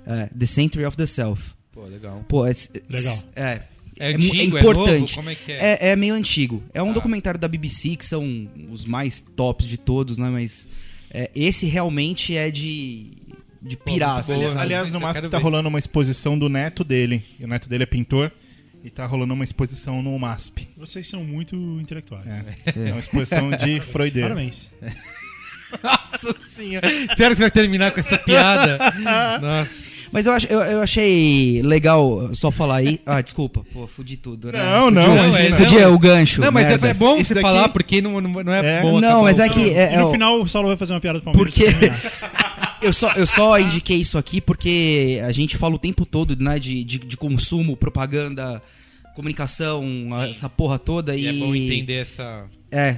É, the Century of the Self. Pô, legal. Pô, é, Legal. É, É é antigo, é é novo? importante. Como é que é? É, é meio antigo. É um Ah. documentário da BBC, que são os mais tops de todos, né? Mas é, esse realmente é de, de pirar. muito assim, boa. sabe? Aliás, no quero tá ver. rolando uma exposição do neto dele. O neto dele é pintor. E tá rolando uma exposição no MASP. Vocês são muito intelectuais. É, <laughs> é uma exposição de Freudeiro. Parabéns. Nossa senhora. Sério que você vai terminar com essa piada? Nossa. <laughs> Mas eu, ach- eu, eu achei legal só falar aí. Ah, desculpa. Pô, fudi tudo, né? Não, Fudi não, o- imagina. Fudi o gancho. Não, mas é, é bom Esse você daqui- falar porque não, não, não é, É. bom Não, mas é que. É, e no é final o Saulo vai fazer uma piada do Palmeiras. Porque- <laughs> eu, só, eu só indiquei isso aqui porque a gente fala o tempo todo né, de, de, de consumo, propaganda, comunicação, essa porra toda. E E, é bom entender essa... É,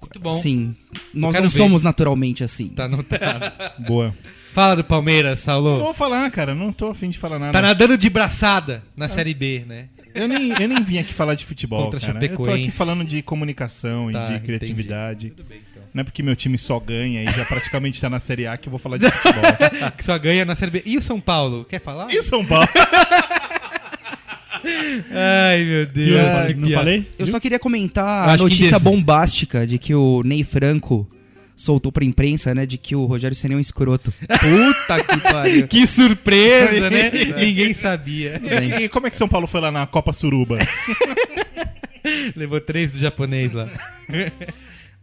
Muito bom. sim. Nós não ver. somos naturalmente assim. Tá anotado. Boa. Fala do Palmeiras, Não Saulo. vou falar, cara. Não tô afim de falar nada. Tá nadando de braçada na Série B, né? Eu, nem, eu nem vim aqui falar de futebol, Contra cara. Eu tô aqui falando de comunicação Tá, e de criatividade. Tudo bem, então. Não é porque meu time só ganha e já praticamente tá na Série A que eu vou falar de futebol. <laughs> Que só ganha na Série B. E o São Paulo? Quer falar? e o São Paulo? <laughs> Ai, meu? Deus. Eu que não piada. falei? Eu só queria comentar Acho a notícia bombástica de que o Ney Franco soltou pra imprensa, né? De que o Rogério Senna é um escroto. Puta que <laughs> pariu. Que surpresa, né? <laughs> Ninguém sabia. <laughs> e, e como é que São Paulo foi lá na Copa Suruba? Levou três do japonês lá.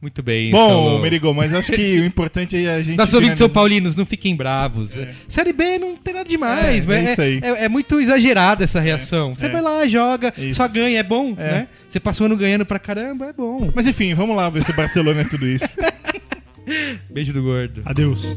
Muito bem, Bom, Saulo. Merigo, mas acho que o importante é a gente. Nossos ouvintes são paulinos, não fiquem bravos. Série B não tem nada demais, É, mas é isso aí. é, é muito exagerada essa reação. Você é. vai lá, joga, Isso. só ganha, é bom, É. né? Você passou ano ganhando pra caramba, é bom. Mas enfim, vamos lá ver se o Barcelona é tudo isso. Beijo do gordo. Adeus.